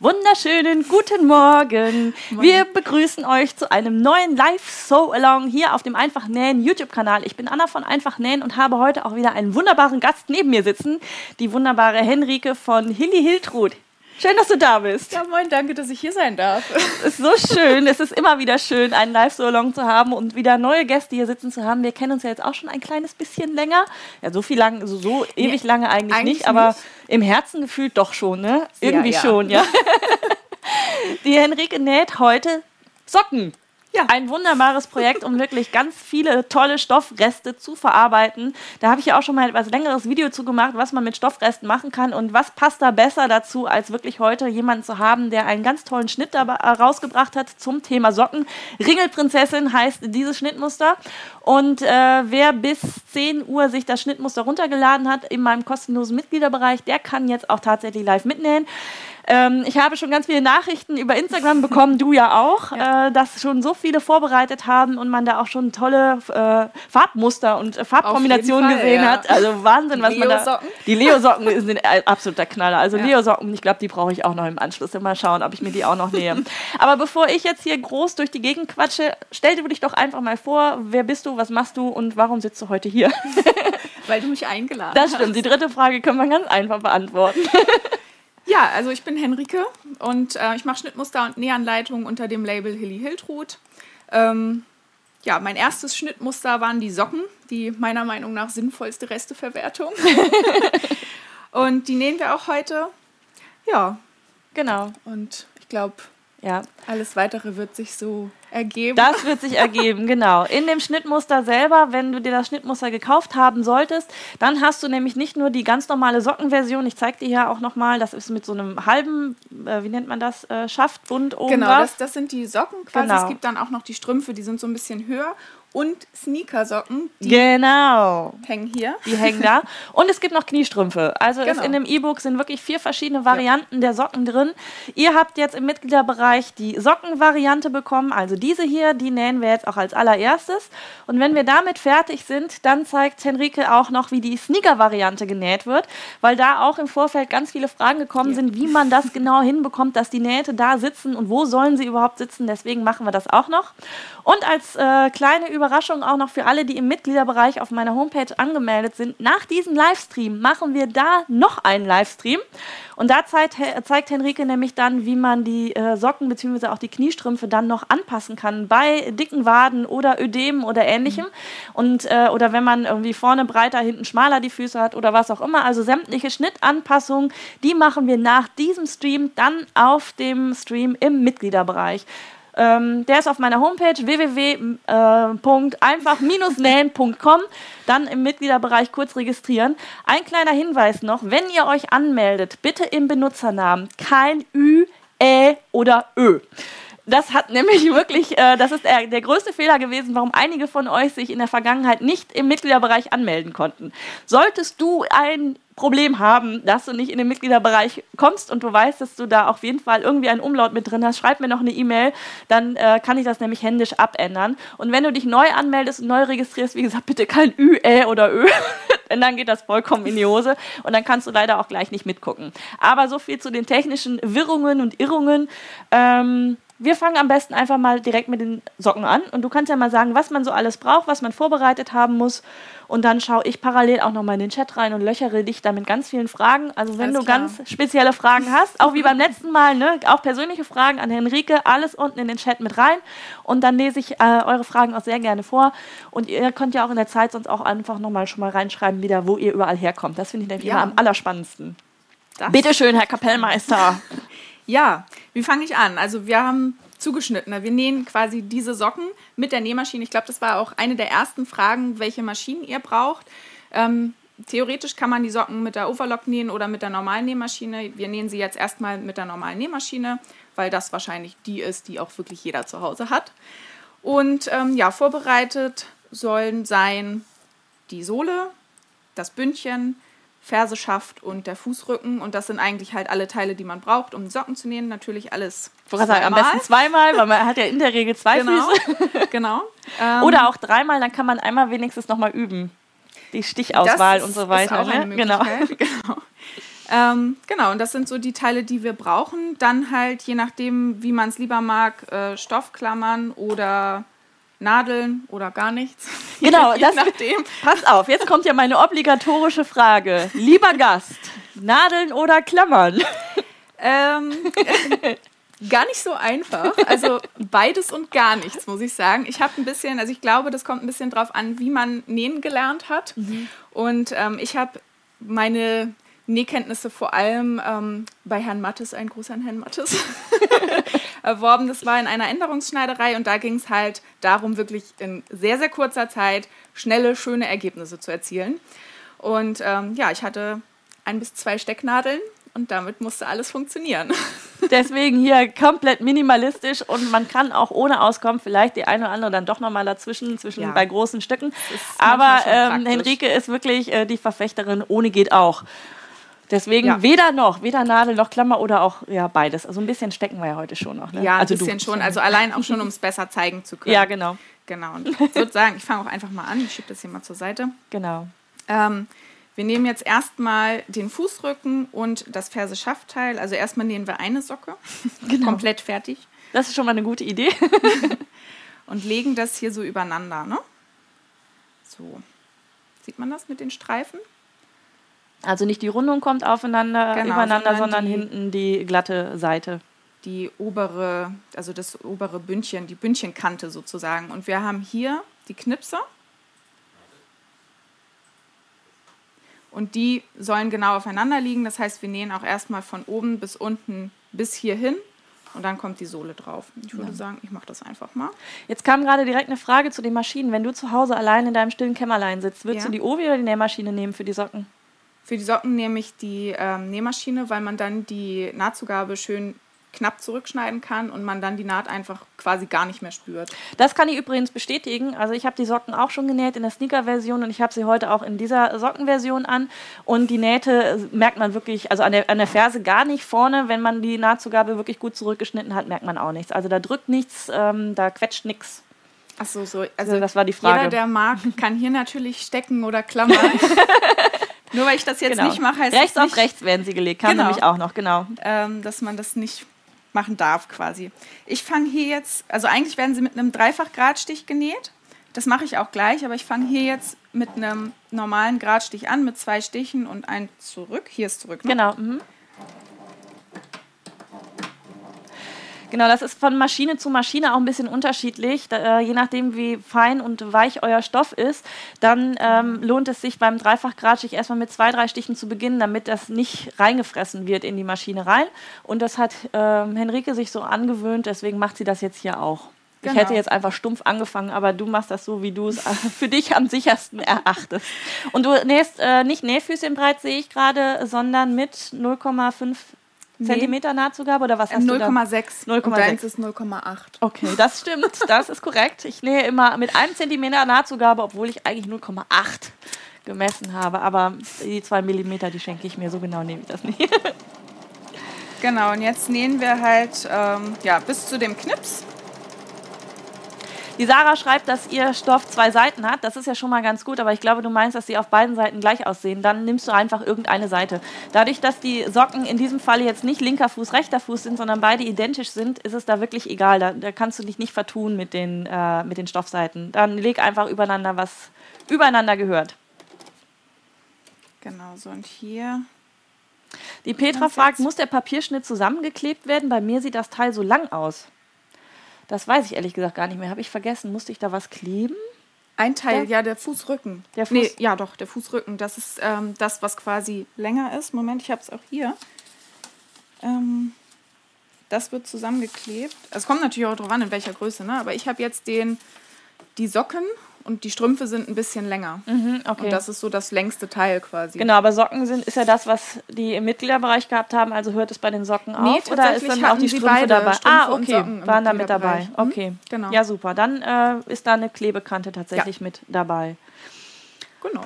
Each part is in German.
Wunderschönen guten Morgen. Wir begrüßen euch zu einem neuen Live-So-Along hier auf dem Einfach Nähen YouTube-Kanal. Ich bin Anna von Einfach Nähen und habe heute auch wieder einen wunderbaren Gast neben mir sitzen, die wunderbare Henrike von Hilly Hiltrud. Schön, dass du da bist. Ja, moin, danke, dass ich hier sein darf. Es ist so schön. es ist immer wieder schön, einen Live-So-Along zu haben und wieder neue Gäste hier sitzen zu haben. Wir kennen uns ja jetzt auch schon ein kleines bisschen länger. Ja, so viel lang, so, so ewig lange eigentlich, eigentlich nicht, aber im Herzen gefühlt doch schon, ne? Irgendwie ja, ja. schon, ja. Die Henrike näht heute Socken. Ja. Ein wunderbares Projekt, um wirklich ganz viele tolle Stoffreste zu verarbeiten. Da habe ich ja auch schon mal etwas längeres Video zu gemacht, was man mit Stoffresten machen kann und was passt da besser dazu, als wirklich heute jemanden zu haben, der einen ganz tollen Schnitt da rausgebracht hat zum Thema Socken. Ringelprinzessin heißt dieses Schnittmuster. Und äh, wer bis 10 Uhr sich das Schnittmuster runtergeladen hat in meinem kostenlosen Mitgliederbereich, der kann jetzt auch tatsächlich live mitnähen. Ähm, ich habe schon ganz viele Nachrichten über Instagram bekommen, du ja auch, ja. Äh, dass schon so viele vorbereitet haben und man da auch schon tolle äh, Farbmuster und äh, Farbkombinationen Fall, gesehen ja. hat. Also Wahnsinn, was man da. Die Leo-Socken sind ein absoluter Knaller. Also ja. Leo-Socken, ich glaube, die brauche ich auch noch im Anschluss. Mal schauen, ob ich mir die auch noch nähe. Aber bevor ich jetzt hier groß durch die Gegend quatsche, stell dir dich doch einfach mal vor, wer bist du, was machst du und warum sitzt du heute hier? Weil du mich eingeladen hast. Das stimmt. Die dritte Frage können wir ganz einfach beantworten. Ja, also ich bin Henrike und äh, ich mache Schnittmuster und Nähanleitungen unter dem Label Hilly Hiltrud. Ähm, ja, mein erstes Schnittmuster waren die Socken, die meiner Meinung nach sinnvollste Resteverwertung. und die nähen wir auch heute. Ja. Genau. Und ich glaube, ja. Alles weitere wird sich so ergeben. Das wird sich ergeben, genau. In dem Schnittmuster selber, wenn du dir das Schnittmuster gekauft haben solltest, dann hast du nämlich nicht nur die ganz normale Sockenversion, ich zeige dir hier auch nochmal, das ist mit so einem halben, äh, wie nennt man das, äh, Schaftbund oben Genau, das, das, sind die Socken quasi. Genau. Es gibt dann auch noch die Strümpfe, die sind so ein bisschen höher und Sneakersocken. Die genau. hängen hier. Die hängen da. Und es gibt noch Kniestrümpfe. Also genau. in dem E-Book sind wirklich vier verschiedene Varianten ja. der Socken drin. Ihr habt jetzt im Mitgliederbereich die Sockenvariante bekommen. Also diese hier, die nähen wir jetzt auch als allererstes. Und wenn wir damit fertig sind, dann zeigt Henrike auch noch, wie die Sneaker-Variante genäht wird. Weil da auch im Vorfeld ganz viele Fragen gekommen ja. sind, wie man das genau hinbekommt, dass die Nähte da sitzen und wo sollen sie überhaupt sitzen. Deswegen machen wir das auch noch. Und als äh, kleine Überraschung auch noch für alle, die im Mitgliederbereich auf meiner Homepage angemeldet sind. Nach diesem Livestream machen wir da noch einen Livestream. Und da zeigt, zeigt Henrike nämlich dann, wie man die äh, Socken bzw. auch die Kniestrümpfe dann noch anpassen kann bei dicken Waden oder Ödemen oder ähnlichem. Mhm. Und, äh, oder wenn man irgendwie vorne breiter, hinten schmaler die Füße hat oder was auch immer. Also sämtliche Schnittanpassungen, die machen wir nach diesem Stream dann auf dem Stream im Mitgliederbereich. Ähm, der ist auf meiner Homepage www.einfach-nähen.com. Dann im Mitgliederbereich kurz registrieren. Ein kleiner Hinweis noch, wenn ihr euch anmeldet, bitte im Benutzernamen kein Ü, Ä oder Ö. Das hat nämlich wirklich, äh, das ist der, der größte Fehler gewesen, warum einige von euch sich in der Vergangenheit nicht im Mitgliederbereich anmelden konnten. Solltest du ein Problem haben, dass du nicht in den Mitgliederbereich kommst und du weißt, dass du da auf jeden Fall irgendwie einen Umlaut mit drin hast, schreib mir noch eine E-Mail, dann äh, kann ich das nämlich händisch abändern. Und wenn du dich neu anmeldest und neu registrierst, wie gesagt, bitte kein Ü, Ä oder Ö, denn dann geht das vollkommen in die Hose und dann kannst du leider auch gleich nicht mitgucken. Aber so viel zu den technischen Wirrungen und Irrungen. Ähm, wir fangen am besten einfach mal direkt mit den Socken an und du kannst ja mal sagen, was man so alles braucht, was man vorbereitet haben muss und dann schaue ich parallel auch nochmal in den Chat rein und löchere dich da mit ganz vielen Fragen. Also wenn alles du klar. ganz spezielle Fragen hast, auch wie beim letzten Mal, ne, auch persönliche Fragen an Henrike, alles unten in den Chat mit rein und dann lese ich äh, eure Fragen auch sehr gerne vor und ihr könnt ja auch in der Zeit sonst auch einfach nochmal schon mal reinschreiben wieder, wo ihr überall herkommt. Das finde ich nämlich ja. immer am allerspannendsten. Bitte schön, Herr Kapellmeister. Ja, wie fange ich an? Also wir haben zugeschnitten. Wir nähen quasi diese Socken mit der Nähmaschine. Ich glaube, das war auch eine der ersten Fragen, welche Maschinen ihr braucht. Ähm, theoretisch kann man die Socken mit der Overlock nähen oder mit der normalen Nähmaschine. Wir nähen sie jetzt erstmal mit der normalen Nähmaschine, weil das wahrscheinlich die ist, die auch wirklich jeder zu Hause hat. Und ähm, ja, vorbereitet sollen sein die Sohle, das Bündchen, Ferseschaft und der Fußrücken. Und das sind eigentlich halt alle Teile, die man braucht, um Socken zu nähen. Natürlich alles. Sagen, am besten zweimal, weil man hat ja in der Regel zwei genau, Füße. Genau. Oder auch dreimal, dann kann man einmal wenigstens nochmal üben. Die Stichauswahl und so weiter. Ist auch ne? eine genau. genau. Ähm, genau, und das sind so die Teile, die wir brauchen. Dann halt, je nachdem, wie man es lieber mag, äh, Stoffklammern oder Nadeln oder gar nichts. Genau, je das, nachdem. pass auf, jetzt kommt ja meine obligatorische Frage. Lieber Gast, Nadeln oder Klammern? Ähm, gar nicht so einfach. Also beides und gar nichts, muss ich sagen. Ich habe ein bisschen, also ich glaube, das kommt ein bisschen drauf an, wie man nähen gelernt hat. Und ähm, ich habe meine Nähkenntnisse vor allem ähm, bei Herrn Mattes, ein Gruß an Herrn Mattes, erworben. Das war in einer Änderungsschneiderei und da ging es halt darum, wirklich in sehr, sehr kurzer Zeit schnelle, schöne Ergebnisse zu erzielen. Und ähm, ja, ich hatte ein bis zwei Stecknadeln und damit musste alles funktionieren. Deswegen hier komplett minimalistisch und man kann auch ohne auskommen, vielleicht die eine oder andere dann doch nochmal dazwischen, zwischen Ja. bei großen Stücken. Aber ähm. Henrike ist wirklich äh, die Verfechterin, ohne geht auch. Deswegen Ja. weder noch, weder Nadel noch Klammer oder auch ja beides. Also ein bisschen stecken wir ja heute schon noch. Ne? Ja, ein also du. bisschen schon. Also allein auch schon, um es besser zeigen zu können. Ja, genau, Genau. Und ich würde sagen, ich fange auch einfach mal an. Ich schiebe das hier mal zur Seite. genau. Ähm, wir nehmen jetzt erstmal den Fußrücken und das Ferse-Schaftteil. Also erstmal nähen wir eine Socke, Genau. komplett fertig, Das ist schon mal eine gute Idee. und legen das hier so übereinander. Ne? So. Sieht man das mit den Streifen? Also nicht die Rundung kommt aufeinander, Genau, übereinander, sondern sondern die- hinten die glatte Seite. Die obere, also das obere Bündchen, die Bündchenkante sozusagen. Und wir haben hier die Knipse. Und die sollen genau aufeinander liegen. Das heißt, wir nähen auch erstmal von oben bis unten bis hierhin. Und dann kommt die Sohle drauf. Ich würde sagen, ich mache das einfach mal. Jetzt kam gerade direkt eine Frage zu den Maschinen. Wenn du zu Hause allein in deinem stillen Kämmerlein sitzt, würdest Ja. du die Ovi oder die Nähmaschine nehmen für die Socken? Für die Socken nehme ich die ähm, Nähmaschine, weil man dann die Nahtzugabe schön knapp zurückschneiden kann und man dann die Naht einfach quasi gar nicht mehr spürt. Das kann ich übrigens bestätigen. Also ich habe die Socken auch schon genäht in der Sneaker-Version und ich habe sie heute auch in dieser Sockenversion an. Und die Nähte äh, merkt man wirklich, also an der, an der Ferse gar nicht vorne. Wenn man die Nahtzugabe wirklich gut zurückgeschnitten hat, merkt man auch nichts. Also da drückt nichts, ähm, da quetscht nichts. Ach so, so. Also das war die Frage. Jeder, der mag, kann hier natürlich stecken oder klammern. Nur weil ich das jetzt Genau. nicht mache, heißt rechts das auf rechts werden sie gelegt, kam Genau. nämlich auch noch, genau. Ähm, dass man das nicht machen darf quasi. Ich fange hier jetzt, also eigentlich werden sie mit einem Dreifach-Gradstich genäht. Das mache ich auch gleich, aber ich fange hier jetzt mit einem normalen Gradstich an, mit zwei Stichen und ein zurück. Hier ist zurück. Ne? Genau. Mhm. Genau, das ist von Maschine zu Maschine auch ein bisschen unterschiedlich. Da, äh, je nachdem, wie fein und weich euer Stoff ist, dann ähm, lohnt es sich beim Dreifachgradstich erstmal mit zwei, drei Stichen zu beginnen, damit das nicht reingefressen wird in die Maschine rein. Und das hat ähm, Henrike sich so angewöhnt, deswegen macht sie das jetzt hier auch. Ich Genau. hätte jetzt einfach stumpf angefangen, aber du machst das so, wie du es äh, für dich am sichersten erachtest. Und du nähst äh, nicht Nähfüßchen breit, sehe ich gerade, sondern mit 0,5 Zentimeter Nahtzugabe oder was hast du da? 0,6. 0,6. Und deins ist 0,8. Okay, das stimmt, das ist korrekt. Ich nähe immer mit einem Zentimeter Nahtzugabe, obwohl ich eigentlich 0,8 gemessen habe. Aber die zwei Millimeter, die schenke ich mir, so genau nehme ich das nicht. Genau, und jetzt nähen wir halt ähm, ja, bis zu dem Knips. Die Sarah schreibt, dass ihr Stoff zwei Seiten hat. Das ist ja schon mal ganz gut, aber ich glaube, du meinst, dass sie auf beiden Seiten gleich aussehen. Dann nimmst du einfach irgendeine Seite. Dadurch, dass die Socken in diesem Fall jetzt nicht linker Fuß, rechter Fuß sind, sondern beide identisch sind, ist es da wirklich egal. Da, da kannst du dich nicht vertun mit den, äh, mit den Stoffseiten. Dann leg einfach übereinander, was übereinander gehört. Genau, so und hier. Die Petra fragt, muss der Papierschnitt zusammengeklebt werden? Bei mir sieht das Teil so lang aus. Das weiß ich ehrlich gesagt gar nicht mehr. Habe ich vergessen. Musste ich da was kleben? Ein Teil, Ja. ja, der Fußrücken. Der Fuß- Nee, ja, doch, der Fußrücken. Das ist ähm, das, was quasi länger ist. Moment, ich habe es auch hier. Ähm, das wird zusammengeklebt. Es kommt natürlich auch darauf an, in welcher Größe, ne? Aber ich habe jetzt den, die Socken und die Strümpfe sind ein bisschen länger. Mhm, okay. Und das ist so das längste Teil quasi. Genau, aber Socken sind, ist ja das, was die im Mitgliederbereich gehabt haben. Also hört es bei den Socken auf? Nee, oder ist tatsächlich dann auch die sie Strümpfe beide, dabei? Strümpfe ah, okay, waren da mit dabei. Mhm, Okay, genau. Ja, super. Dann äh, ist da eine Klebekante tatsächlich mit dabei. Genau.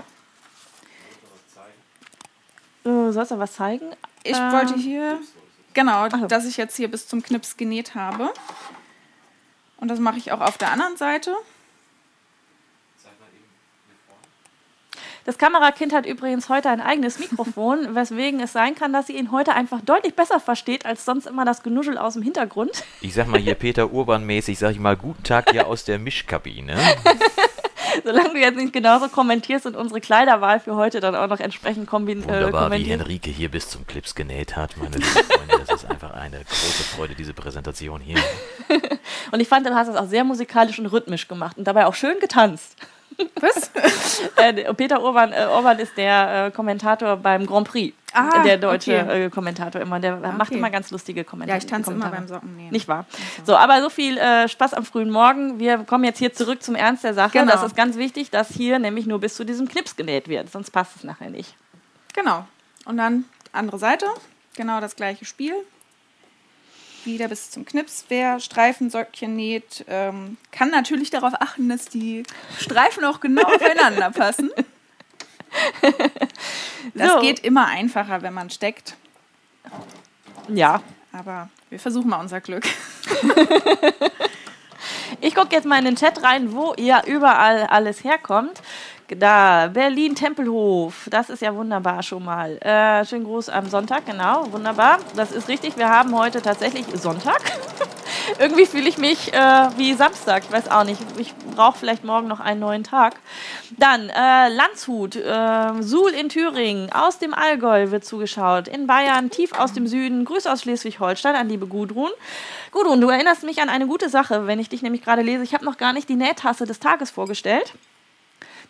Äh, sollst du was zeigen? Ich Ähm, wollte hier, genau, so. dass ich jetzt hier bis zum Knips genäht habe. Und das mache ich auch auf der anderen Seite. Das Kamerakind hat übrigens heute ein eigenes Mikrofon, weswegen es sein kann, dass sie ihn heute einfach deutlich besser versteht als sonst immer das Genuschel aus dem Hintergrund. Ich sag mal hier Peter Urban-mäßig, sag ich mal, guten Tag hier aus der Mischkabine. Solange du jetzt nicht genauso kommentierst und unsere Kleiderwahl für heute dann auch noch entsprechend kombin äh, Wunderbar, wie kommentiert. Henrike hier bis zum Clips genäht hat, meine lieben Freunde. Das ist einfach eine große Freude, diese Präsentation hier. Und ich fand, du hast das auch sehr musikalisch und rhythmisch gemacht und dabei auch schön getanzt. Was? Äh, Peter Urban, äh, Urban ist der äh, Kommentator beim Grand Prix. Ah, der deutsche okay. äh, Kommentator immer. Der macht Okay. immer ganz lustige Kommentare. Ja, ich tanze immer beim Sockennähen. Nicht wahr? So, aber so viel äh, Spaß am frühen Morgen. Wir kommen jetzt hier zurück zum Ernst der Sache. Genau. Das ist ganz wichtig, dass hier nämlich nur bis zu diesem Knips genäht wird, sonst passt es nachher nicht. Genau. Und dann andere Seite, genau das gleiche Spiel. Wieder bis zum Knips. Wer Streifensöckchen näht, ähm, kann natürlich darauf achten, dass die Streifen auch genau aufeinander passen. Das So. geht immer einfacher, wenn man steckt. Ja. Aber wir versuchen mal unser Glück. Ich gucke jetzt mal in den Chat rein, wo ihr überall alles herkommt. Da, Berlin Tempelhof, das ist ja wunderbar schon mal. Äh, schönen Gruß am Sonntag, genau, wunderbar. Das ist richtig, wir haben heute tatsächlich Sonntag. Irgendwie fühle ich mich äh, wie Samstag, ich weiß auch nicht. Ich brauche vielleicht morgen noch einen neuen Tag. Dann äh, Landshut, äh, Suhl in Thüringen, aus dem Allgäu wird zugeschaut, in Bayern, tief aus dem Süden, Grüße aus Schleswig-Holstein an liebe Gudrun. Gudrun, du erinnerst mich an eine gute Sache, wenn ich dich nämlich gerade lese. Ich habe noch gar nicht die Nähtasse des Tages vorgestellt.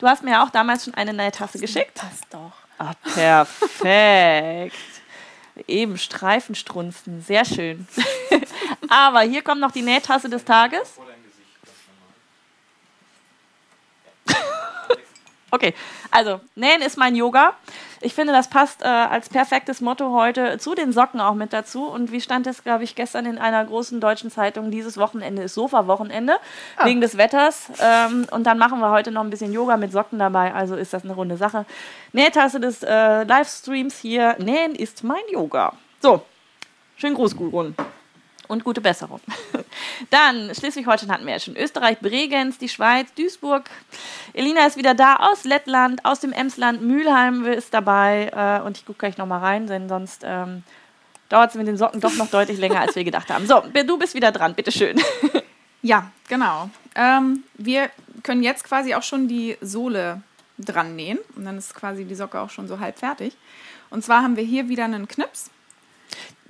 Du hast mir ja auch damals schon eine Nähtasse geschickt. Passt doch. Ah, perfekt. Eben Streifenstrunzen, sehr schön. Aber hier kommt noch die Nähtasse des Tages. Okay, also Nähen ist mein Yoga. Ich finde, das passt äh, als perfektes Motto heute zu den Socken auch mit dazu. Und wie stand es, glaube ich, gestern in einer großen deutschen Zeitung, dieses Wochenende ist Sofa-Wochenende wegen des Wetters. Ähm, und dann machen wir heute noch ein bisschen Yoga mit Socken dabei. Also ist das eine runde Sache. Nähtasse des äh, Livestreams hier. Nähen ist mein Yoga. So, schönen Gruß, Gudrun. Und gute Besserung. Dann Schleswig-Holstein hatten wir ja schon. Österreich, Bregenz, die Schweiz, Duisburg. Elina ist wieder da aus Lettland, aus dem Emsland. Mülheim ist dabei. Äh, und ich gucke gleich nochmal rein, denn sonst ähm, dauert es mit den Socken doch noch deutlich länger, als wir gedacht haben. So, du bist wieder dran, bitteschön. Ja, genau. Ähm, wir können jetzt quasi auch schon die Sohle dran nähen. Und dann ist quasi die Socke auch schon so halb fertig. Und zwar haben wir hier wieder einen Knips.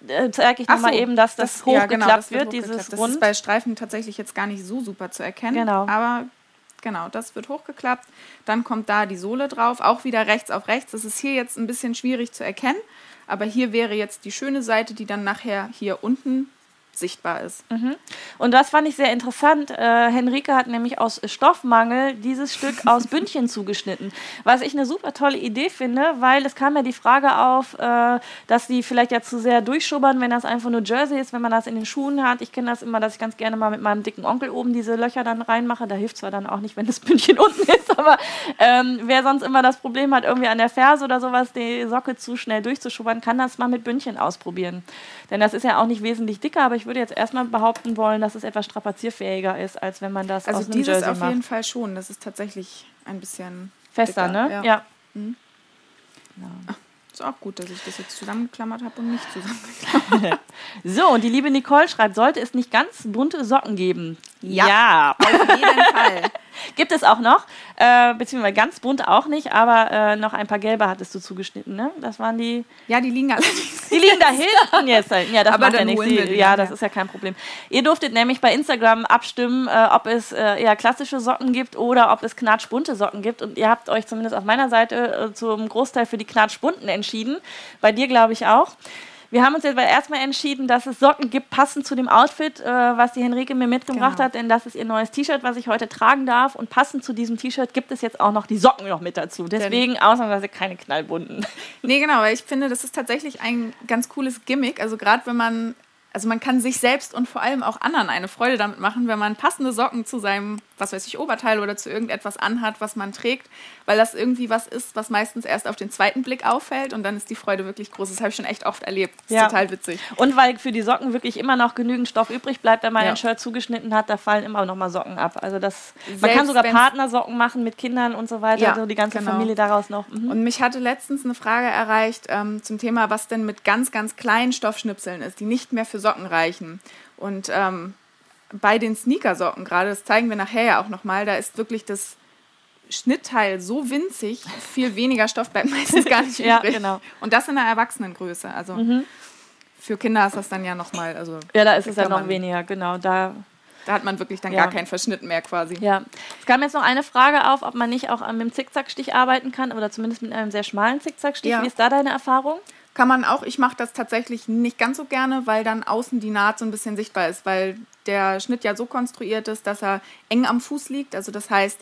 Äh, zeige ich Ach nochmal so, eben, dass das, ja, hochgeklappt genau, das wird, hochgeklappt. dieses Das Rund. ist bei Streifen tatsächlich jetzt gar nicht so super zu erkennen. Genau. Aber genau, das wird hochgeklappt. Dann kommt da die Sohle drauf, auch wieder rechts auf rechts. Das ist hier jetzt ein bisschen schwierig zu erkennen. Aber hier wäre jetzt die schöne Seite, die dann nachher hier unten sichtbar ist. Und das fand ich sehr interessant. Äh, Henrike hat nämlich aus Stoffmangel dieses Stück aus Bündchen zugeschnitten. Was ich eine super tolle Idee finde, weil es kam ja die Frage auf, äh, dass die vielleicht ja zu sehr durchschubbern, wenn das einfach nur Jersey ist, wenn man das in den Schuhen hat. Ich kenne das immer, dass ich ganz gerne mal mit meinem dicken Onkel oben diese Löcher dann reinmache. Da hilft zwar dann auch nicht, wenn das Bündchen unten ist, aber ähm, wer sonst immer das Problem hat, irgendwie an der Ferse oder sowas die Socke zu schnell durchzuschubbern, kann das mal mit Bündchen ausprobieren. Denn das ist ja auch nicht wesentlich dicker, aber ich würde jetzt erstmal behaupten wollen, dass es etwas strapazierfähig ist, als wenn man das Also aus einem dieses Jersey auf macht. jeden Fall schon. Das ist tatsächlich ein bisschen Fester, dicker, ne? Ja. Ja. Ist auch gut, dass ich das jetzt zusammengeklammert habe und nicht zusammengeklammert. So, und die liebe Nicole schreibt, sollte es nicht ganz bunte Socken geben? Ja. Auf jeden Fall. Gibt es auch noch, äh, beziehungsweise ganz bunte auch nicht, aber äh, noch ein paar gelbe hattest du zugeschnitten, ne? Das waren die, Ja, die liegen allerdings. die liegen da hinten jetzt. Ja, das Aber macht ja nichts. Die- Ja, das ja. ist ja kein Problem. Ihr durftet nämlich bei Instagram abstimmen, äh, ob es äh, eher klassische Socken gibt oder ob es knatschbunte Socken gibt. Und ihr habt euch zumindest auf meiner Seite äh, zum Großteil für die knatschbunten entschieden. Bei dir, glaube ich, auch. Wir haben uns jetzt aber erstmal entschieden, dass es Socken gibt, passend zu dem Outfit, äh, was die Henrike mir mitgebracht Genau. hat, denn das ist ihr neues T-Shirt, was ich heute tragen darf. Und passend zu diesem T-Shirt gibt es jetzt auch noch die Socken noch mit dazu. Deswegen ausnahmsweise keine knallbunten. Nee, genau, weil ich finde, das ist tatsächlich ein ganz cooles Gimmick. Also gerade wenn man, also man kann sich selbst und vor allem auch anderen eine Freude damit machen, wenn man passende Socken zu seinem was weiß ich, Oberteil oder zu irgendetwas anhat, was man trägt, weil das irgendwie was ist, was meistens erst auf den zweiten Blick auffällt und dann ist die Freude wirklich groß. Das habe ich schon echt oft erlebt. Das ist Ja. total witzig. Und weil für die Socken wirklich immer noch genügend Stoff übrig bleibt, wenn man Ja. ein Shirt zugeschnitten hat, da fallen immer noch mal Socken ab. Also das, man Selbst kann sogar Partnersocken machen mit Kindern und so weiter, Ja, so die ganze genau. Familie daraus noch. Mhm. Und mich hatte letztens eine Frage erreicht ähm, zum Thema, was denn mit ganz, ganz kleinen Stoffschnipseln ist, die nicht mehr für Socken reichen. Und ähm, bei den Sneakersocken gerade, das zeigen wir nachher ja auch nochmal, da ist wirklich das Schnittteil so winzig, viel weniger Stoff bleibt meistens gar nicht Ja, übrig. genau. Und das in der Erwachsenengröße. Also für Kinder ist das dann ja nochmal, also Ja, da ist es ja noch weniger, genau. Da, da hat man wirklich dann Ja. gar keinen Verschnitt mehr quasi. ja. Es kam jetzt noch eine Frage auf, ob man nicht auch mit dem Zickzackstich arbeiten kann oder zumindest mit einem sehr schmalen Zickzackstich. Ja. Wie ist da deine Erfahrung? Kann man auch, ich mache das tatsächlich nicht ganz so gerne, weil dann außen die Naht so ein bisschen sichtbar ist, weil der Schnitt ja so konstruiert ist, dass er eng am Fuß liegt. Also das heißt,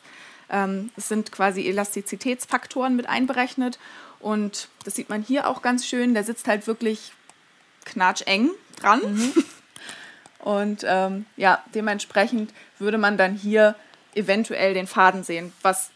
ähm, es sind quasi Elastizitätsfaktoren mit einberechnet. Und das sieht man hier auch ganz schön. Der sitzt halt wirklich knatscheng dran. Und ähm, ja, dementsprechend würde man dann hier eventuell den Faden sehen, was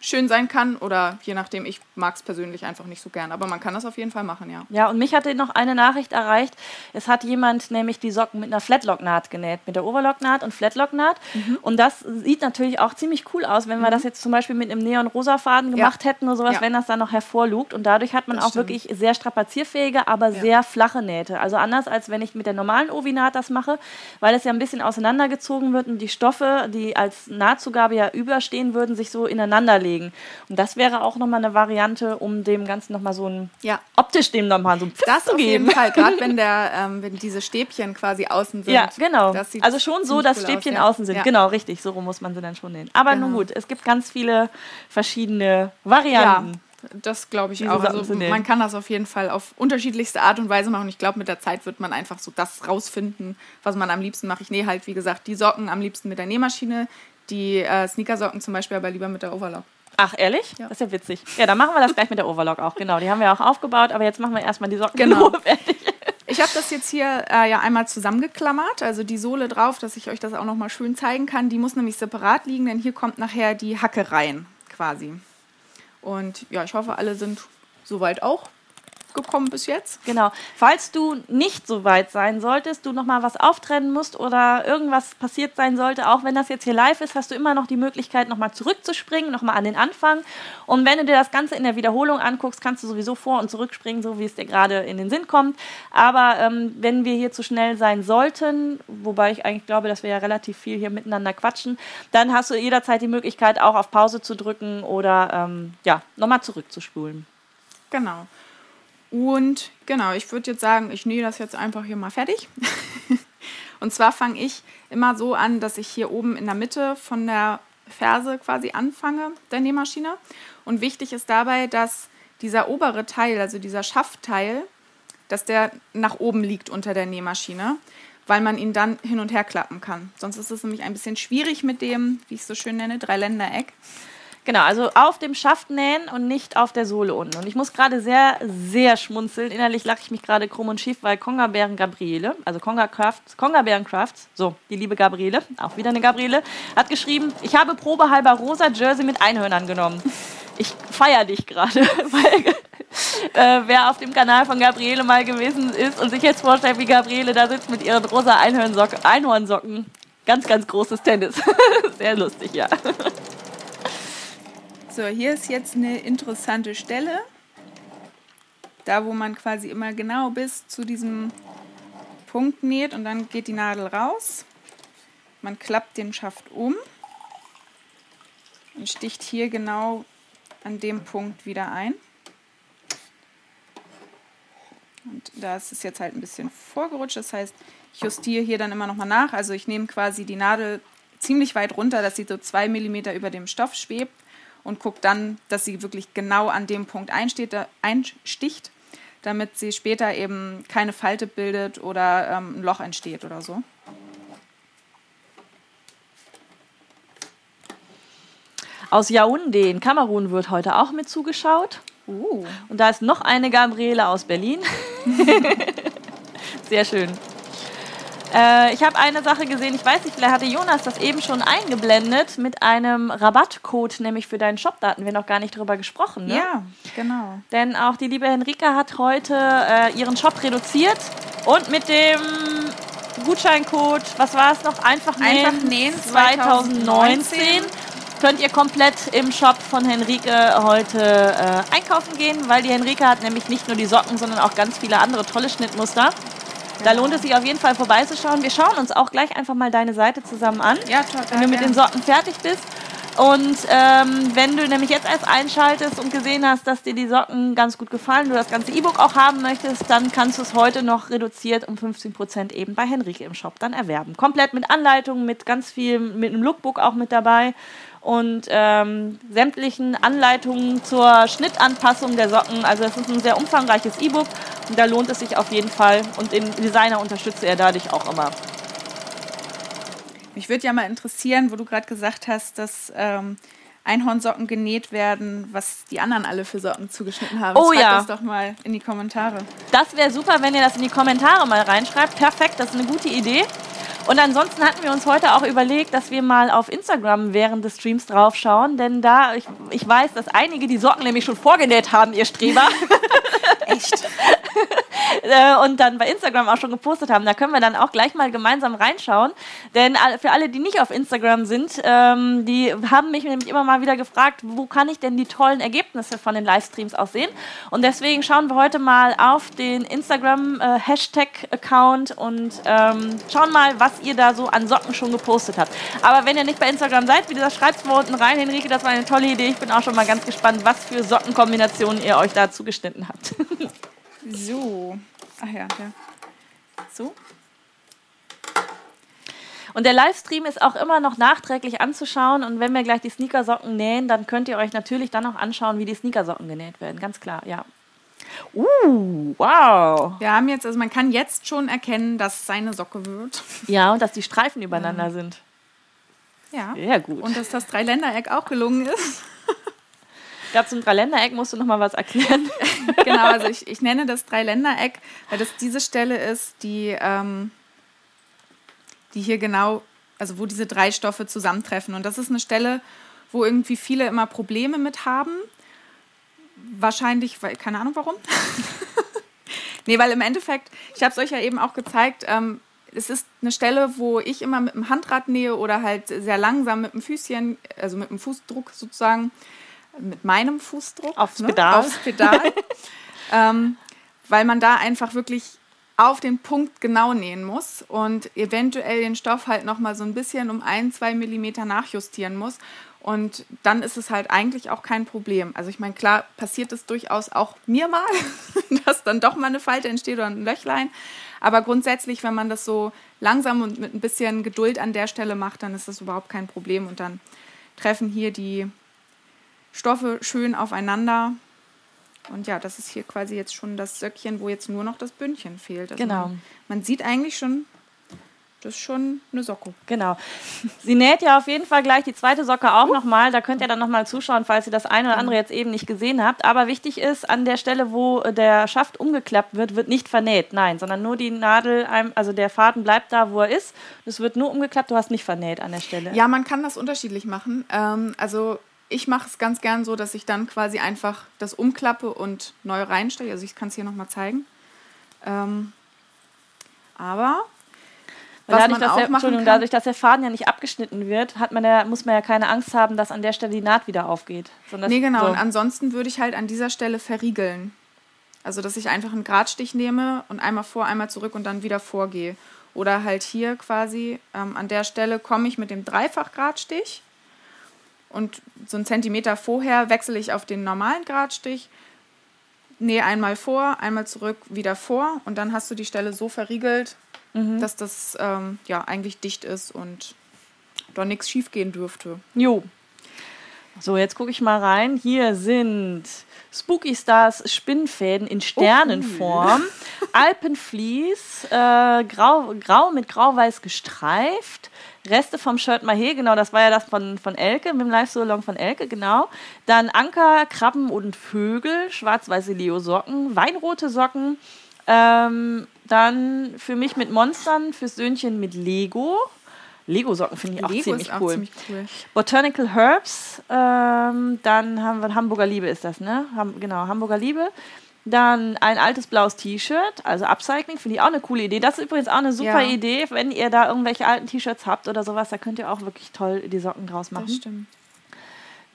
schön sein kann oder je nachdem, ich mag es persönlich einfach nicht so gern. Aber man kann das auf jeden Fall machen, ja. Ja, und mich hatte noch eine Nachricht erreicht. Es hat jemand nämlich die Socken mit einer Flatlock-Naht genäht, mit der Overlock-Naht und Flatlock-Naht. Mhm. Und das sieht natürlich auch ziemlich cool aus, wenn wir das jetzt zum Beispiel mit einem neon-rosa Faden gemacht hätten oder sowas, Ja. wenn das dann noch hervorlugt. Und dadurch hat man Das auch stimmt. wirklich sehr strapazierfähige, aber Ja. sehr flache Nähte. Also anders als wenn ich mit der normalen Ovi-Naht das mache, weil es ja ein bisschen auseinandergezogen wird und die Stoffe, die als Nahtzugabe ja überstehen würden, sich so ineinander legen. Und das wäre auch nochmal eine Variante, um dem Ganzen nochmal so ein Ja, optisch dem nochmal so ein Pfiff das zu auf geben. jeden Fall. Gerade wenn, der, ähm, wenn diese Stäbchen quasi außen sind. Ja, genau. Das Also schon so, dass cool Stäbchen aus, ja. außen sind. Ja. Genau, richtig. So rum muss man sie dann schon nähen. Aber nun Genau. gut, es gibt ganz viele verschiedene Varianten. Das glaube ich auch. Also man kann das auf jeden Fall auf unterschiedlichste Art und Weise machen. Ich glaube, mit der Zeit wird man einfach so das rausfinden, was man am liebsten macht. Ich nähe halt, wie gesagt, die Socken am liebsten mit der Nähmaschine, die äh, Sneakersocken zum Beispiel aber lieber mit der Overlock. Ach, ehrlich? Ja. Das ist ja witzig. Ja, dann machen wir das gleich mit der Overlock auch. Genau, die haben wir auch aufgebaut, aber jetzt machen wir erstmal die Socken Genau. fertig. Ich habe das jetzt hier äh, ja einmal zusammengeklammert, also die Sohle drauf, dass ich euch das auch noch mal schön zeigen kann. Die muss nämlich separat liegen, denn hier kommt nachher die Hacke rein, quasi. Und ja, ich hoffe, alle sind soweit auch gekommen bis jetzt. Genau. Falls du nicht so weit sein solltest, du nochmal was auftrennen musst oder irgendwas passiert sein sollte, auch wenn das jetzt hier live ist, hast du immer noch die Möglichkeit, nochmal zurückzuspringen, nochmal an den Anfang. Und wenn du dir das Ganze in der Wiederholung anguckst, kannst du sowieso vor- und zurückspringen, so wie es dir gerade in den Sinn kommt. Aber ähm, wenn wir hier zu schnell sein sollten, wobei ich eigentlich glaube, dass wir ja relativ viel hier miteinander quatschen, dann hast du jederzeit die Möglichkeit, auch auf Pause zu drücken oder ähm, ja, nochmal zurückzuspulen. Genau. Und genau, ich würde jetzt sagen, ich nähe das jetzt einfach hier mal fertig. Und zwar fange ich immer so an, dass ich hier oben in der Mitte von der Ferse quasi anfange, der Nähmaschine. Und wichtig ist dabei, dass dieser obere Teil, also dieser Schaftteil, dass der nach oben liegt unter der Nähmaschine, weil man ihn dann hin und her klappen kann. Sonst ist es nämlich ein bisschen schwierig mit dem, wie ich es so schön nenne, Dreiländereck. Genau, also auf dem Schaft nähen und nicht auf der Sohle unten. Und ich muss gerade sehr, sehr schmunzeln. Innerlich lache ich mich gerade krumm und schief, weil Konga Bären Gabriele, also Konga Crafts, Konga Bären Crafts, so, die liebe Gabriele, auch wieder eine Gabriele, hat geschrieben, ich habe probehalber rosa Jersey mit Einhörnern genommen. Ich feiere dich gerade, weil äh, wer auf dem Kanal von Gabriele mal gewesen ist und sich jetzt vorstellt, wie Gabriele da sitzt mit ihren rosa Einhornsocken, Einhornsocken. Ganz, ganz großes Tennis. Sehr lustig, ja. So, hier ist jetzt eine interessante Stelle. Da, wo man quasi immer genau bis zu diesem Punkt näht und dann geht die Nadel raus. Man klappt den Schaft um und sticht hier genau an dem Punkt wieder ein. Und da ist es jetzt halt ein bisschen vorgerutscht. Das heißt, ich justiere hier dann immer nochmal nach. Also ich nehme quasi die Nadel ziemlich weit runter, dass sie so zwei Millimeter über dem Stoff schwebt und gucke dann, dass sie wirklich genau an dem Punkt einsteht, da- einsticht, damit sie später eben keine Falte bildet oder ähm, ein Loch entsteht oder so. Aus Yaoundé in Kamerun wird heute auch mit zugeschaut. Uh. Und da ist noch eine Gabriele aus Berlin. Sehr schön. Äh, ich habe eine Sache gesehen, ich weiß nicht, vielleicht hatte Jonas das eben schon eingeblendet mit einem Rabattcode, nämlich für deinen Shop. Da hatten wir noch gar nicht drüber gesprochen. Ne? Ja, genau. Denn auch die liebe Henrika hat heute äh, ihren Shop reduziert und mit dem Gutscheincode, was war es noch? Einfach nähen, Einfach nähen 2019 2019 könnt ihr komplett im Shop von Henrike heute äh, einkaufen gehen, weil die Henrike hat nämlich nicht nur die Socken, sondern auch ganz viele andere tolle Schnittmuster. Da lohnt es sich auf jeden Fall vorbeizuschauen. Wir schauen uns auch gleich einfach mal deine Seite zusammen an, Ja, total. wenn du mit den Socken fertig bist. Und ähm, wenn du nämlich jetzt erst einschaltest und gesehen hast, dass dir die Socken ganz gut gefallen, du das ganze E-Book auch haben möchtest, dann kannst du es heute noch reduziert um 15% eben bei Henrike im Shop dann erwerben. Komplett mit Anleitungen, mit ganz viel, mit einem Lookbook auch mit dabei und ähm, sämtlichen Anleitungen zur Schnittanpassung der Socken. Also es ist ein sehr umfangreiches E-Book und da lohnt es sich auf jeden Fall und den Designer unterstütze er dadurch auch immer. Mich würde ja mal interessieren, wo du gerade gesagt hast, dass ähm, Einhornsocken genäht werden, was die anderen alle für Socken zugeschnitten haben. Oh Schreibt ja. das doch mal in die Kommentare. Das wäre super, wenn ihr das in die Kommentare mal reinschreibt. Perfekt, das ist eine gute Idee. Und ansonsten hatten wir uns heute auch überlegt, dass wir mal auf Instagram während des Streams draufschauen, denn da, ich, ich weiß, dass einige die Socken nämlich schon vorgenäht haben, ihr Streber. Echt? äh, und dann bei Instagram auch schon gepostet haben. Da können wir dann auch gleich mal gemeinsam reinschauen. Denn für alle, die nicht auf Instagram sind, ähm, die haben mich nämlich immer mal wieder gefragt, wo kann ich denn die tollen Ergebnisse von den Livestreams auch sehen? Und deswegen schauen wir heute mal auf den Instagram-Hashtag-Account und ähm, schauen mal, was ihr da so an Socken schon gepostet habt. Aber wenn ihr nicht bei Instagram seid, wie gesagt, schreibt es mal unten rein. Henrike, das war eine tolle Idee. Ich bin auch schon mal ganz gespannt, was für Sockenkombinationen ihr euch da zugeschnitten habt. So. Ach ja, ja. So. Und der Livestream ist auch immer noch nachträglich anzuschauen. Und wenn wir gleich die Sneakersocken nähen, dann könnt ihr euch natürlich dann auch anschauen, wie die Sneakersocken genäht werden. Ganz klar, ja. Uh, wow. Wir haben jetzt, also man kann jetzt schon erkennen, dass es seine Socke wird. Ja, und dass die Streifen übereinander sind. Ja. Sehr gut. Und dass das Dreiländereck auch gelungen ist. Ich glaube, zum Dreiländereck musst du noch mal was erklären. genau, also ich, ich nenne das Dreiländereck, weil das diese Stelle ist, die, ähm, die hier genau, also wo diese drei Stoffe zusammentreffen. Und das ist eine Stelle, wo irgendwie viele immer Probleme mit haben. Wahrscheinlich, weil, keine Ahnung warum. nee, weil im Endeffekt, ich habe es euch ja eben auch gezeigt, ähm, es ist eine Stelle, wo ich immer mit dem Handrad nähe oder halt sehr langsam mit dem Füßchen, also mit dem Fußdruck sozusagen, mit meinem Fußdruck Aufs Pedal. aufs Pedal ähm, weil man da einfach wirklich auf den Punkt genau nähen muss und eventuell den Stoff halt noch mal so ein bisschen um ein, zwei Millimeter nachjustieren muss. Und dann ist es halt eigentlich auch kein Problem. Also ich meine, klar passiert es durchaus auch mir mal, dass dann doch mal eine Falte entsteht oder ein Löchlein. Aber grundsätzlich, wenn man das so langsam und mit ein bisschen Geduld an der Stelle macht, dann ist das überhaupt kein Problem. Und dann treffen hier die Stoffe schön aufeinander. Und ja, das ist hier quasi jetzt schon das Söckchen, wo jetzt nur noch das Bündchen fehlt. Also Genau. Man, man sieht eigentlich schon, das ist schon eine Socke. Genau. Sie näht ja auf jeden Fall gleich die zweite Socke auch nochmal. Da könnt ihr dann nochmal zuschauen, falls ihr das eine oder andere jetzt eben nicht gesehen habt. Aber wichtig ist, an der Stelle, wo der Schaft umgeklappt wird, wird nicht vernäht. Nein, sondern nur die Nadel, also der Faden bleibt da, wo er ist. Es wird nur umgeklappt, du hast nicht vernäht an der Stelle. Ja, man kann das unterschiedlich machen. Ähm, also ich mache es ganz gern so, dass ich dann quasi einfach das umklappe und neu reinstelle. Also ich kann es hier nochmal zeigen. Ähm, aber was dadurch, man dass auch der, machen kann, dadurch, dass der Faden ja nicht abgeschnitten wird, hat man ja, muss man ja keine Angst haben, dass an der Stelle die Naht wieder aufgeht. Sondern Nee, genau. So. Und ansonsten würde ich halt an dieser Stelle verriegeln. Also, dass ich einfach einen Gradstich nehme und einmal vor, einmal zurück und dann wieder vorgehe. Oder halt hier quasi ähm, an der Stelle komme ich mit dem Dreifach-Gradstich und so einen Zentimeter vorher wechsle ich auf den normalen Gradstich, nähe einmal vor, einmal zurück, wieder vor und dann hast du die Stelle so verriegelt, dass das ähm, ja eigentlich dicht ist und da nichts schief gehen dürfte. Jo. So, jetzt gucke ich mal rein. Hier sind Spooky Stars Spinnfäden in Sternenform, Alpenvlies, äh, grau, grau mit grau-weiß gestreift, Reste vom Shirt Mahé, genau, das war ja das von, von Elke, mit dem Live-Salon von Elke, genau. Dann Anker, Krabben und Vögel, schwarz-weiße Leo-Socken, weinrote Socken, Ähm, dann für mich mit Monstern, fürs Söhnchen mit Lego. Lego-Socken finde ich auch Lego ziemlich auch cool. ziemlich cool. Botanical Herbs, ähm, dann haben wir Hamburger Liebe ist das, ne? Ham genau, Hamburger Liebe. Dann ein altes blaues T-Shirt, also Upcycling, finde ich auch eine coole Idee. Das ist übrigens auch eine super Ja. Idee, wenn ihr da irgendwelche alten T-Shirts habt oder sowas, da könnt ihr auch wirklich toll die Socken draus machen. Das stimmt.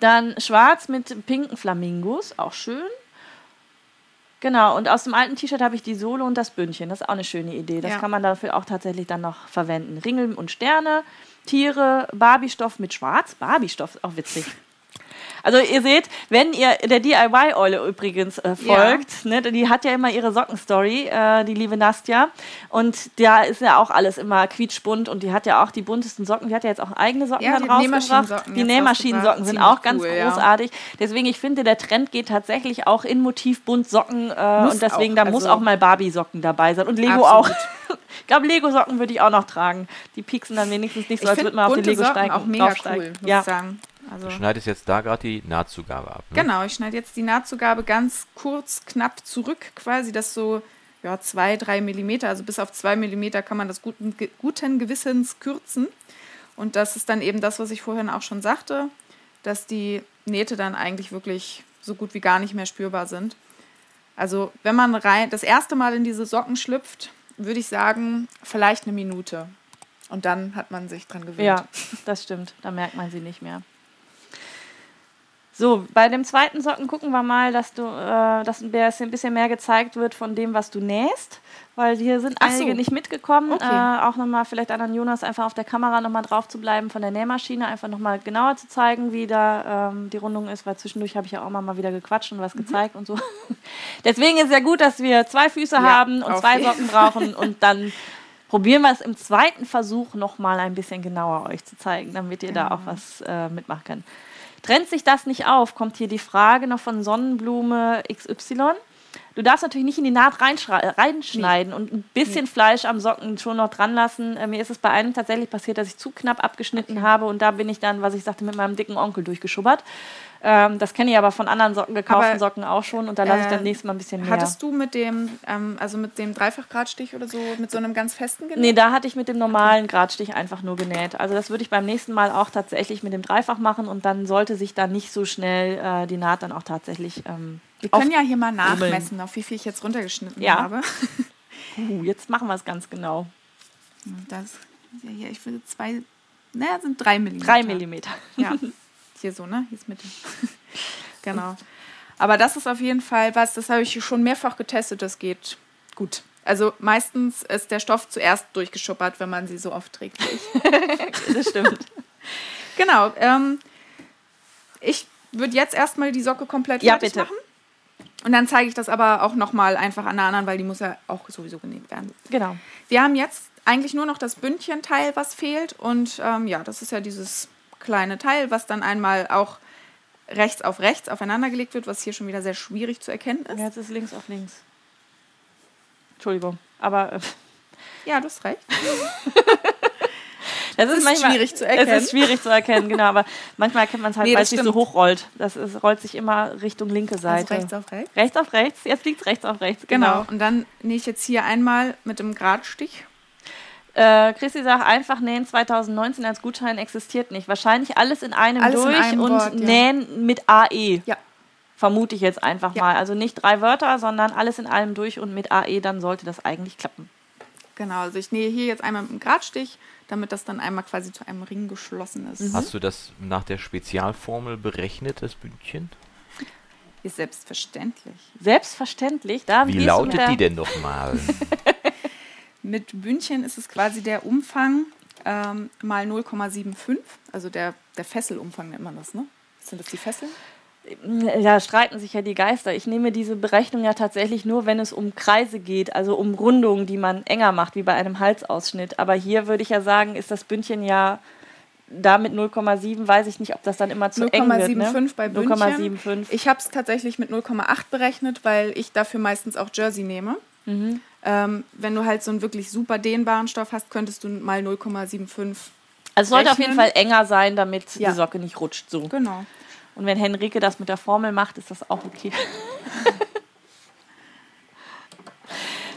Dann schwarz mit pinken Flamingos, auch schön. Genau, und aus dem alten T-Shirt habe ich die Sohle und das Bündchen. Das ist auch eine schöne Idee. Das Ja. kann man dafür auch tatsächlich dann noch verwenden. Ringel und Sterne, Tiere, Barbie-Stoff mit Schwarz. Barbie-Stoff ist auch witzig. Also ihr seht, wenn ihr der DIY-Eule übrigens äh, folgt, ne, die hat ja immer ihre Sockenstory, äh, die liebe Nastja. Und da ist ja auch alles immer quietschbunt und die hat ja auch die buntesten Socken. Die hat ja jetzt auch eigene Socken Ja, dann die rausgebracht. Nähmaschinensocken Die Nähmaschinensocken sind auch ganz cool, ja. großartig. Deswegen, ich finde, der Trend geht tatsächlich auch in Motiv bunt Socken. Äh, Muss und deswegen, auch, da muss also- auch mal Barbie-Socken dabei sein. Und Lego Absolut. auch. ich glaube, Lego-Socken würde ich auch noch tragen. Die pieksen dann wenigstens nicht so, Ich als würde man auf die bunte Lego Socken steigen. auch mega cool, muss ja. ich sagen. Also, Du schneidest jetzt da gerade die Nahtzugabe ab. Ne? genau, ich schneide jetzt die Nahtzugabe ganz kurz, knapp zurück, quasi das so ja, zwei, drei Millimeter, also bis auf zwei Millimeter kann man das guten, guten Gewissens kürzen. Und das ist dann eben das, was ich vorhin auch schon sagte, dass die Nähte dann eigentlich wirklich so gut wie gar nicht mehr spürbar sind. Also wenn man rein das erste Mal in diese Socken schlüpft, würde ich sagen, vielleicht eine Minute. Und dann hat man sich dran gewöhnt. Ja, das stimmt. Da merkt man sie nicht mehr. So, bei dem zweiten Socken gucken wir mal, dass du, äh, dass ein bisschen mehr gezeigt wird von dem, was du nähst, weil hier sind so. einige nicht mitgekommen. Okay. Äh, auch nochmal vielleicht an Jonas einfach auf der Kamera nochmal drauf zu bleiben von der Nähmaschine, einfach nochmal genauer zu zeigen, wie da ähm, die Rundung ist, weil zwischendurch habe ich ja auch mal, mal wieder gequatscht und was gezeigt und so. Deswegen ist ja gut, dass wir zwei Füße Ja, haben und zwei Socken brauchen und dann probieren wir es im zweiten Versuch nochmal ein bisschen genauer euch zu zeigen, damit ihr da auch was äh, mitmachen könnt. Trennt sich das nicht auf, kommt hier die Frage noch von Sonnenblume XY. Du darfst natürlich nicht in die Naht äh, reinschneiden und ein bisschen Fleisch am Socken schon noch dran lassen. Äh, mir ist es bei einem tatsächlich passiert, dass ich zu knapp abgeschnitten habe und da bin ich dann, was ich sagte, mit meinem dicken Onkel durchgeschubbert. Ähm, das kenne ich aber von anderen Socken, gekauften Aber, Socken auch schon und da lasse ich dann äh, nächstes Mal ein bisschen mehr. Hattest du mit dem, ähm, also mit dem Dreifachgradstich oder so, mit so einem ganz festen genäht? Nee, da hatte ich mit dem normalen Gradstich einfach nur genäht. Also das würde ich beim nächsten Mal auch tatsächlich mit dem Dreifach machen und dann sollte sich da nicht so schnell äh, die Naht dann auch tatsächlich. Ähm, Wir können ja hier mal nachmessen, auf wie viel ich jetzt runtergeschnitten Ja. habe. uh, jetzt machen wir es ganz genau. Das ist ja hier, ich würde zwei, naja, sind drei Millimeter. Drei Millimeter. Ja, hier so, ne? Hier ist Mitte. genau. Aber das ist auf jeden Fall was, das habe ich schon mehrfach getestet, das geht gut. Also meistens ist der Stoff zuerst durchgeschuppert, wenn man sie so oft trägt. Das stimmt. Genau. Ähm, ich würde jetzt erstmal die Socke komplett Ja, fertig bitte. machen. Und dann zeige ich das aber auch nochmal einfach an der anderen, weil die muss ja auch sowieso genäht werden. Genau. Wir haben jetzt eigentlich nur noch das Bündchenteil, was fehlt. Und ähm, ja, das ist ja dieses kleine Teil, was dann einmal auch rechts auf rechts aufeinander gelegt wird, was hier schon wieder sehr schwierig zu erkennen ist. Jetzt ist links auf links. Entschuldigung. Aber äh, Ja, du hast recht. das ist, ist manchmal schwierig zu erkennen. Es ist schwierig zu erkennen, genau. Aber manchmal erkennt man es halt, Nee, weil das es sich so hochrollt. Das ist, rollt sich immer Richtung linke Seite. Also rechts auf rechts. Rechts auf rechts. Jetzt liegt es rechts auf rechts. Genau. Und dann nähe ich jetzt hier einmal mit dem Gradstich. Äh, Christi sagt, einfach nähen 2019 als Gutschein existiert nicht. Wahrscheinlich alles in einem Alles in durch einem und Wort, ja. nähen mit AE. Ja. Vermute ich jetzt einfach Ja. mal. Also nicht drei Wörter, sondern alles in allem durch und mit AE, dann sollte das eigentlich klappen. Genau, also ich nähe hier jetzt einmal mit dem Gradstich, damit das dann einmal quasi zu einem Ring geschlossen ist. Hast du das nach der Spezialformel berechnet, das Bündchen? Ist selbstverständlich. Selbstverständlich. Da Wie lautet die denn nochmal? Mit Bündchen ist es quasi der Umfang ähm, mal 0,75, also der, der Fesselumfang nennt man das, ne? Sind das die Fesseln? Ja, streiten sich ja die Geister. Ich nehme diese Berechnung ja tatsächlich nur, wenn es um Kreise geht, also um Rundungen, die man enger macht, wie bei einem Halsausschnitt. Aber hier würde ich ja sagen, ist das Bündchen ja da mit 0,7, weiß ich nicht, ob das dann immer zu eng wird. 0,75 Ne? bei Bündchen. 0,75. Ich habe es tatsächlich mit 0,8 berechnet, weil ich dafür meistens auch Jersey nehme. Mhm. Ähm, wenn du halt so einen wirklich super dehnbaren Stoff hast, könntest du mal 0,75. Also es sollte auf jeden rechnen. Fall enger sein, damit Ja. die Socke nicht rutscht. So. Genau. Und wenn Henrike das mit der Formel macht, ist das auch okay.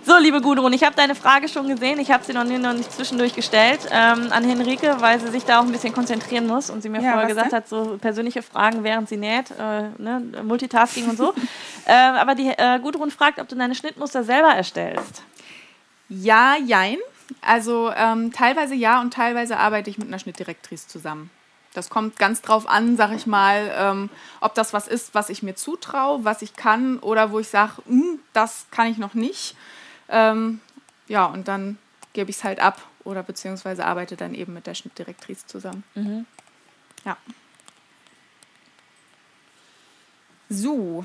so, liebe Gudrun, ich habe deine Frage schon gesehen. Ich habe sie noch, nie, noch nicht zwischendurch gestellt ähm, an Henrike, weil sie sich da auch ein bisschen konzentrieren muss und sie mir Ja, vorher gesagt denn? hat, so persönliche Fragen, während sie näht, äh, ne, Multitasking und so. äh, aber die äh, Gudrun fragt, ob du deine Schnittmuster selber erstellst. Ja, jein. Also ähm, teilweise ja und teilweise arbeite ich mit einer Schnittdirektrice zusammen. Das kommt ganz drauf an, sag ich mal, ähm, ob das was ist, was ich mir zutraue, was ich kann oder wo ich sage, das kann ich noch nicht. Ähm, ja, und dann gebe ich es halt ab oder beziehungsweise arbeite dann eben mit der Schnittdirektrice zusammen. Ja. So.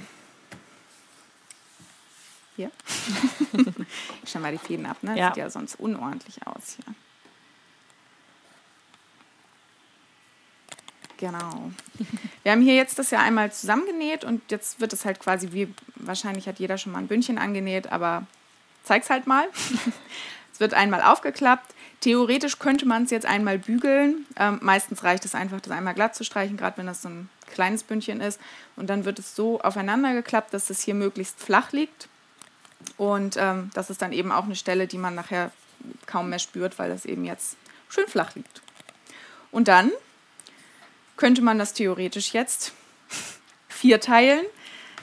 Hier. ich schau mal die Fäden ab, ne? Ja. sieht ja sonst unordentlich aus hier. Genau. Wir haben hier jetzt das ja einmal zusammengenäht und jetzt wird es halt quasi wie, wahrscheinlich hat jeder schon mal ein Bündchen angenäht, aber zeig's halt mal. es wird einmal aufgeklappt. Theoretisch könnte man es jetzt einmal bügeln. Ähm, meistens reicht es einfach, das einmal glatt zu streichen, gerade wenn das so ein kleines Bündchen ist. Und dann wird es so aufeinander geklappt, dass es hier möglichst flach liegt. Und ähm, das ist dann eben auch eine Stelle, die man nachher kaum mehr spürt, weil das eben jetzt schön flach liegt. Und dann könnte man das theoretisch jetzt vier teilen.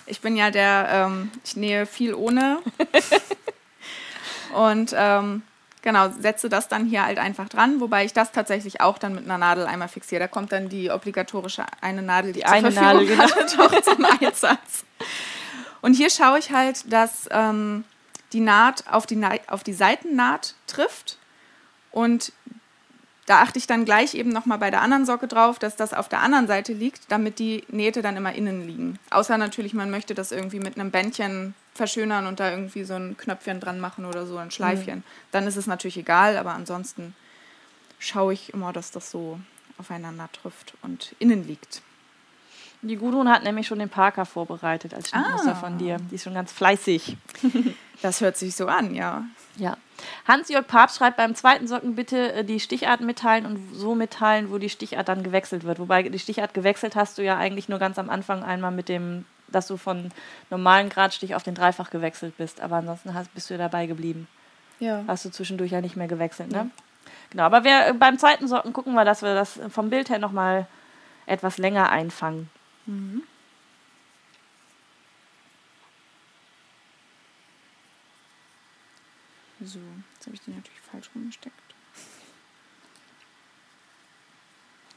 Ich bin ja der, ähm, ich nähe viel ohne. Und ähm, genau, setze das dann hier halt einfach dran, wobei ich das tatsächlich auch dann mit einer Nadel einmal fixiere. Da kommt dann die obligatorische eine Nadel, die, ich eine Verfügung Nadel, genau. hatte, zum Einsatz. Und hier schaue ich halt, dass ähm, die Naht auf die, Na auf die Seitennaht trifft. Und da achte ich dann gleich eben nochmal bei der anderen Socke drauf, dass das auf der anderen Seite liegt, damit die Nähte dann immer innen liegen. Außer natürlich, man möchte das irgendwie mit einem Bändchen verschönern und da irgendwie so ein Knöpfchen dran machen oder so ein Schleifchen. Dann ist es natürlich egal, aber ansonsten schaue ich immer, dass das so aufeinander trifft und innen liegt. Die Gudrun hat nämlich schon den Parker vorbereitet als Schnittmuster Ah. von dir. Die ist schon ganz fleißig. Das hört sich so an, ja. Ja. Hans-Jörg Papst schreibt beim zweiten Socken bitte äh, die Stichart mitteilen und so mitteilen, wo die Stichart dann gewechselt wird. Wobei die Stichart gewechselt hast du ja eigentlich nur ganz am Anfang einmal mit dem, dass du von normalen Gradstich auf den Dreifach gewechselt bist. Aber ansonsten hast, bist du ja dabei geblieben. Ja. Hast du zwischendurch ja nicht mehr gewechselt, ne? Genau, aber wir, äh, beim zweiten Socken gucken wir, dass wir das vom Bild her nochmal etwas länger einfangen. So, jetzt habe ich den natürlich falsch rumgesteckt.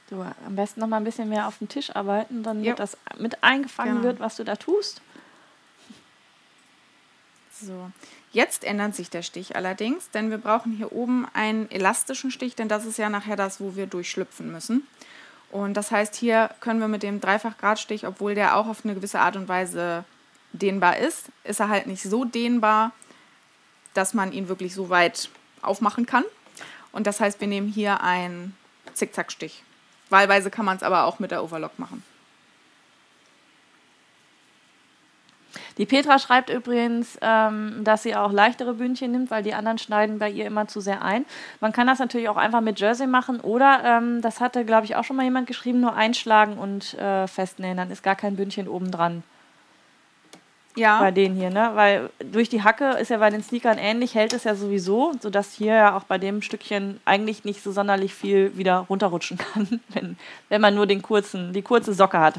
So, am besten noch mal ein bisschen mehr auf dem Tisch arbeiten, damit Ja. das mit eingefangen Genau. wird, was du da tust. So, jetzt ändert sich der Stich allerdings, denn wir brauchen hier oben einen elastischen Stich, denn das ist ja nachher das, wo wir durchschlüpfen müssen. Und das heißt, hier können wir mit dem Dreifachgradstich, obwohl der auch auf eine gewisse Art und Weise dehnbar ist, ist er halt nicht so dehnbar, dass man ihn wirklich so weit aufmachen kann. Und das heißt, wir nehmen hier einen Zickzackstich. Wahlweise kann man es aber auch mit der Overlock machen. Die Petra schreibt übrigens, ähm, dass sie auch leichtere Bündchen nimmt, weil die anderen schneiden bei ihr immer zu sehr ein. Man kann das natürlich auch einfach mit Jersey machen oder, ähm, das hatte, glaube ich, auch schon mal jemand geschrieben, nur einschlagen und äh, festnähen. Dann ist gar kein Bündchen oben dran Ja. bei denen hier, ne? Weil durch die Hacke ist ja bei den Sneakern ähnlich, hält es ja sowieso, sodass hier ja auch bei dem Stückchen eigentlich nicht so sonderlich viel wieder runterrutschen kann, wenn, wenn man nur den kurzen, die kurze Socke hat.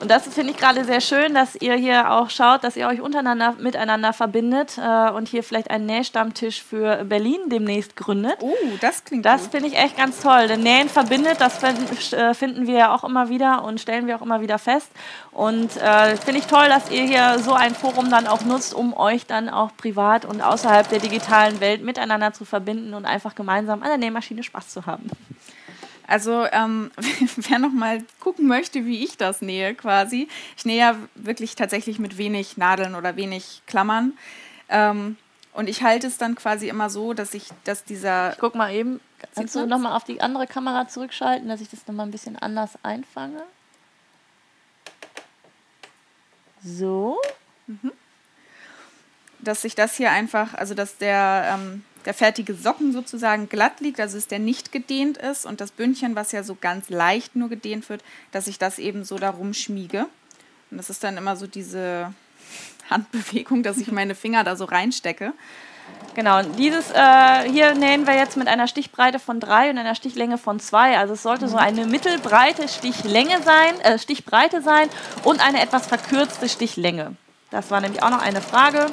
Und das finde ich gerade sehr schön, dass ihr hier auch schaut, dass ihr euch untereinander miteinander verbindet äh, und hier vielleicht einen Nähstammtisch für Berlin demnächst gründet. Oh, das klingt Das finde ich echt ganz toll. Denn Nähen verbindet, das finden, äh, finden wir ja auch immer wieder und stellen wir auch immer wieder fest. Und äh, finde ich toll, dass ihr hier so ein Forum dann auch nutzt, um euch dann auch privat und außerhalb der digitalen Welt miteinander zu verbinden und einfach gemeinsam an der Nähmaschine Spaß zu haben. Also ähm, wer noch mal gucken möchte, wie ich das nähe quasi. Ich nähe ja wirklich tatsächlich mit wenig Nadeln oder wenig Klammern. Ähm, und ich halte es dann quasi immer so, dass ich, dass dieser, Guck mal eben, kannst du man's? nochmal auf die andere Kamera zurückschalten, dass ich das nochmal ein bisschen anders einfange? So. dass sich das hier einfach, also dass der, ähm, der fertige Socken sozusagen glatt liegt, also dass der nicht gedehnt ist und das Bündchen, was ja so ganz leicht nur gedehnt wird, dass ich das eben so darum schmiege. Und das ist dann immer so diese Handbewegung, dass ich meine Finger da so reinstecke. Genau, und dieses äh, hier nähen wir jetzt mit einer Stichbreite von 3 und einer Stichlänge von 2. Also es sollte so eine mittelbreite Stichlänge sein, äh, Stichbreite sein und eine etwas verkürzte Stichlänge. Das war nämlich auch noch eine Frage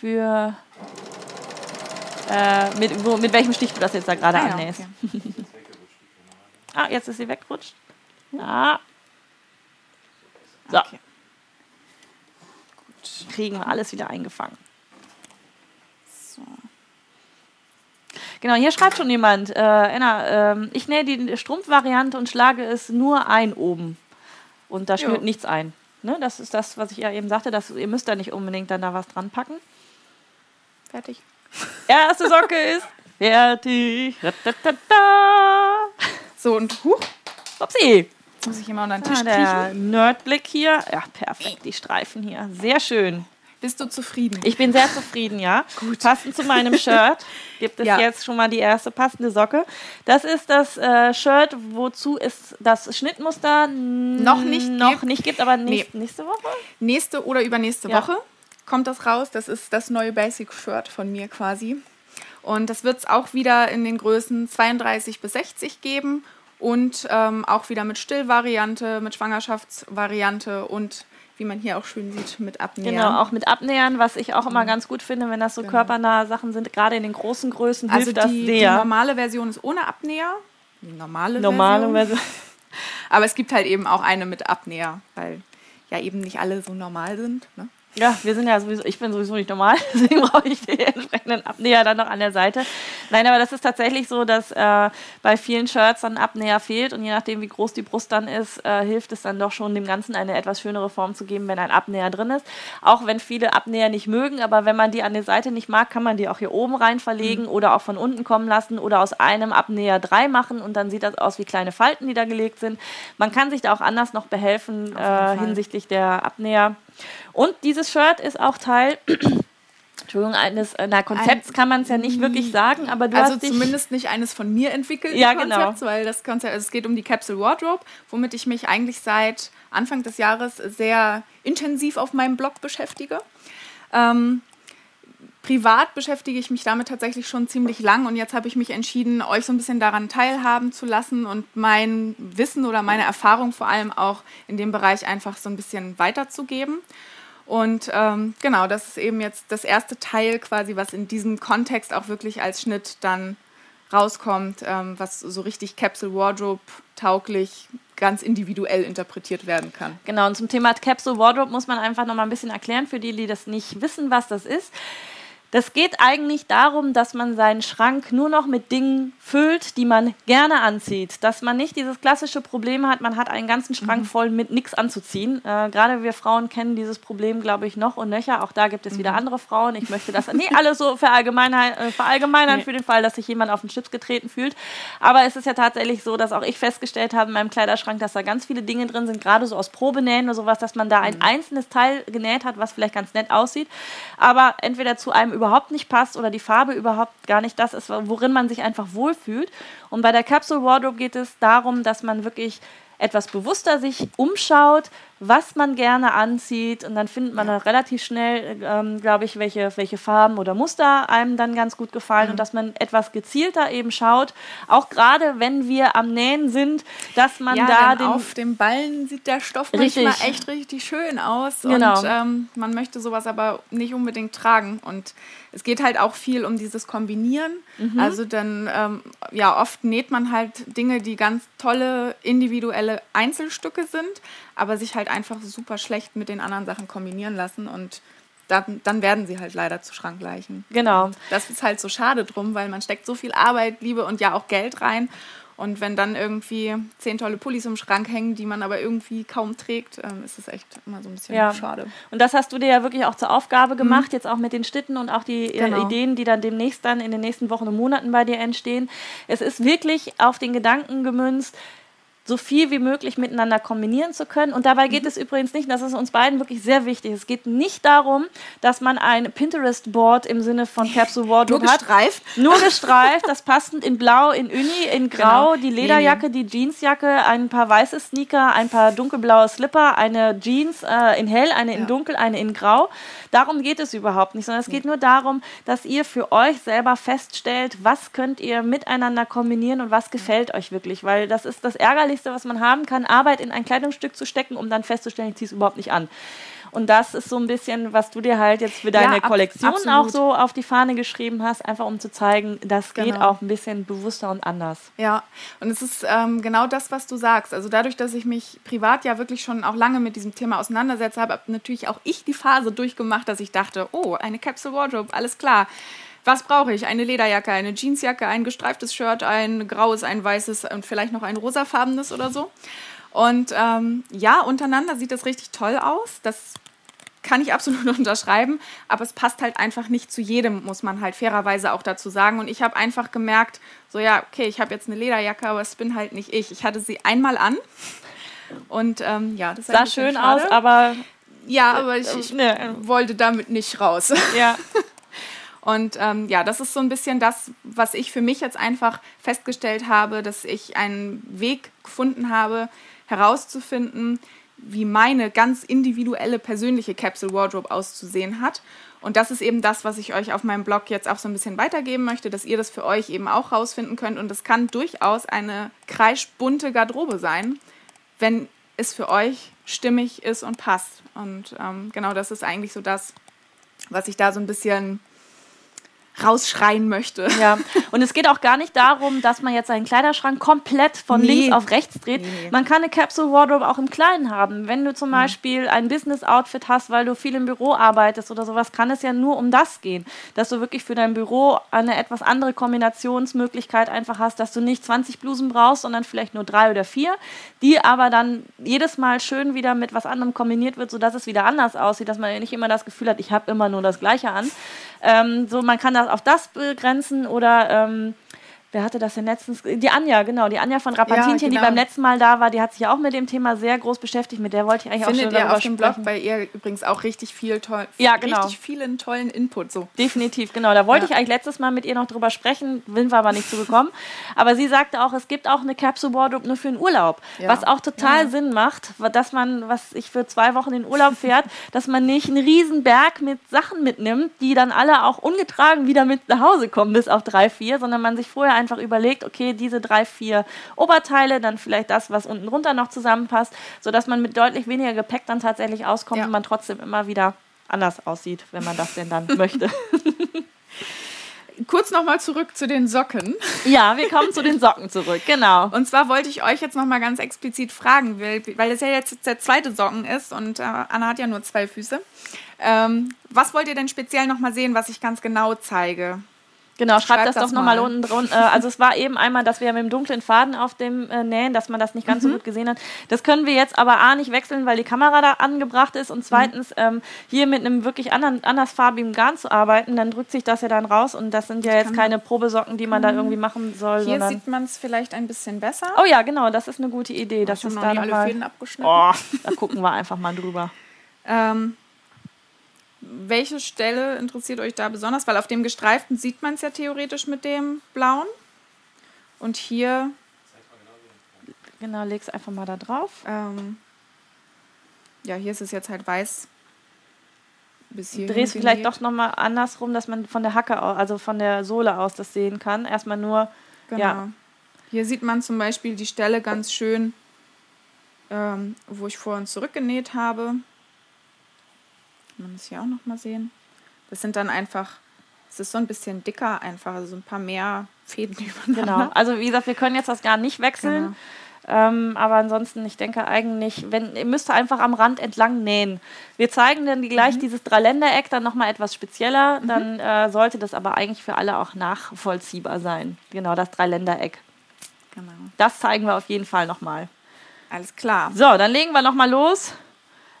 für äh, mit, wo, mit welchem Stich du das jetzt da gerade Ah ja, annähst. okay. Ah, jetzt ist sie weggerutscht. Ah. So, Okay. kriegen wir alles wieder eingefangen. So. Genau, hier schreibt schon jemand, äh, Anna, ähm, ich nähe die Strumpfvariante und schlage es nur ein oben. Und da Jo. schnürt nichts ein. Ne? Das ist das, was ich ja eben sagte, dass ihr müsst da nicht unbedingt dann da was dran packen. Fertig. Erste Socke ist fertig. So, und huch, Upsi. muss ich immer unter den Tisch Ah, der kriechen. Nerdblick hier. Ja, perfekt, die Streifen hier. Sehr schön. Bist du zufrieden? Ich bin sehr zufrieden, ja. Passend zu meinem Shirt gibt es Ja. jetzt schon mal die erste passende Socke. Das ist das äh, Shirt, wozu es das Schnittmuster Noch nicht noch gibt. nicht gibt, aber nächst, nächste Woche. Nächste oder übernächste Ja. Woche kommt das raus. Das ist das neue Basic-Shirt von mir quasi. Und das wird es auch wieder in den Größen 32 bis 60 geben und ähm, auch wieder mit Stillvariante, mit Schwangerschaftsvariante und wie man hier auch schön sieht, mit Abnähern. Genau, auch mit Abnähern, was ich auch immer ganz gut finde, wenn das so körpernahe Sachen sind, gerade in den großen Größen also hilft das die, die sehr. normale Version ist ohne Abnäher. Die normale, Normale Version. Version. Aber es gibt halt eben auch eine mit Abnäher, weil ja eben nicht alle so normal sind. Ne? Ja, wir sind ja sowieso, ich bin sowieso nicht normal, deswegen brauche ich die entsprechenden Abnäher dann noch an der Seite. Nein, aber das ist tatsächlich so, dass äh, bei vielen Shirts dann ein Abnäher fehlt und je nachdem, wie groß die Brust dann ist, äh, hilft es dann doch schon, dem Ganzen eine etwas schönere Form zu geben, wenn ein Abnäher drin ist. Auch wenn viele Abnäher nicht mögen, aber wenn man die an der Seite nicht mag, kann man die auch hier oben rein verlegen oder auch von unten kommen lassen oder aus einem Abnäher drei machen und dann sieht das aus wie kleine Falten, die da gelegt sind. Man kann sich da auch anders noch behelfen äh, hinsichtlich der Abnäher. Und dieses Shirt ist auch Teil Entschuldigung, eines na, Konzepts kann man es ja nicht wirklich sagen, aber du also hast dich zumindest nicht eines von mir entwickelten Ja, genau. Konzepts, weil das Konzept, also es geht um die Capsule Wardrobe, womit ich mich eigentlich seit Anfang des Jahres sehr intensiv auf meinem Blog beschäftige. Ähm, privat beschäftige ich mich damit tatsächlich schon ziemlich lang und jetzt habe ich mich entschieden, euch so ein bisschen daran teilhaben zu lassen und mein Wissen oder meine Erfahrung vor allem auch in dem Bereich einfach so ein bisschen weiterzugeben. Und ähm, genau, das ist eben jetzt das erste Teil quasi, was in diesem Kontext auch wirklich als Schnitt dann rauskommt, ähm, was so richtig Capsule Wardrobe tauglich ganz individuell interpretiert werden kann. Genau, und zum Thema Capsule Wardrobe muss man einfach noch mal ein bisschen erklären für die, die das nicht wissen, was das ist. Das geht eigentlich darum, dass man seinen Schrank nur noch mit Dingen füllt, die man gerne anzieht. Dass man nicht dieses klassische Problem hat, man hat einen ganzen Schrank voll mit nichts anzuziehen. Äh, gerade wir Frauen kennen dieses Problem, glaube ich, noch und nöcher. Auch da gibt es wieder andere Frauen. Ich möchte das nicht alles so verallgemeinern, äh, verallgemeinern Nee. für den Fall, dass sich jemand auf den Chips getreten fühlt. Aber es ist ja tatsächlich so, dass auch ich festgestellt habe in meinem Kleiderschrank, dass da ganz viele Dinge drin sind, gerade so aus Probenähen oder sowas, dass man da ein einzelnes Teil genäht hat, was vielleicht ganz nett aussieht, aber entweder zu einem überhaupt nicht passt oder die Farbe überhaupt gar nicht das ist, worin man sich einfach wohlfühlt. Und bei der Capsule Wardrobe geht es darum, dass man wirklich etwas bewusster sich umschaut, was man gerne anzieht und dann findet man dann relativ schnell, ähm, glaube ich, welche, welche Farben oder Muster einem dann ganz gut gefallen und dass man etwas gezielter eben schaut, auch gerade wenn wir am Nähen sind, dass man ja, da den auf dem Ballen sieht der Stoff Richtig. manchmal echt richtig schön aus. Genau. Und ähm, man möchte sowas aber nicht unbedingt tragen. Und es geht halt auch viel um dieses Kombinieren. Mhm. Also dann, ähm, ja, oft näht man halt Dinge, die ganz tolle individuelle Einzelstücke sind, aber sich halt einfach super schlecht mit den anderen Sachen kombinieren lassen. Und dann, dann werden sie halt leider zu Schrankleichen. genau. Das ist halt so schade drum, weil man steckt so viel Arbeit, Liebe und ja auch Geld rein. Und wenn dann irgendwie zehn tolle Pullis im Schrank hängen, die man aber irgendwie kaum trägt, ähm, ist es echt immer so ein bisschen Ja. schade. Und das hast du dir ja wirklich auch zur Aufgabe gemacht, jetzt auch mit den Schnitten und auch die Genau. Ideen, die dann demnächst dann in den nächsten Wochen und Monaten bei dir entstehen. Es ist wirklich auf den Gedanken gemünzt, so viel wie möglich miteinander kombinieren zu können. Und dabei geht mhm. es übrigens nicht, das ist uns beiden wirklich sehr wichtig, es geht nicht darum, dass man ein Pinterest-Board im Sinne von Capsule Wardrobe Nur gestreift. Hat. Nur gestreift, das passend in blau, in Uni, in grau, genau. die Lederjacke, die Jeansjacke, ein paar weiße Sneaker, ein paar dunkelblaue Slipper, eine Jeans äh, in hell, eine in ja. dunkel, eine in grau. Darum geht es überhaupt nicht, sondern es geht nur darum, dass ihr für euch selber feststellt, was könnt ihr miteinander kombinieren und was gefällt euch wirklich, weil das ist das Ärgerlichste, was man haben kann, Arbeit in ein Kleidungsstück zu stecken, um dann festzustellen, ich ziehe es überhaupt nicht an. Und das ist so ein bisschen, was du dir halt jetzt für deine ja, ab, Kollektion absolut. auch so auf die Fahne geschrieben hast, einfach um zu zeigen, das genau. geht auch ein bisschen bewusster und anders. Ja, und es ist ähm, genau das, was du sagst. Also dadurch, dass ich mich privat ja wirklich schon auch lange mit diesem Thema auseinandersetze, habe natürlich auch ich die Phase durchgemacht, dass ich dachte, oh, eine Capsule Wardrobe, alles klar. Was brauche ich? Eine Lederjacke, eine Jeansjacke, ein gestreiftes Shirt, ein graues, ein weißes und vielleicht noch ein rosafarbenes oder so. Und ähm, ja, untereinander sieht das richtig toll aus. Das kann ich absolut unterschreiben, aber es passt halt einfach nicht zu jedem, muss man halt fairerweise auch dazu sagen. Und ich habe einfach gemerkt, so ja, okay, ich habe jetzt eine Lederjacke, aber es bin halt nicht ich. Ich hatte sie einmal an und ähm, ja, das sah schön schade. aus, aber ja, aber ich, ich ne. wollte damit nicht raus. Ja. Und ähm, ja, das ist so ein bisschen das, was ich für mich jetzt einfach festgestellt habe, dass ich einen Weg gefunden habe, herauszufinden, wie meine ganz individuelle persönliche Capsule Wardrobe auszusehen hat. Und das ist eben das, was ich euch auf meinem Blog jetzt auch so ein bisschen weitergeben möchte, dass ihr das für euch eben auch rausfinden könnt. Und es kann durchaus eine kreischbunte Garderobe sein, wenn es für euch stimmig ist und passt. Und ähm, genau das ist eigentlich so das, was ich da so ein bisschen rausschreien möchte. Ja, und es geht auch gar nicht darum, dass man jetzt seinen Kleiderschrank komplett von nee. links auf rechts dreht. Nee. Man kann eine Capsule Wardrobe auch im Kleinen haben. Wenn du zum mhm. Beispiel ein Business-Outfit hast, weil du viel im Büro arbeitest oder sowas, kann es ja nur um das gehen. Dass du wirklich für dein Büro eine etwas andere Kombinationsmöglichkeit einfach hast, dass du nicht 20 Blusen brauchst, sondern vielleicht nur drei oder vier, die aber dann jedes Mal schön wieder mit was anderem kombiniert wird, sodass es wieder anders aussieht, dass man nicht immer das Gefühl hat, ich habe immer nur das Gleiche an. Ähm, so, man kann das auf das begrenzen oder ähm, Wer hatte das denn letztens? Die Anja, genau. Die Anja von Rapatinchen, ja, genau. die beim letzten Mal da war, die hat sich auch mit dem Thema sehr groß beschäftigt. Mit der wollte ich eigentlich Findet auch schon ihr auf dem Blog bei ihr übrigens auch richtig viel toll, ja, genau. richtig vielen tollen Input. So. Definitiv, genau. Da wollte ja. ich eigentlich letztes Mal mit ihr noch drüber sprechen, sind wir aber nicht zugekommen. aber sie sagte auch, es gibt auch eine Capsule Wardrobe nur für den Urlaub, ja. was auch total Sinn macht, dass man, was ich für zwei Wochen in den Urlaub fährt, dass man nicht einen riesen Berg mit Sachen mitnimmt, die dann alle auch ungetragen wieder mit nach Hause kommen bis auf drei, vier, sondern man sich vorher einfach überlegt, okay, diese drei, vier Oberteile, dann vielleicht das, was unten drunter noch zusammenpasst, sodass man mit deutlich weniger Gepäck dann tatsächlich auskommt ja. und man trotzdem immer wieder anders aussieht, wenn man das denn dann möchte. Kurz nochmal zurück zu den Socken. Ja, wir kommen zu den Socken zurück, genau. Und zwar wollte ich euch jetzt nochmal ganz explizit fragen, weil, weil es ja jetzt der zweite Socken ist und äh, Anna hat ja nur zwei Füße. Ähm, was wollt ihr denn speziell nochmal sehen, was ich ganz genau zeige? Genau, schreibt das, das doch nochmal unten drunter. Äh, also es war eben einmal, dass wir mit dem dunklen Faden auf dem äh, Nähen, dass man das nicht ganz mhm. so gut gesehen hat. Das können wir jetzt aber A nicht wechseln, weil die Kamera da angebracht ist und zweitens mhm. ähm, hier mit einem wirklich anderen, andersfarbigen Garn zu arbeiten, dann drückt sich das ja dann raus und das sind ja jetzt keine Probesocken, die man mhm. da irgendwie machen soll. Hier sieht man es vielleicht ein bisschen besser. Oh ja, genau, das ist eine gute Idee. Das ist da noch alle Fäden abgeschnitten. Oh, da gucken wir einfach mal drüber. Ähm, welche Stelle interessiert euch da besonders? Weil auf dem gestreiften sieht man es ja theoretisch mit dem blauen. Und hier. Genau, leg's einfach mal da drauf. Ähm, ja, hier ist es jetzt halt weiß. Bis hier Drehst vielleicht doch nochmal andersrum, dass man von der Hacke, aus, also von der Sohle aus das sehen kann. Erstmal nur. Genau. Ja. Hier sieht man zum Beispiel die Stelle ganz schön, ähm, wo ich vor und zurück genäht habe man das hier auch noch mal sehen. Das sind dann einfach, es ist so ein bisschen dicker einfach, also so ein paar mehr Fäden übereinander. Genau, also wie gesagt, wir können jetzt das gar nicht wechseln. Genau. Ähm, aber ansonsten, ich denke eigentlich, wenn, ihr müsst einfach am Rand entlang nähen. Wir zeigen dann gleich mhm. dieses Dreiländereck dann nochmal etwas spezieller. Mhm. Dann äh, sollte das aber eigentlich für alle auch nachvollziehbar sein. Genau, das Dreiländereck. Genau. Das zeigen wir auf jeden Fall nochmal. Alles klar. So, dann legen wir nochmal los.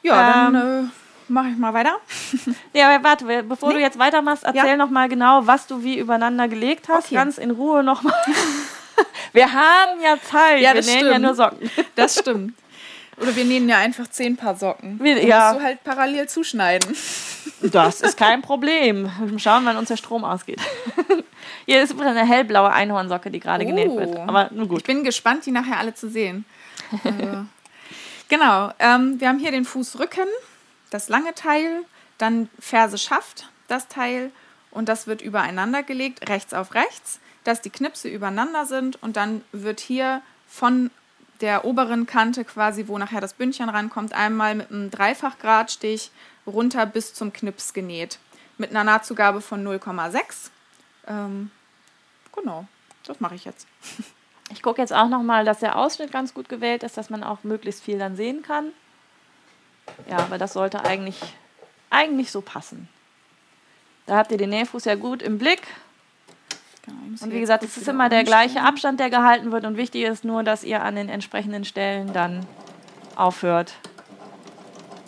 Ja, ähm, dann äh, mache ich mal weiter. ja, warte, bevor nee. du jetzt weitermachst, erzähl ja. noch mal genau, was du wie übereinander gelegt hast. Okay. Ganz in Ruhe noch mal. Wir haben ja Zeit. Ja, wir nähen ja stimmt. nur Socken. Das stimmt. Oder wir nähen ja einfach zehn Paar Socken. Wir- ja. musst du halt parallel zuschneiden. Das ist kein Problem. Schauen, wann uns der Strom ausgeht. Hier ist übrigens eine hellblaue Einhornsocke, die gerade genäht wird. Oh. Aber nur Ich gut. bin gespannt, die nachher alle zu sehen. Also, genau, ähm, wir haben hier den Fußrücken, das lange Teil, dann Ferse Schaft, das Teil und das wird übereinander gelegt, rechts auf rechts, dass die Knipse übereinander sind und dann wird hier von der oberen Kante quasi, wo nachher das Bündchen rankommt, einmal mit einem Dreifachgradstich runter bis zum Knips genäht. Mit einer Nahtzugabe von 0,6. Ähm, genau, das mache ich jetzt. Ich gucke jetzt auch nochmal, dass der Ausschnitt ganz gut gewählt ist, dass man auch möglichst viel dann sehen kann. Ja, aber das sollte eigentlich, eigentlich so passen. Da habt ihr den Nähfuß ja gut im Blick. Genau, Und wie gesagt, es ist immer der gleiche. Abstand, der gehalten wird. Und wichtig ist nur, dass ihr an den entsprechenden Stellen dann aufhört.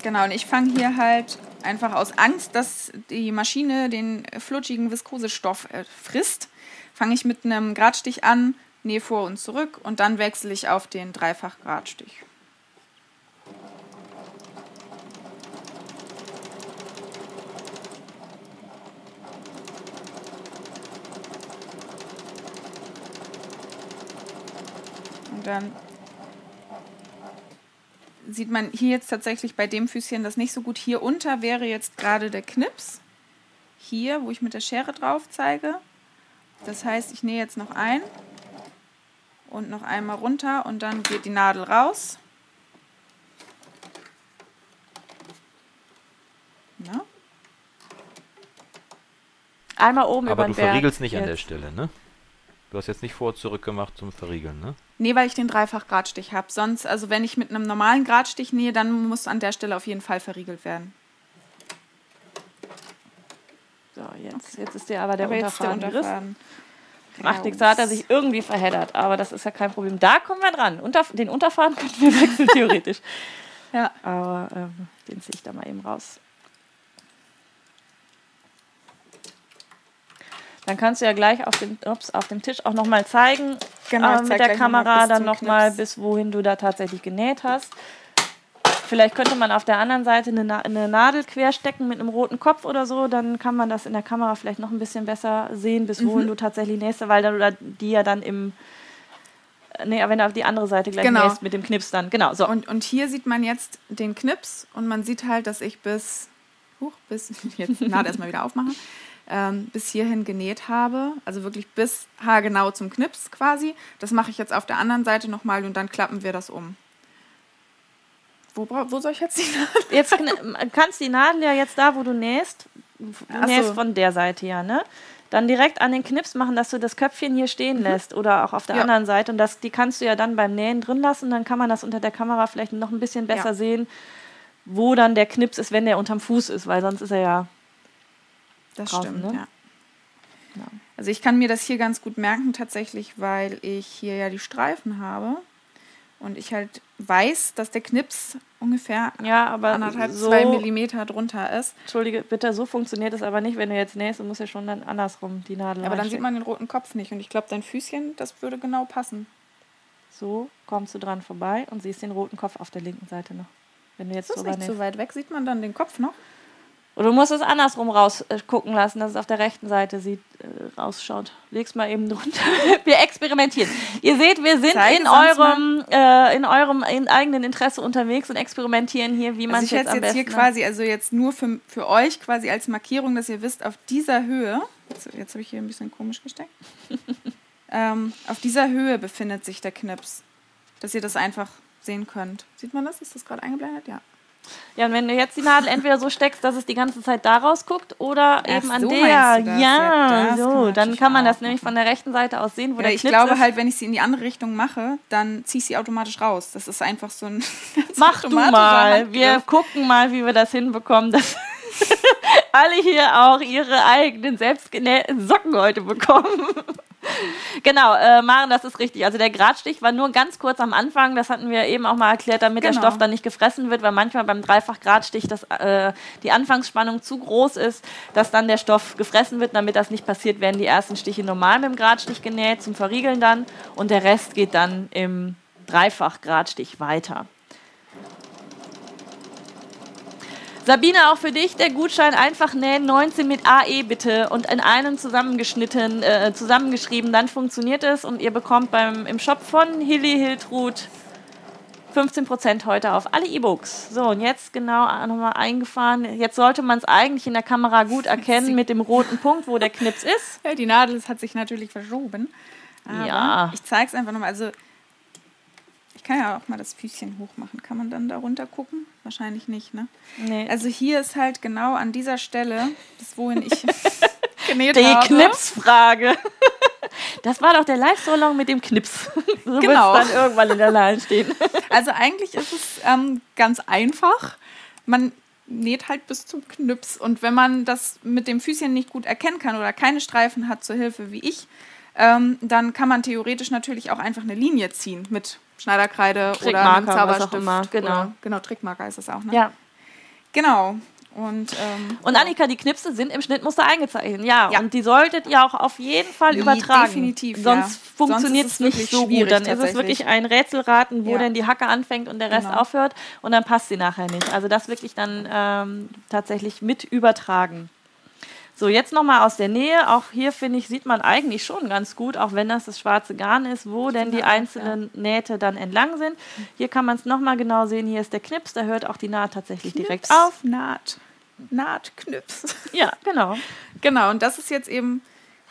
Genau, und ich fange hier halt einfach aus Angst, dass die Maschine den flutschigen Viskosestoff äh, frisst, fange ich mit einem Gradstich an, nähe vor und zurück und dann wechsle ich auf den Dreifachgradstich. Und dann sieht man hier jetzt tatsächlich bei dem Füßchen das nicht so gut. Hier unter wäre jetzt gerade der Knips. Hier, wo ich mit der Schere drauf zeige. Das heißt, ich nähe jetzt noch ein und noch einmal runter und dann geht die Nadel raus. Na? Einmal oben Aber über du den Berg. verriegelst nicht an der jetzt. Stelle, ne? Du hast jetzt nicht vor zurück gemacht zum Verriegeln, ne? Nee, weil ich den Dreifachgradstich habe. Sonst, also wenn ich mit einem normalen Gradstich nähe, dann muss an der Stelle auf jeden Fall verriegelt werden. So, jetzt, jetzt ist dir aber der Aber der Unterfaden gerissen. Unterfaden. Macht nichts, da hat er sich irgendwie verheddert, aber das ist ja kein Problem. Da kommen wir dran. Unter, den Unterfaden könnten wir wechseln, theoretisch. Ja. Aber ähm, den ziehe ich da mal eben raus. Dann kannst du ja gleich auf dem, ups, auf dem Tisch auch nochmal zeigen, Genau, äh, mit der noch Kamera bis dann nochmal, bis wohin du da tatsächlich genäht hast. Vielleicht könnte man auf der anderen Seite eine, Na eine Nadel querstecken mit einem roten Kopf oder so, dann kann man das in der Kamera vielleicht noch ein bisschen besser sehen, bis Mhm. wohin du tatsächlich nähst, weil dann oder die ja dann im Nee, wenn du auf die andere Seite gleich Genau. nähst mit dem Knips dann. Genau, so. Und, und hier sieht man jetzt den Knips und man sieht halt, dass ich bis, huch, bis, jetzt Nadel erstmal wieder aufmachen, ähm, bis hierhin genäht habe. Also wirklich bis haargenau zum Knips quasi. Das mache ich jetzt auf der anderen Seite nochmal und dann klappen wir das um. Wo, wo soll ich jetzt die Nadel? Jetzt kannst die Nadel ja jetzt da, wo du nähst, du nähst so. von der Seite ja, ne? Dann direkt an den Knips machen, dass du das Köpfchen hier stehen lässt oder auch auf der Mhm. Ja. anderen Seite. Und das, die kannst du ja dann beim Nähen drin lassen. Dann kann man das unter der Kamera vielleicht noch ein bisschen besser Ja. sehen, wo dann der Knips ist, wenn der unterm Fuß ist, weil sonst ist er ja. Das Draußen, stimmt, ne? ja. Also ich kann mir das hier ganz gut merken tatsächlich, weil ich hier ja die Streifen habe und ich halt weiß, dass der Knips ungefähr Ja, aber anderthalb, so, zwei Millimeter drunter ist. Entschuldige, bitte, so funktioniert es aber nicht, wenn du jetzt nähst. Du musst ja schon dann andersrum die Nadel Aber dann sieht man den roten Kopf nicht und ich glaube, dein Füßchen, das würde genau passen. So kommst du dran vorbei und siehst den roten Kopf auf der linken Seite noch. Wenn du jetzt Das ist drüber nicht nähst. so weit weg. Sieht man dann den Kopf noch? Oder du musst es andersrum raus äh, lassen, dass es auf der rechten Seite sieht, äh, rausschaut. Leg's mal eben drunter. wir experimentieren. Ihr seht, wir sind Zeige in eurem, äh, in eurem in eigenen Interesse unterwegs und experimentieren hier, wie man Also es ich jetzt hätte am jetzt hier besten quasi, also jetzt nur für, für euch quasi als Markierung, dass ihr wisst, auf dieser Höhe, jetzt, jetzt habe ich hier ein bisschen komisch gesteckt, ähm, auf dieser Höhe befindet sich der Knips. Dass ihr das einfach sehen könnt. Sieht man das? Ist das gerade eingeblendet? Ja. Ja, und wenn du jetzt die Nadel entweder so steckst, dass es die ganze Zeit da rausguckt oder Ach eben an so, der. Ja, Ja, so. kann dann kann man das nämlich von der rechten Seite aus sehen, wo ja der ich Knips glaube ist. halt, wenn ich sie in die andere Richtung mache, dann ziehe ich sie automatisch raus. Das ist einfach so ein. Mach du mal. Wir gucken mal, wie wir das hinbekommen, dass alle hier auch ihre eigenen selbstgenähten Socken heute bekommen. genau, äh, Maren, das ist richtig. Also der Gradstich war nur ganz kurz am Anfang. Das hatten wir eben auch mal erklärt, damit Genau. der Stoff dann nicht gefressen wird, weil manchmal beim Dreifach-Gradstich äh, die Anfangsspannung zu groß ist, dass dann der Stoff gefressen wird. Damit das nicht passiert, werden die ersten Stiche normal mit dem Gradstich genäht, zum Verriegeln dann. Und der Rest geht dann im Dreifach-Gradstich weiter. Sabine, auch für dich der Gutschein einfach nähen, 19 mit AE bitte und in einem zusammengeschnitten, äh, zusammengeschrieben, dann funktioniert es und ihr bekommt beim, im Shop von Hilly Hiltrud 15% heute auf alle E-Books. So, und jetzt genau nochmal eingefahren. Jetzt sollte man es eigentlich in der Kamera gut erkennen mit dem roten Punkt, wo der Knips ist. Ja, die Nadel hat sich natürlich verschoben. Aber Ja. Ich zeige es einfach nochmal. Also, ich kann ja auch mal das Füßchen hoch machen. Kann man dann da runter gucken? Wahrscheinlich nicht, ne? Nee. Also, hier ist halt genau an dieser Stelle, das wohin ich genäht die habe. Knipsfrage. Das war doch der Live-Salon mit dem Knips. So Genau. dann irgendwann in der Line stehen. Also, eigentlich ist es ähm, ganz einfach. Man näht halt bis zum Knips. Und wenn man das mit dem Füßchen nicht gut erkennen kann oder keine Streifen hat zur Hilfe wie ich, ähm, dann kann man theoretisch natürlich auch einfach eine Linie ziehen mit Schneiderkreide oder einem Zauberstift. genau. Oder, genau, Trickmarker ist es auch, ne? Ja. Genau. Und, ähm, Und Annika, die Knipse sind im Schnittmuster eingezeichnet. Ja, Ja. und die solltet ihr auch auf jeden Fall übertragen. definitiv, ja. Sonst Sonst funktioniert es nicht so gut. Dann ist es wirklich ein Rätselraten, wo Ja. denn die Hacke anfängt und der Rest Genau. aufhört. Und dann passt sie nachher nicht. Also das wirklich dann ähm, tatsächlich mit übertragen. So, jetzt nochmal aus der Nähe. Auch hier, finde ich, sieht man eigentlich schon ganz gut, auch wenn das das schwarze Garn ist, wo denn die einzelnen Nähte dann entlang sind. Hier kann man es nochmal genau sehen. Hier ist der Knips, da hört auch die Naht tatsächlich direkt Knips, auf. Naht. Naht, Knips. Ja, genau. Genau, und das ist jetzt eben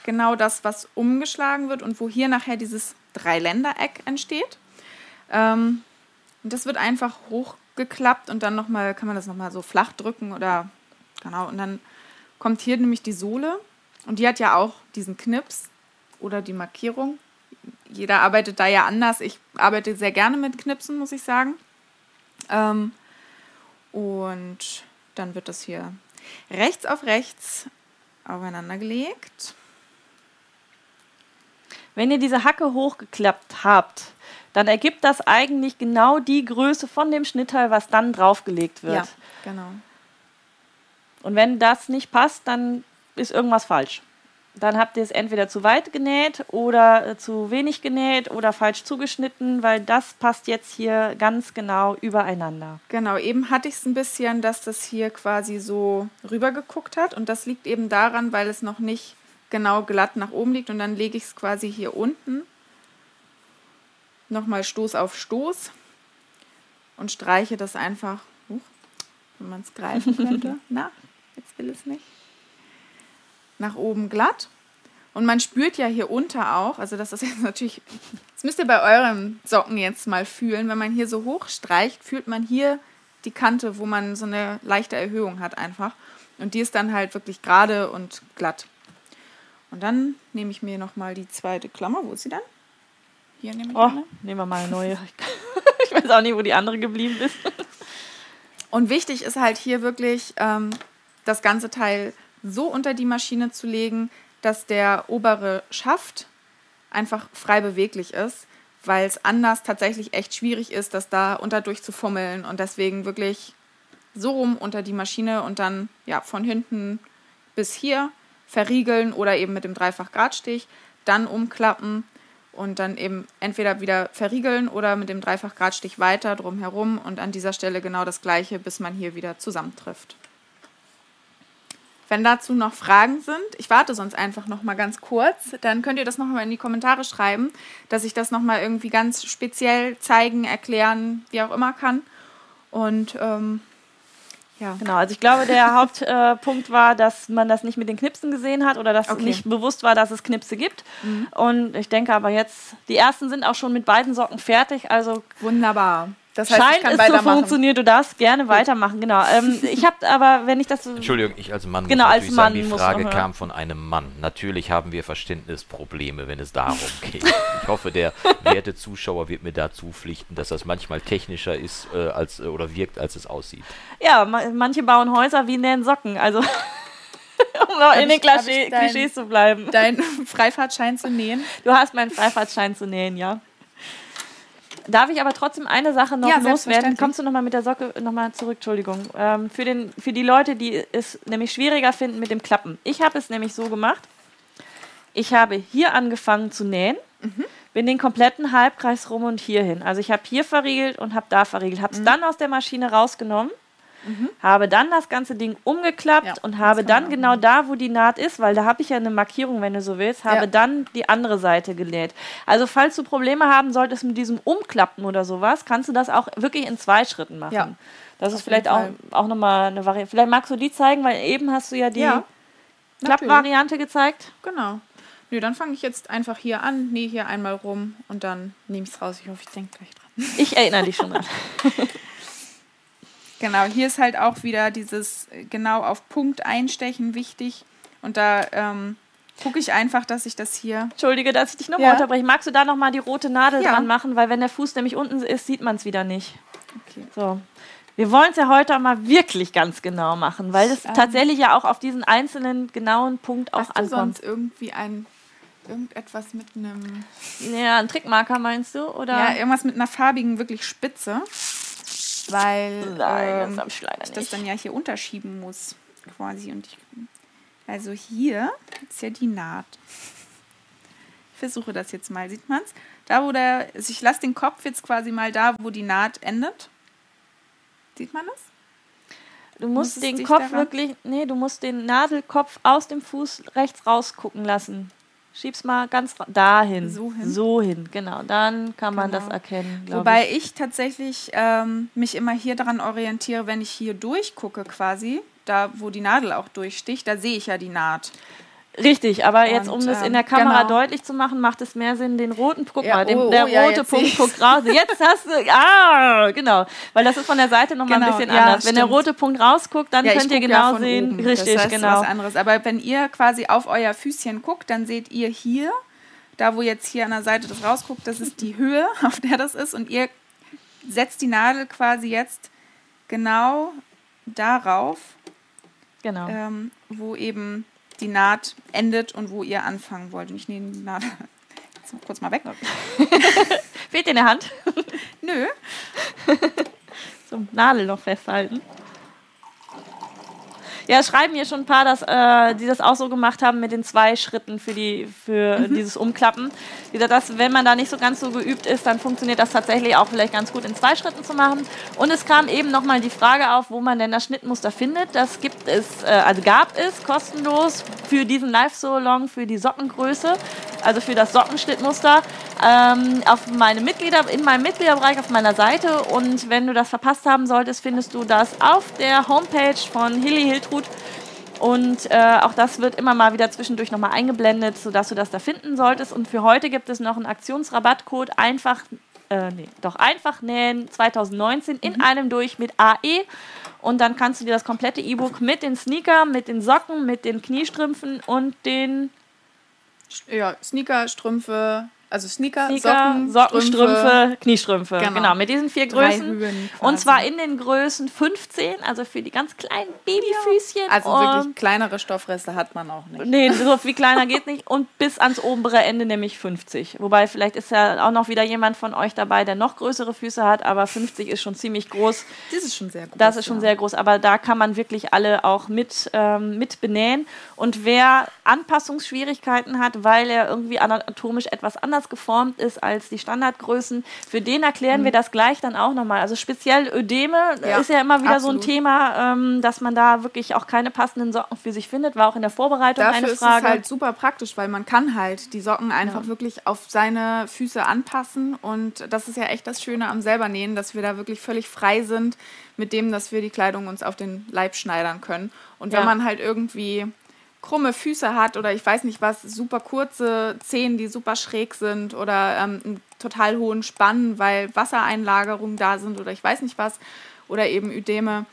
genau das, was umgeschlagen wird und wo hier nachher dieses Dreiländereck entsteht. Ähm, und das wird einfach hochgeklappt und dann nochmal, kann man das nochmal so flach drücken oder genau, und dann kommt hier nämlich die Sohle und die hat ja auch diesen Knips oder die Markierung. Jeder arbeitet da ja anders. Ich arbeite sehr gerne mit Knipsen, muss ich sagen. Ähm, und dann wird das hier rechts auf rechts aufeinander gelegt. Wenn ihr diese Hacke hochgeklappt habt, dann ergibt das eigentlich genau die Größe von dem Schnittteil, was dann draufgelegt wird. Ja, genau. Und wenn das nicht passt, dann ist irgendwas falsch. Dann habt ihr es entweder zu weit genäht oder äh, zu wenig genäht oder falsch zugeschnitten, weil das passt jetzt hier ganz genau übereinander. Genau, eben hatte ich es ein bisschen, dass das hier quasi so rübergeguckt hat. Und das liegt eben daran, weil es noch nicht genau glatt nach oben liegt. Und dann lege ich es quasi hier unten. Nochmal Stoß auf Stoß. Und streiche das einfach, huch, wenn man es greifen könnte. Na, jetzt will es nicht. Nach oben glatt. Und man spürt ja hier unter auch, also das ist jetzt natürlich, das müsst ihr bei euren Socken jetzt mal fühlen, wenn man hier so hoch streicht, fühlt man hier die Kante, wo man so eine leichte Erhöhung hat einfach. Und die ist dann halt wirklich gerade und glatt. Und dann nehme ich mir nochmal die zweite Klammer. Wo ist sie dann? Hier nehme ich Oh, eine. nehmen wir mal eine neue. Ich weiß auch nicht, wo die andere geblieben ist. Und wichtig ist halt hier wirklich, ähm, das ganze Teil so unter die Maschine zu legen, dass der obere Schaft einfach frei beweglich ist, weil es anders tatsächlich echt schwierig ist, das da unterdurch zu fummeln und deswegen wirklich so rum unter die Maschine und dann ja von hinten bis hier verriegeln oder eben mit dem Dreifach-Gradstich, dann umklappen und dann eben entweder wieder verriegeln oder mit dem Dreifach-Gradstich weiter drumherum und an dieser Stelle genau das gleiche, bis man hier wieder zusammentrifft. Wenn dazu noch Fragen sind, ich warte sonst einfach noch mal ganz kurz, dann könnt ihr das noch mal in die Kommentare schreiben, dass ich das noch mal irgendwie ganz speziell zeigen, erklären, wie auch immer kann. Und ähm, ja, Genau, also ich glaube, der Hauptpunkt äh, war, dass man das nicht mit den Knipsen gesehen hat oder dass Okay. nicht bewusst war, dass es Knipse gibt. Und ich denke aber jetzt, die ersten sind auch schon mit beiden Socken fertig, also wunderbar. Das heißt, ich scheint kann es zu funktionieren. Du darfst gerne weitermachen, genau. Ähm, ich habe aber, wenn ich das so Entschuldigung, ich als Mann Genau, muss als natürlich Mann sagen, die muss Frage ja. kam von einem Mann. Natürlich haben wir Verständnisprobleme, wenn es darum geht. Ich hoffe, der werte Zuschauer wird mir dazu pflichten, dass das manchmal technischer ist äh, als, äh, oder wirkt, als es aussieht. Ja, ma manche bauen Häuser wie nähen Socken. Also um noch in den Klischee, dein- Klischees zu bleiben. Deinen Freifahrtschein zu nähen. Du hast meinen Freifahrtschein zu nähen, ja. Darf ich aber trotzdem eine Sache noch Ja, loswerden? Kommst du nochmal mit der Socke nochmal zurück, Entschuldigung. Ähm, für, den, für die Leute, die es nämlich schwieriger finden mit dem Klappen. Ich habe es nämlich so gemacht. Ich habe hier angefangen zu nähen, Mhm. bin den kompletten Halbkreis rum und hier hin. Also ich habe hier verriegelt und habe da verriegelt. Mhm. Habe es dann aus der Maschine rausgenommen, habe dann das ganze Ding umgeklappt Ja, und habe dann genau da, wo die Naht ist, weil da habe ich ja eine Markierung, wenn du so willst, habe Ja. dann die andere Seite genäht. Also falls du Probleme haben solltest mit diesem Umklappen oder sowas, kannst du das auch wirklich in zwei Schritten machen. Ja, Das ist vielleicht auch, auch nochmal eine Variante. Vielleicht magst du die zeigen, weil eben hast du ja die Ja, Klappvariante gezeigt. Genau. Nö, dann fange ich jetzt einfach hier an, nähe hier einmal rum und dann nehme ich es raus. Ich hoffe, ich denke gleich dran. Ich erinnere dich schon dran. Genau, hier ist halt auch wieder dieses äh, genau auf Punkt einstechen wichtig. Und da ähm, gucke ich einfach, dass ich das hier. Entschuldige, dass ich dich nochmal Ja. unterbreche. Magst du da nochmal die rote Nadel Ja. dran machen? Weil wenn der Fuß nämlich unten ist, sieht man es wieder nicht. Okay. So. Wir wollen es ja heute auch mal wirklich ganz genau machen, weil es Ähm. tatsächlich ja auch auf diesen einzelnen genauen Punkt auch Hast du ankommt. sonst irgendwie ein irgendetwas mit einem Ja, ein Trickmarker meinst du? Oder? ja irgendwas mit einer farbigen wirklich Spitze, weil Nein, das ähm, habe ich ich das dann ja hier unterschieben muss quasi und ich also hier ist ja die Naht. Ich versuche das jetzt mal, sieht man's? Da wo der also ich lasse den Kopf jetzt quasi mal da, wo die Naht endet. Sieht man das? Du Muss musst es den Kopf daran- wirklich, nee, du musst den Nadelkopf aus dem Fuß rechts rausgucken lassen. Schieb's mal ganz dahin. So hin? So hin, genau. Dann kann man Genau. das erkennen, Wobei ich tatsächlich ähm, mich immer hier daran orientiere, wenn ich hier durchgucke quasi, da wo die Nadel auch durchsticht, da sehe ich ja die Naht. Ich. Richtig, aber jetzt, um Und, das in ähm, der Kamera genau. deutlich zu machen, macht es mehr Sinn, den roten, guck Ja, mal, den, oh, der oh, ja, rote Punkt guckt raus. Jetzt hast du, ah, genau. Weil das ist von der Seite nochmal Genau, ein bisschen ja, anders. Wenn der stimmt. rote Punkt rausguckt, dann könnt ihr genau sehen. oben. Richtig, das heißt genau. was anderes. Aber wenn ihr quasi auf euer Füßchen guckt, dann seht ihr hier, da wo jetzt hier an der Seite das rausguckt, das ist die Höhe, auf der das ist. Und ihr setzt die Nadel quasi jetzt genau darauf, Genau. ähm, wo eben die Naht endet und wo ihr anfangen wollt. Und ich nehme die Naht jetzt mal kurz mal weg. Fehlt dir eine Hand Nö. zum Nadel noch festhalten. Ja, es schreiben hier schon ein paar, dass, äh, die das auch so gemacht haben mit den zwei Schritten für, die, für Mhm. dieses Umklappen. Wieder das, wenn man da nicht so ganz so geübt ist, dann funktioniert das tatsächlich auch vielleicht ganz gut in zwei Schritten zu machen. Und es kam eben nochmal die Frage auf, wo man denn das Schnittmuster findet. Das gibt es, äh, also gab es kostenlos für diesen Live-So-Long für die Sockengröße, also für das Sockenschnittmuster, ähm, auf meine Mitglieder, in meinem Mitgliederbereich auf meiner Seite. Und wenn du das verpasst haben solltest, findest du das auf der Homepage von Hilly Hiltrud. Und äh, auch das wird immer mal wieder zwischendurch nochmal eingeblendet, sodass du das da finden solltest. Und für heute gibt es noch einen Aktionsrabattcode einfach, äh, nee, doch einfach nähen 2019 in einem durch mit AE. Und dann kannst du dir das komplette E-Book mit den Sneaker, mit den Socken, mit den Kniestrümpfen und den Ja, Sneaker, Strümpfe, also Sneaker, Sneaker, Socken, Socken, Strümpfe. Strümpfe, Kniestrümpfe. Genau. Genau. mit diesen vier Größen. Und zwar in den Größen 15, also für die ganz kleinen Babyfüßchen. Also wirklich kleinere Stoffreste hat man auch nicht. Nee, so viel kleiner geht nicht. Und bis ans obere Ende, nämlich 50. Wobei, vielleicht ist ja auch noch wieder jemand von euch dabei, der noch größere Füße hat, aber 50 ist schon ziemlich groß. Das ist schon sehr gut. Das ist schon sehr groß, aber da kann man wirklich alle auch mit, ähm, mit benähen. Und wer Anpassungsschwierigkeiten hat, weil er irgendwie anatomisch etwas anders geformt ist als die Standardgrößen, für den erklären wir das gleich dann auch nochmal. Also speziell Ödeme Mhm. Ja, ist ja immer wieder so ein absolut. Thema, ähm, dass man da wirklich auch keine passenden Socken für sich findet. War auch in der Vorbereitung Dafür eine ist Frage. es halt super praktisch, weil man kann halt die Socken einfach wirklich auf seine Füße anpassen und das ist ja echt das Schöne am selber nähen, dass wir da wirklich völlig frei sind mit dem, dass wir die Kleidung uns auf den Leib schneidern können. Und wenn Ja. man halt irgendwie krumme Füße hat oder ich weiß nicht was, super kurze Zehen, die super schräg sind oder ähm, einen total hohen Spann, weil Wassereinlagerungen da sind oder ich weiß nicht was oder eben Ödeme,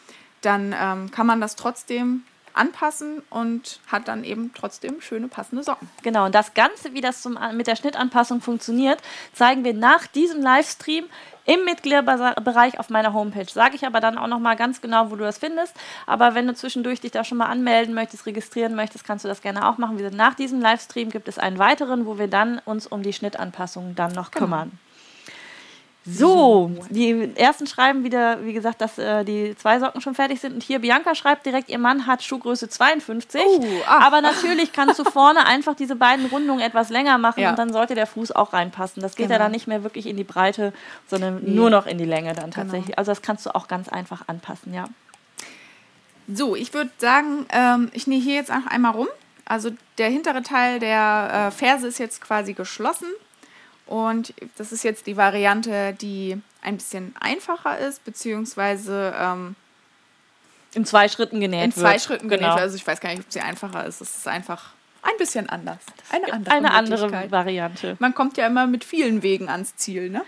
dann ähm, kann man das trotzdem anpassen und hat dann eben trotzdem schöne passende Socken. Genau, und das Ganze, wie das zum, mit der Schnittanpassung funktioniert, zeigen wir nach diesem Livestream im Mitgliederbereich auf meiner Homepage. Sage ich aber dann auch nochmal ganz genau, wo du das findest. Aber wenn du zwischendurch dich da schon mal anmelden möchtest, registrieren möchtest, kannst du das gerne auch machen. Wie gesagt, nach diesem Livestream gibt es einen weiteren, wo wir dann uns um die Schnittanpassungen dann noch genau. kümmern. So, die ersten schreiben wieder, wie gesagt, dass äh, die zwei Socken schon fertig sind. Und hier Bianca schreibt direkt, ihr Mann hat Schuhgröße 52. Oh, aber natürlich kannst du vorne einfach diese beiden Rundungen etwas länger machen ja. und dann sollte der Fuß auch reinpassen. Das geht genau. ja dann nicht mehr wirklich in die Breite, sondern nee. nur noch in die Länge dann genau. tatsächlich. Genau. Also das kannst du auch ganz einfach anpassen, ja. So, ich würde sagen, ähm, ich nähe hier jetzt auch einmal rum. Also der hintere Teil der äh, Ferse ist jetzt quasi geschlossen. Und das ist jetzt die Variante, die ein bisschen einfacher ist, beziehungsweise ähm, in zwei Schritten genäht in zwei wird. Schritten genäht genau. Also ich weiß gar nicht, ob sie einfacher ist. Es ist einfach ein bisschen anders. Eine andere, eine andere Variante. Man kommt ja immer mit vielen Wegen ans Ziel, ne?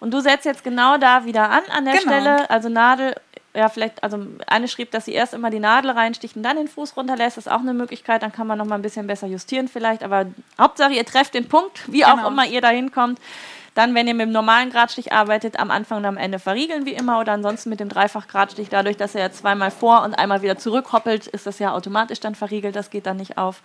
Und du setzt jetzt genau da wieder an, an der genau. Stelle, also Nadel ja, vielleicht, also eine schrieb, dass sie erst immer die Nadel reinsticht und dann den Fuß runterlässt. Das ist auch eine Möglichkeit. Dann kann man noch mal ein bisschen besser justieren vielleicht. Aber Hauptsache, ihr trefft den Punkt, wie genau. auch immer ihr da hinkommt. Dann, wenn ihr mit dem normalen Gradstich arbeitet, am Anfang und am Ende verriegeln wie immer oder ansonsten mit dem Dreifach-Gradstich. Dadurch, dass er ja zweimal vor und einmal wieder zurückhoppelt, ist das ja automatisch dann verriegelt. Das geht dann nicht auf.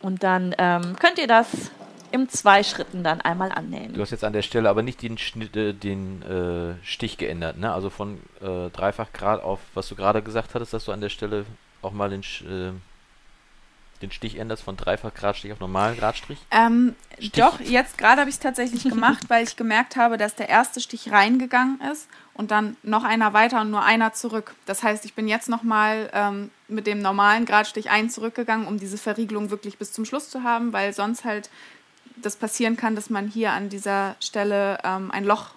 Und dann ähm, könnt ihr das im zwei Schritten dann einmal annähen. Du hast jetzt an der Stelle aber nicht den, Schnitt, äh, den äh, Stich geändert, ne? Also von äh, dreifach Grad auf, was du gerade gesagt hattest, dass du an der Stelle auch mal den, äh, den Stich änderst von dreifach Gradstich auf normalen Gradstrich? Ähm, doch, jetzt gerade habe ich es tatsächlich gemacht, weil ich gemerkt habe, dass der erste Stich reingegangen ist und dann noch einer weiter und nur einer zurück. Das heißt, ich bin jetzt nochmal ähm, mit dem normalen Gradstich ein zurückgegangen, um diese Verriegelung wirklich bis zum Schluss zu haben, weil sonst halt das passieren kann, dass man hier an dieser Stelle ähm, ein Loch,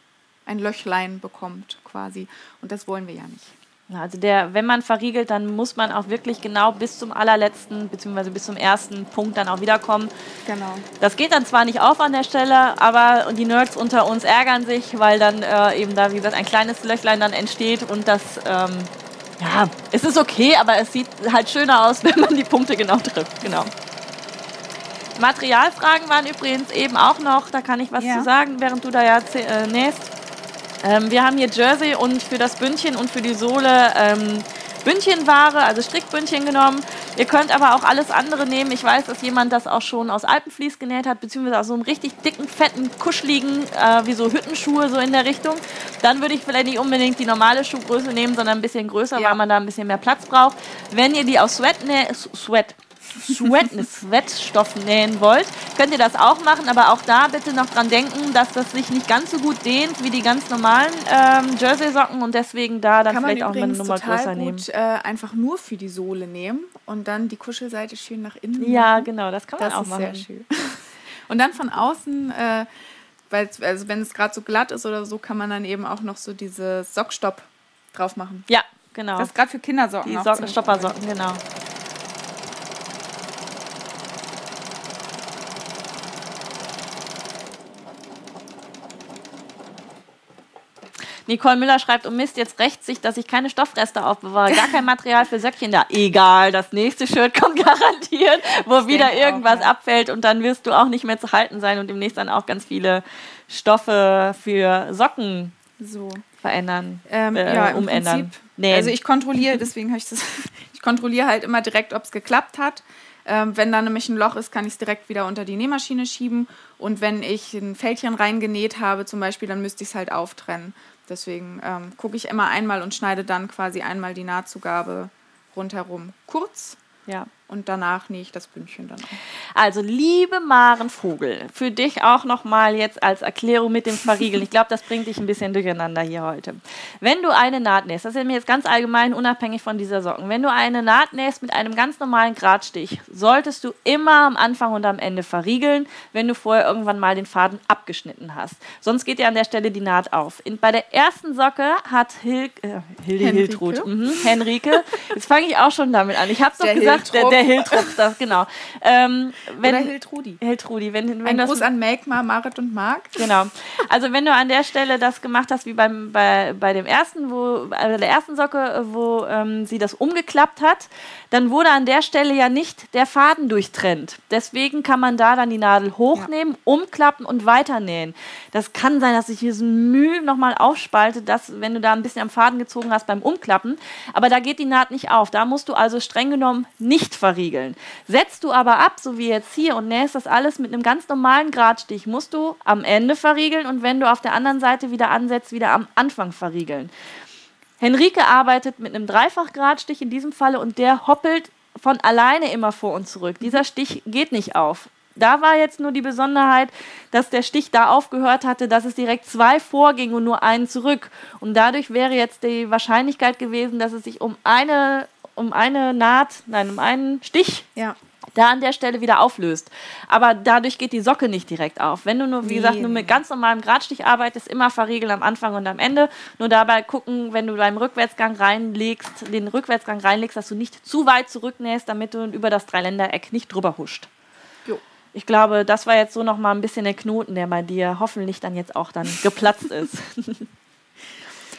ein Löchlein bekommt quasi. Und das wollen wir ja nicht. Also der, wenn man verriegelt, dann muss man auch wirklich genau bis zum allerletzten bzw. bis zum ersten Punkt dann auch wiederkommen. Genau. Das geht dann zwar nicht auf an der Stelle, aber die Nerds unter uns ärgern sich, weil dann äh, eben da, wie gesagt, ein kleines Löchlein dann entsteht und das, ähm, ja, es ist okay, aber es sieht halt schöner aus, wenn man die Punkte genau trifft. Genau. Materialfragen waren übrigens eben auch noch, da kann ich was ja. zu sagen, während du da ja äh, nähst. Ähm, wir haben hier Jersey und für das Bündchen und für die Sohle ähm, Bündchenware, also Strickbündchen genommen. Ihr könnt aber auch alles andere nehmen. Ich weiß, dass jemand das auch schon aus Alpenvlies genäht hat, beziehungsweise aus so einem richtig dicken, fetten, kuscheligen, äh, wie so Hüttenschuhe so in der Richtung. Dann würde ich vielleicht nicht unbedingt die normale Schuhgröße nehmen, sondern ein bisschen größer, ja. weil man da ein bisschen mehr Platz braucht. Wenn ihr die aus Sweat, Sweat Sweat, Sweatstoff nähen wollt, könnt ihr das auch machen, aber auch da bitte noch dran denken, dass das sich nicht ganz so gut dehnt wie die ganz normalen ähm, Jersey-Socken und deswegen da dann vielleicht auch mal eine Nummer größer nehmen. Gut, äh, einfach nur für die Sohle nehmen und dann die Kuschelseite schön nach innen. Ja, machen. genau, das kann man das auch machen. Sehr schön. Und dann von außen, äh, weil also wenn es gerade so glatt ist oder so, kann man dann eben auch noch so diese Sockstopp drauf machen. Ja, genau. Das ist gerade für Kindersocken. Die Socken, Stoppersocken, genau. Nicole Müller schreibt, um Mist, jetzt rächt sich, dass ich keine Stoffreste aufbewahre. Gar kein Material für Söckchen da. Egal, das nächste Shirt kommt garantiert, wo ich wieder irgendwas auch, ja. abfällt und dann wirst du auch nicht mehr zu halten sein und demnächst dann auch ganz viele Stoffe für Socken so. verändern, ähm, äh, ja, umändern. Prinzip, also ich kontrolliere, deswegen habe ich das, ich kontrolliere halt immer direkt, ob es geklappt hat. Ähm, wenn da nämlich ein Loch ist, kann ich es direkt wieder unter die Nähmaschine schieben. Und wenn ich ein Fältchen reingenäht habe, zum Beispiel, dann müsste ich es halt auftrennen. Deswegen ähm, gucke ich immer einmal und schneide dann quasi einmal die Nahtzugabe rundherum kurz. Ja und danach nähe ich das Bündchen dann auch. Also, liebe Maren Vogel, für dich auch nochmal jetzt als Erklärung mit dem Verriegeln. Ich glaube, das bringt dich ein bisschen durcheinander hier heute. Wenn du eine Naht nähst, das ist mir jetzt ganz allgemein unabhängig von dieser Socken, wenn du eine Naht nähst mit einem ganz normalen Gradstich, solltest du immer am Anfang und am Ende verriegeln, wenn du vorher irgendwann mal den Faden abgeschnitten hast. Sonst geht dir an der Stelle die Naht auf. In, bei der ersten Socke hat Hil, äh, Hilde Henrike. Hiltrud, mhm, Henrike, jetzt fange ich auch schon damit an. Ich habe es doch gesagt, der, der der Hiltrup, das, genau. Ähm, wenn, Oder Hiltrudi. Hiltrudi, wenn, wenn Ein das, Gruß an Melkmar, Marit und Marc. Genau. Also wenn du an der Stelle das gemacht hast, wie beim, bei, bei dem ersten, wo, also der ersten Socke, wo ähm, sie das umgeklappt hat, dann wurde an der Stelle ja nicht der Faden durchtrennt. Deswegen kann man da dann die Nadel hochnehmen, umklappen und weiternähen. Das kann sein, dass sich hier so ein Mühe nochmal aufspaltet, dass, wenn du da ein bisschen am Faden gezogen hast beim Umklappen, aber da geht die Naht nicht auf. Da musst du also streng genommen nicht verriegeln. Setzt du aber ab, so wie jetzt hier, und nähst das alles mit einem ganz normalen Gradstich, musst du am Ende verriegeln und wenn du auf der anderen Seite wieder ansetzt, wieder am Anfang verriegeln. Henrike arbeitet mit einem Dreifachgradstich in diesem Falle und der hoppelt von alleine immer vor und zurück. Dieser Stich geht nicht auf. Da war jetzt nur die Besonderheit, dass der Stich da aufgehört hatte, dass es direkt zwei vorging und nur einen zurück. Und dadurch wäre jetzt die Wahrscheinlichkeit gewesen, dass es sich um eine, um eine Naht, nein, um einen Stich Ja. da an der Stelle wieder auflöst. Aber dadurch geht die Socke nicht direkt auf. Wenn du nur, wie Nee, gesagt, nur mit ganz normalem Gradstich arbeitest, immer verriegeln am Anfang und am Ende. Nur dabei gucken, wenn du beim Rückwärtsgang reinlegst, den Rückwärtsgang reinlegst, dass du nicht zu weit zurücknähst, damit du über das Dreiländereck nicht drüber huscht. Jo. Ich glaube, das war jetzt so noch mal ein bisschen der Knoten, der bei dir hoffentlich dann jetzt auch dann geplatzt ist.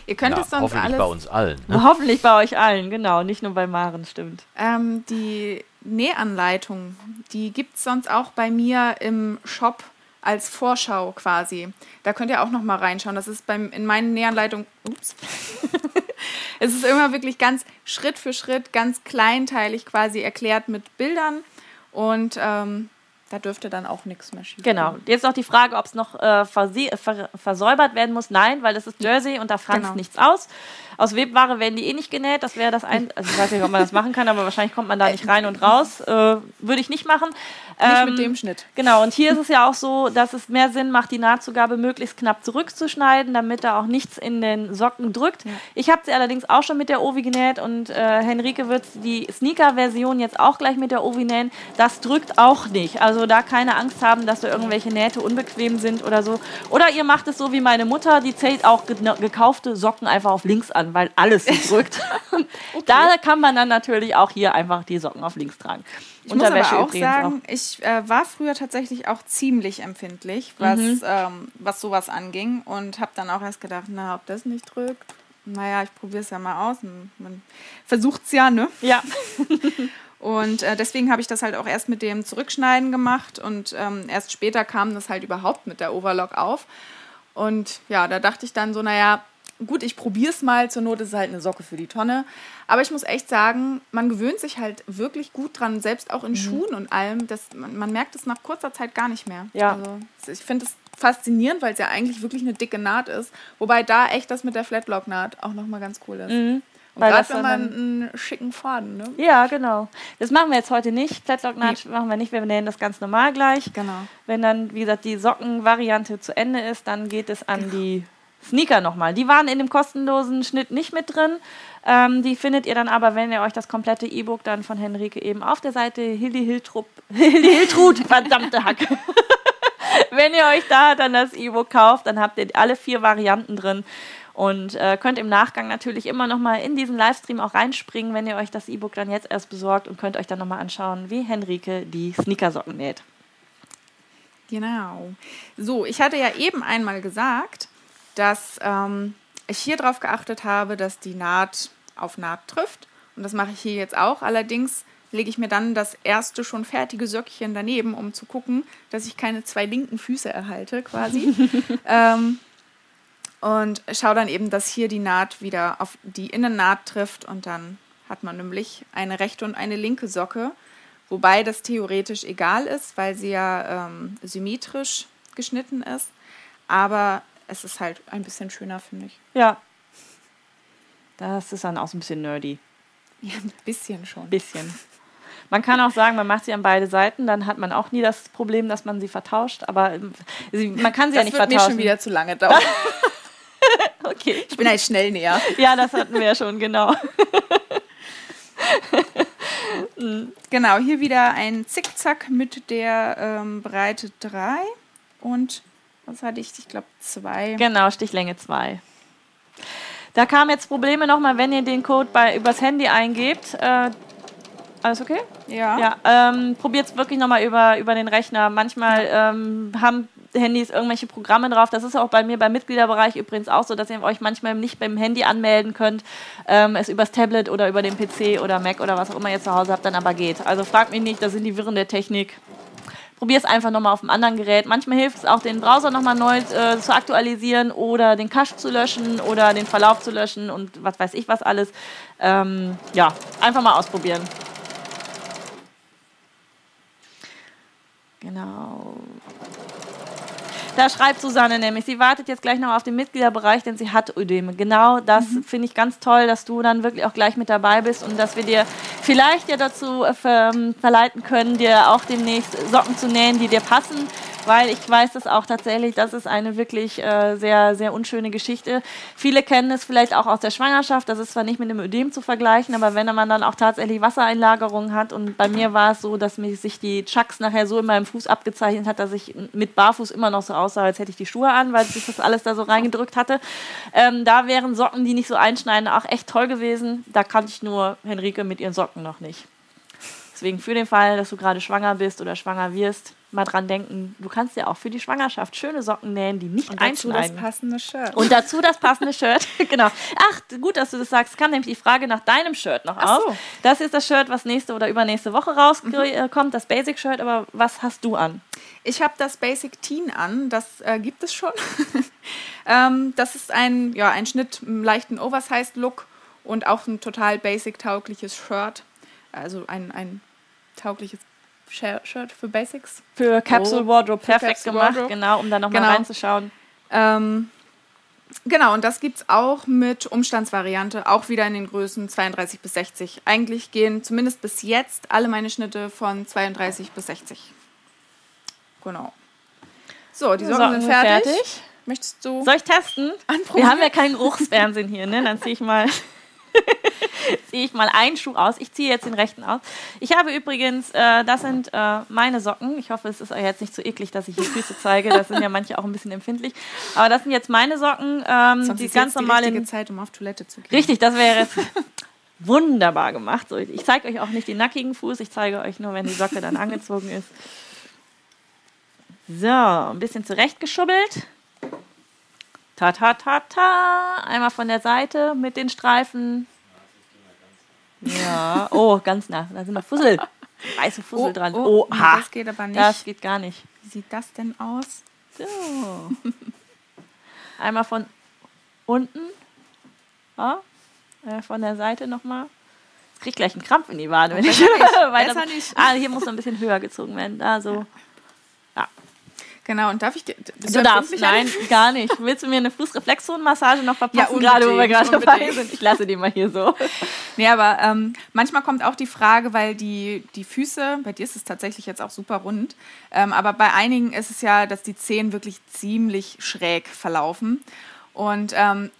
Ihr könnt Ja, es sonst hoffentlich alles. bei uns allen. Ne? hoffentlich bei euch allen, genau, nicht nur bei Maren, stimmt. Ähm, die Nähanleitung, die gibt es sonst auch bei mir im Shop als Vorschau quasi. Da könnt ihr auch noch mal reinschauen. Das ist beim, in meinen Nähanleitungen. Ups. es ist immer wirklich ganz Schritt für Schritt, ganz kleinteilig quasi erklärt mit Bildern. Und ähm, da dürfte dann auch nichts mehr schief Genau. Jetzt noch die Frage, ob es noch äh, versäubert werden muss. Nein, weil das ist Jersey und da franzt Genau. nichts aus. Aus Webware werden die eh nicht genäht. Das wäre das ein. Also ich weiß nicht, ob man das machen kann, aber wahrscheinlich kommt man da nicht rein und raus. Äh, Würde ich nicht machen. Nicht Ähm, mit dem Schnitt. Genau, und hier ist es ja auch so, dass es mehr Sinn macht, die Nahtzugabe möglichst knapp zurückzuschneiden, damit da auch nichts in den Socken drückt. Ich habe sie allerdings auch schon mit der Ovi genäht und äh, Henrike wird die Sneaker-Version jetzt auch gleich mit der Ovi nähen. Das drückt auch nicht. Also da keine Angst haben, dass da irgendwelche Nähte unbequem sind oder so. Oder ihr macht es so wie meine Mutter, die zählt auch ge gekaufte Socken einfach auf links an, weil alles drückt. Da kann man dann natürlich auch hier einfach die Socken auf links tragen. Ich muss aber auch sagen, ich äh, war früher tatsächlich auch ziemlich empfindlich, was, Mhm. ähm, was sowas anging und habe dann auch erst gedacht, na, ob das nicht drückt. Naja, ich probiere es ja mal aus. Man versucht es ja, ne? Ja. Und äh, deswegen habe ich das halt auch erst mit dem Zurückschneiden gemacht und ähm, erst später kam das halt überhaupt mit der Overlock auf. Und ja, da dachte ich dann so, naja, gut, ich probiere es mal, zur Not ist es halt eine Socke für die Tonne. Aber ich muss echt sagen, man gewöhnt sich halt wirklich gut dran, selbst auch in Schuhen und allem. Das, man, man merkt es nach kurzer Zeit gar nicht mehr. Ja. Also, ich finde es faszinierend, weil es ja eigentlich wirklich eine dicke Naht ist. Wobei da echt das mit der Flatlock-Naht auch nochmal ganz cool ist. Und Weil gerade wenn man einen schicken Faden, ne? Ja, genau. Das machen wir jetzt heute nicht. Flatlock-Naht machen wir nicht. Wir nähen das ganz normal gleich. Genau. Wenn dann, wie gesagt, die Sockenvariante zu Ende ist, dann geht es an die Sneaker nochmal. Die waren in dem kostenlosen Schnitt nicht mit drin. Ähm, die findet ihr dann aber, wenn ihr euch das komplette E-Book dann von Henrike eben auf der Seite Hildi Hiltrup, Hildi Hiltrud, verdammte Hacke. wenn ihr euch da dann das E-Book kauft, dann habt ihr alle vier Varianten drin. Und äh, könnt im Nachgang natürlich immer noch mal in diesen Livestream auch reinspringen, wenn ihr euch das E-Book dann jetzt erst besorgt und könnt euch dann noch mal anschauen, wie Henrike die Sneakersocken näht. Genau. So, ich hatte ja eben einmal gesagt, dass ähm, ich hier drauf geachtet habe, dass die Naht auf Naht trifft. Und das mache ich hier jetzt auch. Allerdings lege ich mir dann das erste schon fertige Söckchen daneben, um zu gucken, dass ich keine zwei linken Füße erhalte, quasi. ähm, und schaue dann eben, dass hier die Naht wieder auf die Innennaht trifft und dann hat man nämlich eine rechte und eine linke Socke. Wobei das theoretisch egal ist, weil sie ja ähm, symmetrisch geschnitten ist. Aber es ist halt ein bisschen schöner, finde ich. Ja. Das ist dann auch so ein bisschen nerdy. Ja, ein bisschen schon. Bisschen. Man kann auch sagen, man macht sie an beide Seiten, dann hat man auch nie das Problem, dass man sie vertauscht. Aber ähm, sie, man kann sie ja Das nicht wird mir vertauschen. schon wieder zu lange dauern. okay. Ich bin halt schnell näher. Ja, das hatten wir ja schon, genau. Genau, hier wieder ein Zickzack mit der ähm, Breite 3 und was hatte ich? Ich glaube 2. Genau, Stichlänge 2. Da kamen jetzt Probleme nochmal, wenn ihr den Code bei, übers Handy eingebt. Äh, Alles okay? Ja. Ja, ähm, probiert es wirklich nochmal über, über den Rechner. Manchmal ähm, haben Handys irgendwelche Programme drauf. Das ist auch bei mir beim Mitgliederbereich übrigens auch so, dass ihr euch manchmal nicht beim Handy anmelden könnt, ähm, es übers Tablet oder über den PC oder Mac oder was auch immer ihr zu Hause habt, dann aber geht. Also fragt mich nicht, das sind die Wirren der Technik. Probier es einfach nochmal auf einem anderen Gerät. Manchmal hilft es auch, den Browser nochmal neu äh, zu aktualisieren oder den Cache zu löschen oder den Verlauf zu löschen und was weiß ich was alles. Ähm, ja, einfach mal ausprobieren. Genau. Da schreibt Susanne nämlich, sie wartet jetzt gleich noch auf den Mitgliederbereich, denn sie hat Ödeme. Genau das finde ich ganz toll, dass du dann wirklich auch gleich mit dabei bist und dass wir dir vielleicht ja dazu ver verleiten können, dir auch demnächst Socken zu nähen, die dir passen. Weil ich weiß das auch tatsächlich, das ist eine wirklich äh, sehr, sehr unschöne Geschichte. Viele kennen es vielleicht auch aus der Schwangerschaft. Das ist zwar nicht mit einem Ödem zu vergleichen, aber wenn man dann auch tatsächlich Wassereinlagerungen hat und bei mir war es so, dass mich sich die Chucks nachher so in meinem Fuß abgezeichnet hat, dass ich mit Barfuß immer noch so aussah, als hätte ich die Schuhe an, weil sich das alles da so reingedrückt hatte. Ähm, da wären Socken, die nicht so einschneiden, auch echt toll gewesen. Da kannte ich nur Henrike mit ihren Socken noch nicht. Deswegen für den Fall, dass du gerade schwanger bist oder schwanger wirst, mal dran denken, du kannst ja auch für die Schwangerschaft schöne Socken nähen, die nicht Und dazu das passende Shirt. Und dazu das passende Shirt. genau. Ach, gut, dass du das sagst. Es kam nämlich die Frage nach deinem Shirt noch Ach auf. so. Das ist das Shirt, was nächste oder übernächste Woche rauskommt, das Basic-Shirt. Aber was hast du an? Ich habe das Basic Teen an, das äh, gibt es schon. ähm, das ist ein, ja, ein Schnitt im leichten Oversized-Look und auch ein total basic-taugliches Shirt. Also ein, ein taugliches Shir- Shirt für Basics. Für Capsule Wardrobe für perfekt Capsule gemacht, Wardrobe. genau, um da nochmal Genau. reinzuschauen. Ähm, genau, und das gibt es auch mit Umstandsvariante, auch wieder in den Größen 32 bis 60. Eigentlich gehen zumindest bis jetzt alle meine Schnitte von 32 bis 60. Genau. So, die Socken, sind fertig. Möchtest du Soll ich testen? anprobieren? Wir haben ja keinen Geruchsfernsehen hier, ne? Dann ziehe ich mal. ziehe ich mal einen Schuh aus. Ich ziehe jetzt den rechten aus. Ich habe übrigens, äh, das sind äh, meine Socken. Ich hoffe, es ist euch jetzt nicht zu eklig, dass ich die Füße zeige. Das sind ja manche auch ein bisschen empfindlich. Aber das sind jetzt meine Socken, ähm, Sonst die ist ganz jetzt normal die richtige Zeit, um auf Toilette zu gehen. Richtig, das wäre jetzt wunderbar gemacht. So, ich zeige euch auch nicht den nackigen Fuß, ich zeige euch nur, wenn die Socke dann angezogen ist. So, ein bisschen zurechtgeschubbelt. Ta ta ta ta. Einmal von der Seite mit den Streifen. Ja, oh, ganz nah. Da sind noch Fussel. Weiße Fussel dran. Oh, Oh, ha. das geht aber nicht. Das geht gar nicht. Wie sieht das denn aus? So. Einmal von unten. Ja. Von der Seite nochmal. Jetzt krieg ich gleich einen Krampf in die Wade, wenn ich weiter. Ah, hier muss noch ein bisschen höher gezogen werden. Da so. Genau, und darf ich dir. Du darfst. Nein, gar nicht. Willst du mir eine Fußreflexzonenmassage noch verpassen, Ja, gerade wo wir gerade dabei sind? Ich lasse die mal hier so. Nee, aber ähm, manchmal kommt auch die Frage, weil die, die Füße, bei dir ist es tatsächlich jetzt auch super rund, ähm, aber bei einigen ist es ja, dass die Zehen wirklich ziemlich schräg verlaufen. Und ähm,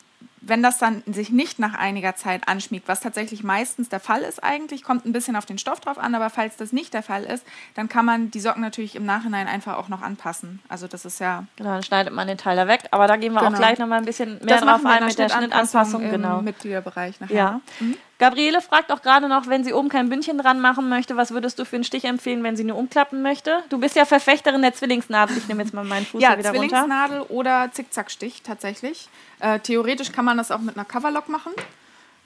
wenn das dann sich nicht nach einiger Zeit anschmiegt, was tatsächlich meistens der Fall ist eigentlich, kommt ein bisschen auf den Stoff drauf an, aber falls das nicht der Fall ist, dann kann man die Socken natürlich im Nachhinein einfach auch noch anpassen. Also das ist ja Genau, dann schneidet man den Teil da weg. Aber da gehen wir auch Genau. gleich nochmal ein bisschen mehr das drauf ein mit der Schnittanpassung. im Genau. Mitgliederbereich nachher. Ja. Mhm. Gabriele fragt auch gerade noch, wenn sie oben kein Bündchen dran machen möchte, was würdest du für einen Stich empfehlen, wenn sie nur umklappen möchte? Du bist ja Verfechterin der Zwillingsnadel. Ich nehme jetzt mal meinen Fuß Ja, wieder runter. Zwillingsnadel oder Zickzackstich tatsächlich. Äh, theoretisch kann man das auch mit einer Coverlock machen.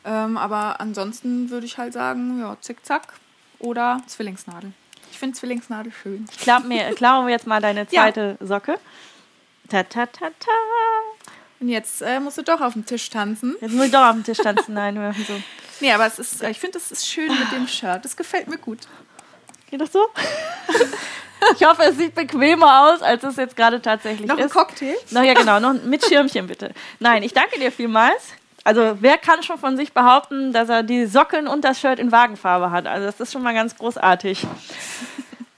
Ähm, aber ansonsten würde ich halt sagen, ja, Zickzack oder Zwillingsnadel. Ich finde Zwillingsnadel schön. Ich klappe mir, klaue mir jetzt mal deine zweite Socke. Ta ta ta ta. Jetzt äh, musst du doch auf dem Tisch tanzen. Jetzt muss ich doch auf dem Tisch tanzen. Nein, wir machen so. Nee, aber es ist, ich finde, es ist schön mit dem Shirt. Das gefällt mir gut. Geht das so? Ich hoffe, es sieht bequemer aus, als es jetzt gerade tatsächlich Noch ein ist. Cocktail? Na ja, genau, noch mit Schirmchen bitte. Nein, ich danke dir vielmals. Also, wer kann schon von sich behaupten, dass er die Socken und das Shirt in Wagenfarbe hat? Also, das ist schon mal ganz großartig.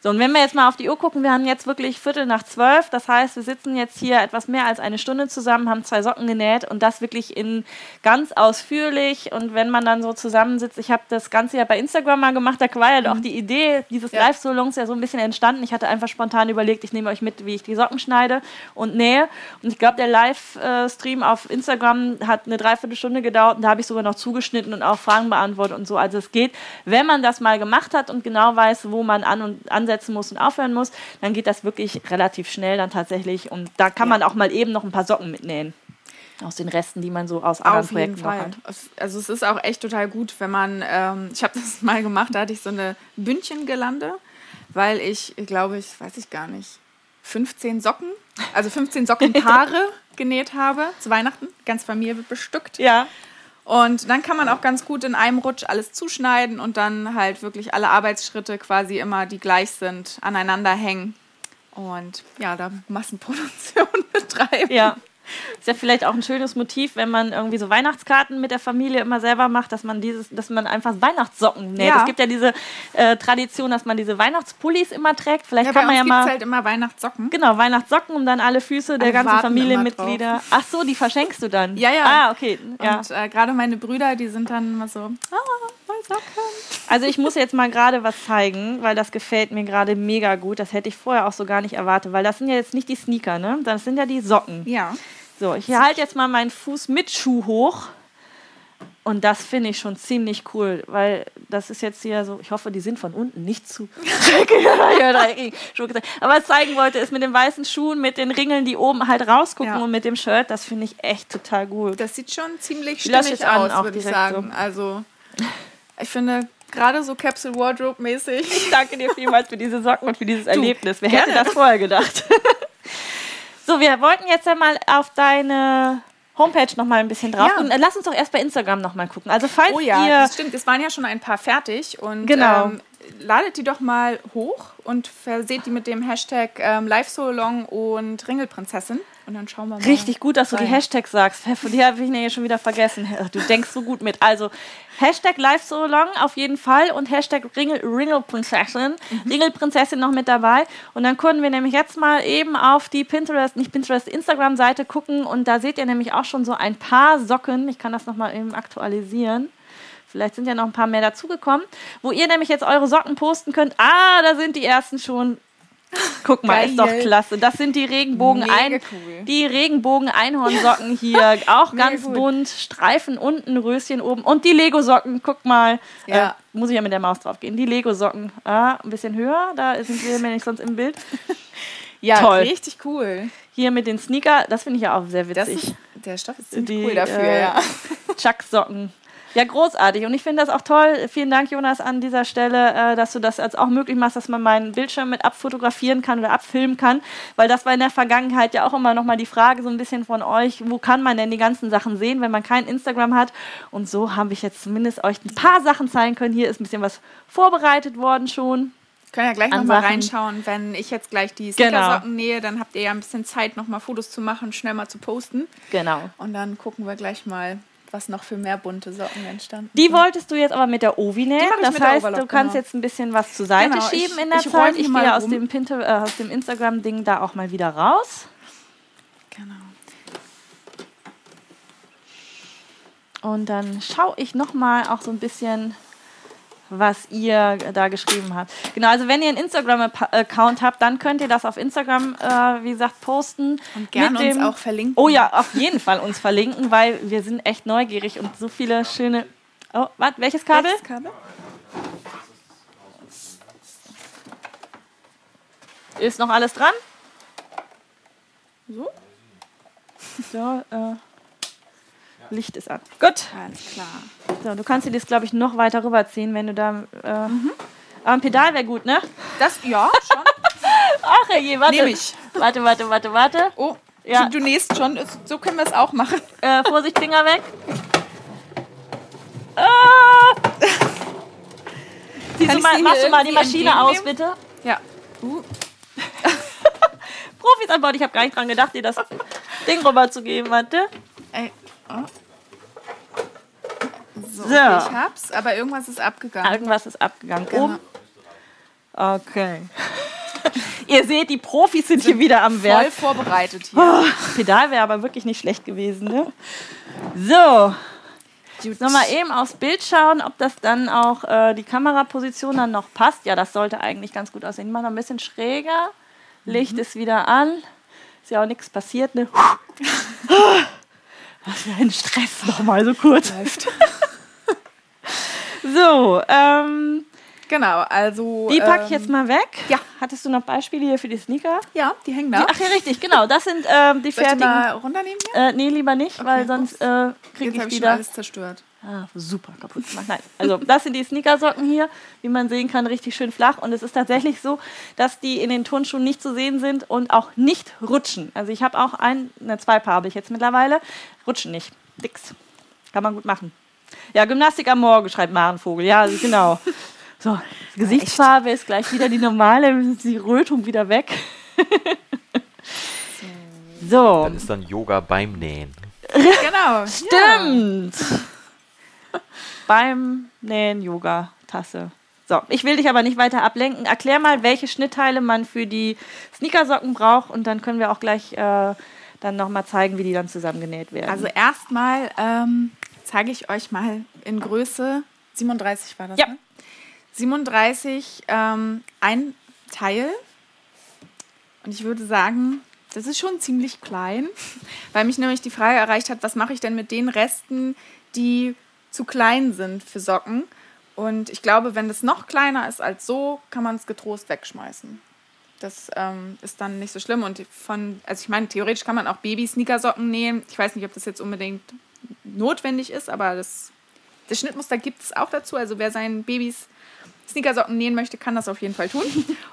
So, und wenn wir jetzt mal auf die Uhr gucken, wir haben jetzt wirklich Viertel nach zwölf. Das heißt, wir sitzen jetzt hier etwas mehr als eine Stunde zusammen, haben zwei Socken genäht und das wirklich in ganz ausführlich. Und wenn man dann so zusammensitzt, ich habe das Ganze ja bei Instagram mal gemacht, da war ja doch die Idee dieses Ja. Live-Solongs ja so ein bisschen entstanden. Ich hatte einfach spontan überlegt, ich nehme euch mit, wie ich die Socken schneide und nähe. Und ich glaube, der Live-Stream auf Instagram hat eine Dreiviertelstunde gedauert und da habe ich sogar noch zugeschnitten und auch Fragen beantwortet und so. Also es geht, wenn man das mal gemacht hat und genau weiß, wo man an und ansetzen muss und aufhören muss, dann geht das wirklich relativ schnell dann tatsächlich. Und da kann man auch mal eben noch ein paar Socken mitnähen. Aus den Resten, die man so aus anderen Auf jeden Projekten noch Fall. Also es ist auch echt total gut, wenn man, ähm, ich habe das mal gemacht, da hatte ich so eine Bündchengelande, weil ich, glaube ich, weiß ich gar nicht, 15 Socken, also 15 Sockenpaare genäht habe zu Weihnachten. Ganz Familie wird bestückt. Ja, Und dann kann man auch ganz gut in einem Rutsch alles zuschneiden und dann halt wirklich alle Arbeitsschritte quasi immer, die gleich sind, aneinander hängen. Und ja, da Massenproduktion betreiben. Ja. Ist ja vielleicht auch ein schönes Motiv, wenn man irgendwie so Weihnachtskarten mit der Familie immer selber macht, dass man dieses, dass man einfach Weihnachtssocken näht. Ja. Es gibt ja diese äh, Tradition, dass man diese Weihnachtspullis immer trägt. Vielleicht Ja, kann man ja mal halt immer Weihnachtssocken. genau Weihnachtssocken um dann alle Füße der Alle ganzen warten Familienmitglieder. Ach so, die verschenkst du dann. Ja, ja. Ah, okay. Ja. Und äh, gerade meine Brüder, die sind dann immer so, ah, Socken. Also ich muss jetzt mal gerade was zeigen, weil das gefällt mir gerade mega gut. Das hätte ich vorher auch so gar nicht erwartet, weil das sind ja jetzt nicht die Sneaker, ne? Das sind ja die Socken. Ja. So, ich halte jetzt mal meinen Fuß mit Schuh hoch. Und das finde ich schon ziemlich cool, weil das ist jetzt hier so, ich hoffe, die sind von unten nicht zu. Aber was ich zeigen wollte, ist mit den weißen Schuhen, mit den Ringeln, die oben halt rausgucken Ja. und mit dem Shirt, das finde ich echt total gut. Das sieht schon ziemlich stimmig aus, würde ich sagen. Also, ich finde, gerade so Capsule Wardrobe-mäßig. Ich danke dir vielmals für diese Socken und für dieses Erlebnis. Wer gerne. hätte das vorher gedacht? so, wir wollten jetzt ja mal auf deine Homepage noch mal ein bisschen drauf. Ja. Und äh, lass uns doch erst bei Instagram noch mal gucken. Also falls Oh ja, ihr das stimmt. Es waren ja schon ein paar fertig. Und Genau. ähm, ladet die doch mal hoch und verseht die mit dem Hashtag ähm, Live So Long und Ringelprinzessin. Und dann schauen wir mal. Richtig gut, dass du die rein. Hashtags sagst. Von die habe ich ja schon wieder vergessen. Du denkst so gut mit. Also Hashtag Live So Long auf jeden Fall und Hashtag Ringel, Ringelprinzessin. Ringelprinzessin noch mit dabei. Und dann können wir nämlich jetzt mal eben auf die Pinterest, nicht Pinterest, Instagram-Seite gucken. Und da seht ihr nämlich auch schon so ein paar Socken. Ich kann das nochmal eben aktualisieren. Vielleicht sind ja noch ein paar mehr dazugekommen, wo ihr nämlich jetzt eure Socken posten könnt. Ah, da sind die ersten schon. Guck mal, ist doch Geil. klasse. Das sind die Regenbogen Mega ein, cool. die Regenbogen Einhornsocken hier, auch ganz gut. bunt, Streifen unten, Röschen oben und die Lego Socken. Guck mal, Ja. äh, muss ich ja mit der Maus drauf gehen. Die Lego Socken, ah, ein bisschen höher, da sind wir nämlich sonst im Bild. Ja, Toll. richtig cool. Hier mit den Sneaker, das finde ich ja auch sehr witzig. ist, der Stoff ist ziemlich Die, cool dafür, äh, ja. Chuck-Socken. Ja, großartig. Und ich finde das auch toll. Vielen Dank, Jonas, an dieser Stelle, äh, dass du das jetzt auch möglich machst, dass man meinen Bildschirm mit abfotografieren kann oder abfilmen kann. Weil das war in der Vergangenheit ja auch immer nochmal die Frage so ein bisschen von euch, wo kann man denn die ganzen Sachen sehen, wenn man kein Instagram hat? Und so habe ich jetzt zumindest euch ein paar Sachen zeigen können. Hier ist ein bisschen was vorbereitet worden schon. Können ja gleich nochmal reinschauen, wenn ich jetzt gleich die Genau. Sneakersocken nähe, dann habt ihr ja ein bisschen Zeit, nochmal Fotos zu machen, schnell mal zu posten. Genau. Und dann gucken wir gleich mal, was noch für mehr bunte Socken entstanden Die sind. wolltest du jetzt aber mit der Ovi nähen. Das heißt, Overlock, du kannst genau. jetzt ein bisschen was zur Seite Genau, ich- schieben in der ich Zeit. Ich gehe aus dem, äh, aus dem Instagram-Ding da auch mal wieder raus. Genau. Und dann schaue ich nochmal auch so ein bisschen, was ihr da geschrieben habt. Genau, also wenn ihr einen Instagram-Account habt, dann könnt ihr das auf Instagram, äh, wie gesagt, posten. Und gerne uns dem- auch verlinken. Oh ja, auf jeden Fall uns verlinken, weil wir sind echt neugierig und so viele schöne... Oh, was? Welches Kabel? Welches Kabel? Ist noch alles dran? So? So, äh, Licht ist an. Gut. Alles klar. So, du kannst dir das, glaube ich, noch weiter rüberziehen, wenn du da... Äh, Aber ein Pedal wäre gut, ne? Das, ja, schon. Ach, herrje, warte. Nehm ich. Warte, warte, warte, warte. Oh, Ja. du, nähst schon. So können wir es auch machen. Äh, Vorsicht, Finger weg. Ah! Siehst mal, machst du mal die Maschine aus, bitte? Ja. Uh, Profis an Bord, ich habe gar nicht dran gedacht, dir das Ding rüberzugeben, warte. ey. Oh. So, So. okay, ich hab's, aber irgendwas ist abgegangen. Irgendwas ist abgegangen. Genau. Oben. Okay. Ihr seht, die Profis sind hier wieder am Voll Werk. vorbereitet hier. Oh, Pedal wäre aber wirklich nicht schlecht gewesen, ne? So. Jetzt nochmal eben aufs Bild schauen, ob das dann auch äh, die Kameraposition dann noch passt. Ja, das sollte eigentlich ganz gut aussehen. Ich mache noch ein bisschen schräger. Licht ist wieder an. Ist ja auch nichts passiert, ne? Was für ein Stress nochmal so kurz. So, ähm, Genau, also. die packe ich ähm, jetzt mal weg. ja. Hattest du noch Beispiele hier für die Sneaker? Ja, die hängen Die, da. ach ja, richtig, genau. Das sind ähm, die Soll ich die fertigen. mal runternehmen hier? Äh, nee, lieber nicht, weil Okay, sonst ups. äh, kriege ich ich wieder. alles zerstört. Ah, super kaputt gemacht. Nein, also das sind die Sneakersocken hier, wie man sehen kann, richtig schön flach. Und es ist tatsächlich so, dass die in den Turnschuhen nicht zu sehen sind und auch nicht rutschen. Also ich habe auch ein, ne, zwei Paar habe ich jetzt mittlerweile, rutschen nicht. Dix. Kann man gut machen. Ja, Gymnastik am Morgen, schreibt Marenvogel. Ja, genau. So, Gesichtsfarbe ist gleich wieder die normale, die Rötung wieder weg. so. Das ist dann Yoga beim Nähen. Genau. Stimmt. Beim Nähen Yoga Tasse. So, ich will dich aber nicht weiter ablenken. Erklär mal, welche Schnittteile man für die Sneakersocken braucht und dann können wir auch gleich äh, dann nochmal zeigen, wie die dann zusammengenäht werden. Also erstmal ähm, zeige ich euch mal in Größe 37 war das, Ja. ne? 37 ähm, ein Teil. Und ich würde sagen, das ist schon ziemlich klein, weil mich nämlich die Frage erreicht hat, was mache ich denn mit den Resten, die zu klein sind für Socken? Und ich glaube, wenn das noch kleiner ist als so, kann man es getrost wegschmeißen. Das ähm, ist dann nicht so schlimm. Und von, also ich meine, theoretisch kann man auch Baby-Sneakersocken nähen. Ich weiß nicht, ob das jetzt unbedingt notwendig ist, aber das, das Schnittmuster gibt es auch dazu. Also wer seinen Babys Sneakersocken nähen möchte, kann das auf jeden Fall tun.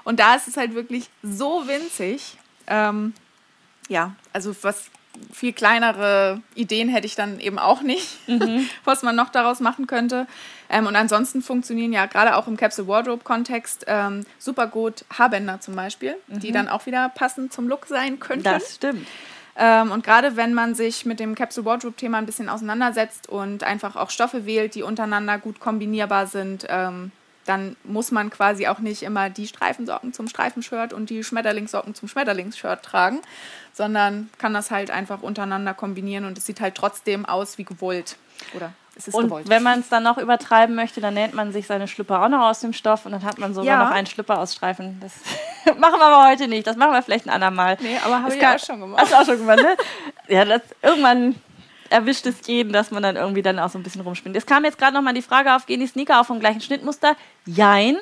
Und da ist es halt wirklich so winzig. Ähm, ja, also was viel kleinere Ideen hätte ich dann eben auch nicht, was man noch daraus machen könnte. Ähm, und ansonsten funktionieren ja gerade auch im Capsule Wardrobe Kontext ähm, super gut Haarbänder zum Beispiel, die dann auch wieder passend zum Look sein könnten. das stimmt. Ähm, und gerade wenn man sich mit dem Capsule Wardrobe Thema ein bisschen auseinandersetzt und einfach auch Stoffe wählt, die untereinander gut kombinierbar sind, ähm, dann muss man quasi auch nicht immer die Streifensocken zum Streifenshirt und die Schmetterlingssocken zum Schmetterlingsshirt tragen, sondern kann das halt einfach untereinander kombinieren und es sieht halt trotzdem aus wie gewollt. Oder es ist Und gewollt. wenn man es dann noch übertreiben möchte, dann näht man sich seine Schlüpper auch noch aus dem Stoff und dann hat man sogar Ja. noch einen Schlüpper aus Streifen. Das machen wir aber heute nicht. Das machen wir vielleicht ein andermal. nee, aber habe ich kann- auch schon gemacht. Hast du auch schon gemacht, ne? Ja, das, irgendwann erwischt es jeden, dass man dann irgendwie dann auch so ein bisschen rumspinnt. Es kam jetzt gerade nochmal die Frage auf, gehen die Sneaker auch vom gleichen Schnittmuster? Jein.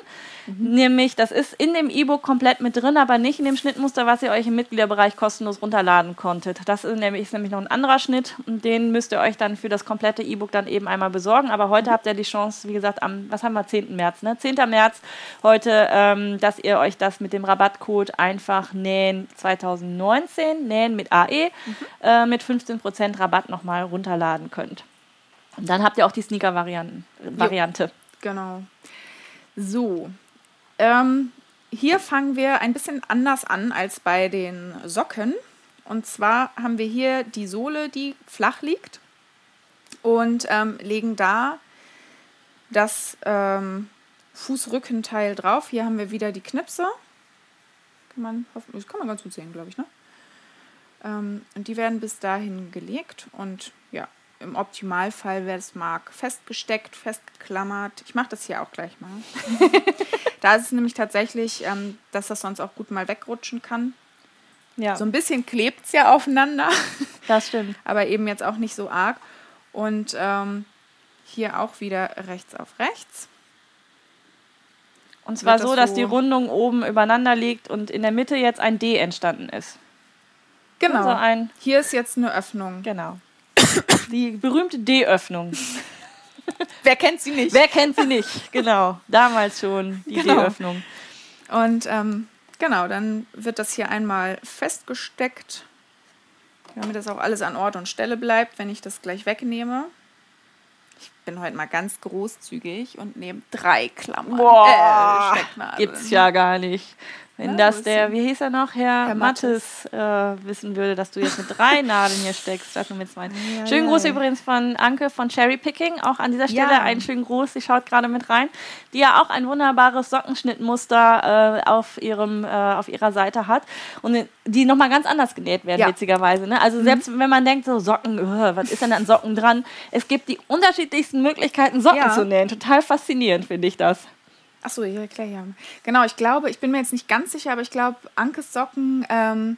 Nämlich, das ist in dem E-Book komplett mit drin, aber nicht in dem Schnittmuster, was ihr euch im Mitgliederbereich kostenlos runterladen konntet. Das ist nämlich, ist nämlich noch ein anderer Schnitt und den müsst ihr euch dann für das komplette E-Book dann eben einmal besorgen. Aber heute habt ihr die Chance, wie gesagt, am, was haben wir, 10. März, ne? 10. März heute, ähm, dass ihr euch das mit dem Rabattcode einfach nähen 2019, nähen mit AE, äh, mit 15% Rabatt nochmal runterladen könnt. Und dann habt ihr auch die Sneaker-Variante. Genau. So. Ähm, hier fangen wir ein bisschen anders an als bei den Socken. Und zwar haben wir hier die Sohle, die flach liegt. Und ähm, legen da das ähm, Fußrückenteil drauf. Hier haben wir wieder die Knipse. Kann man, das kann man ganz gut sehen, glaube ich. Ne? Ähm, und die werden bis dahin gelegt. Und ja, im Optimalfall, wer es mag, festgesteckt, festgeklammert. Ich mache das hier auch gleich mal. da ist es nämlich tatsächlich, ähm, dass das sonst auch gut mal wegrutschen kann. Ja, So ein bisschen klebt es ja aufeinander, das stimmt. aber eben jetzt auch nicht so arg. Und ähm, hier auch wieder rechts auf rechts. Und zwar das so, dass so- die Rundung oben übereinander liegt und in der Mitte jetzt ein D entstanden ist. Genau. Also ein, Hier ist jetzt eine Öffnung. genau. Die berühmte D-Öffnung. Wer kennt sie nicht? Wer kennt sie nicht? Genau, damals schon die Genau. D-Öffnung. Und ähm, genau, dann wird das hier einmal festgesteckt, damit das auch alles an Ort und Stelle bleibt, wenn ich das gleich wegnehme. Ich bin heute mal ganz großzügig und nehme drei Klammern. Boah, äh. Gibt's ja gar nicht. Wenn das der, wie hieß er noch, Herr, Herr Mattes, äh, wissen würde, dass du jetzt mit drei Nadeln hier steckst, nur mit zwei. Ja, schönen ja, Gruß ja. übrigens von Anke von Cherry Picking, auch an dieser Stelle einen schönen Gruß, sie schaut gerade mit rein, die ja auch ein wunderbares Sockenschnittmuster äh, auf, ihrem, äh, auf ihrer Seite hat und die nochmal ganz anders genäht werden, witzigerweise. Ne? Also selbst wenn man denkt, so Socken, äh, was ist denn an Socken dran? Es gibt die unterschiedlichsten Möglichkeiten, Socken zu nähen. Total faszinierend, finde ich das. Ach so, ja, klar, ja. Genau, ich glaube, ich bin mir jetzt nicht ganz sicher, aber ich glaube, Ankes Socken, ähm,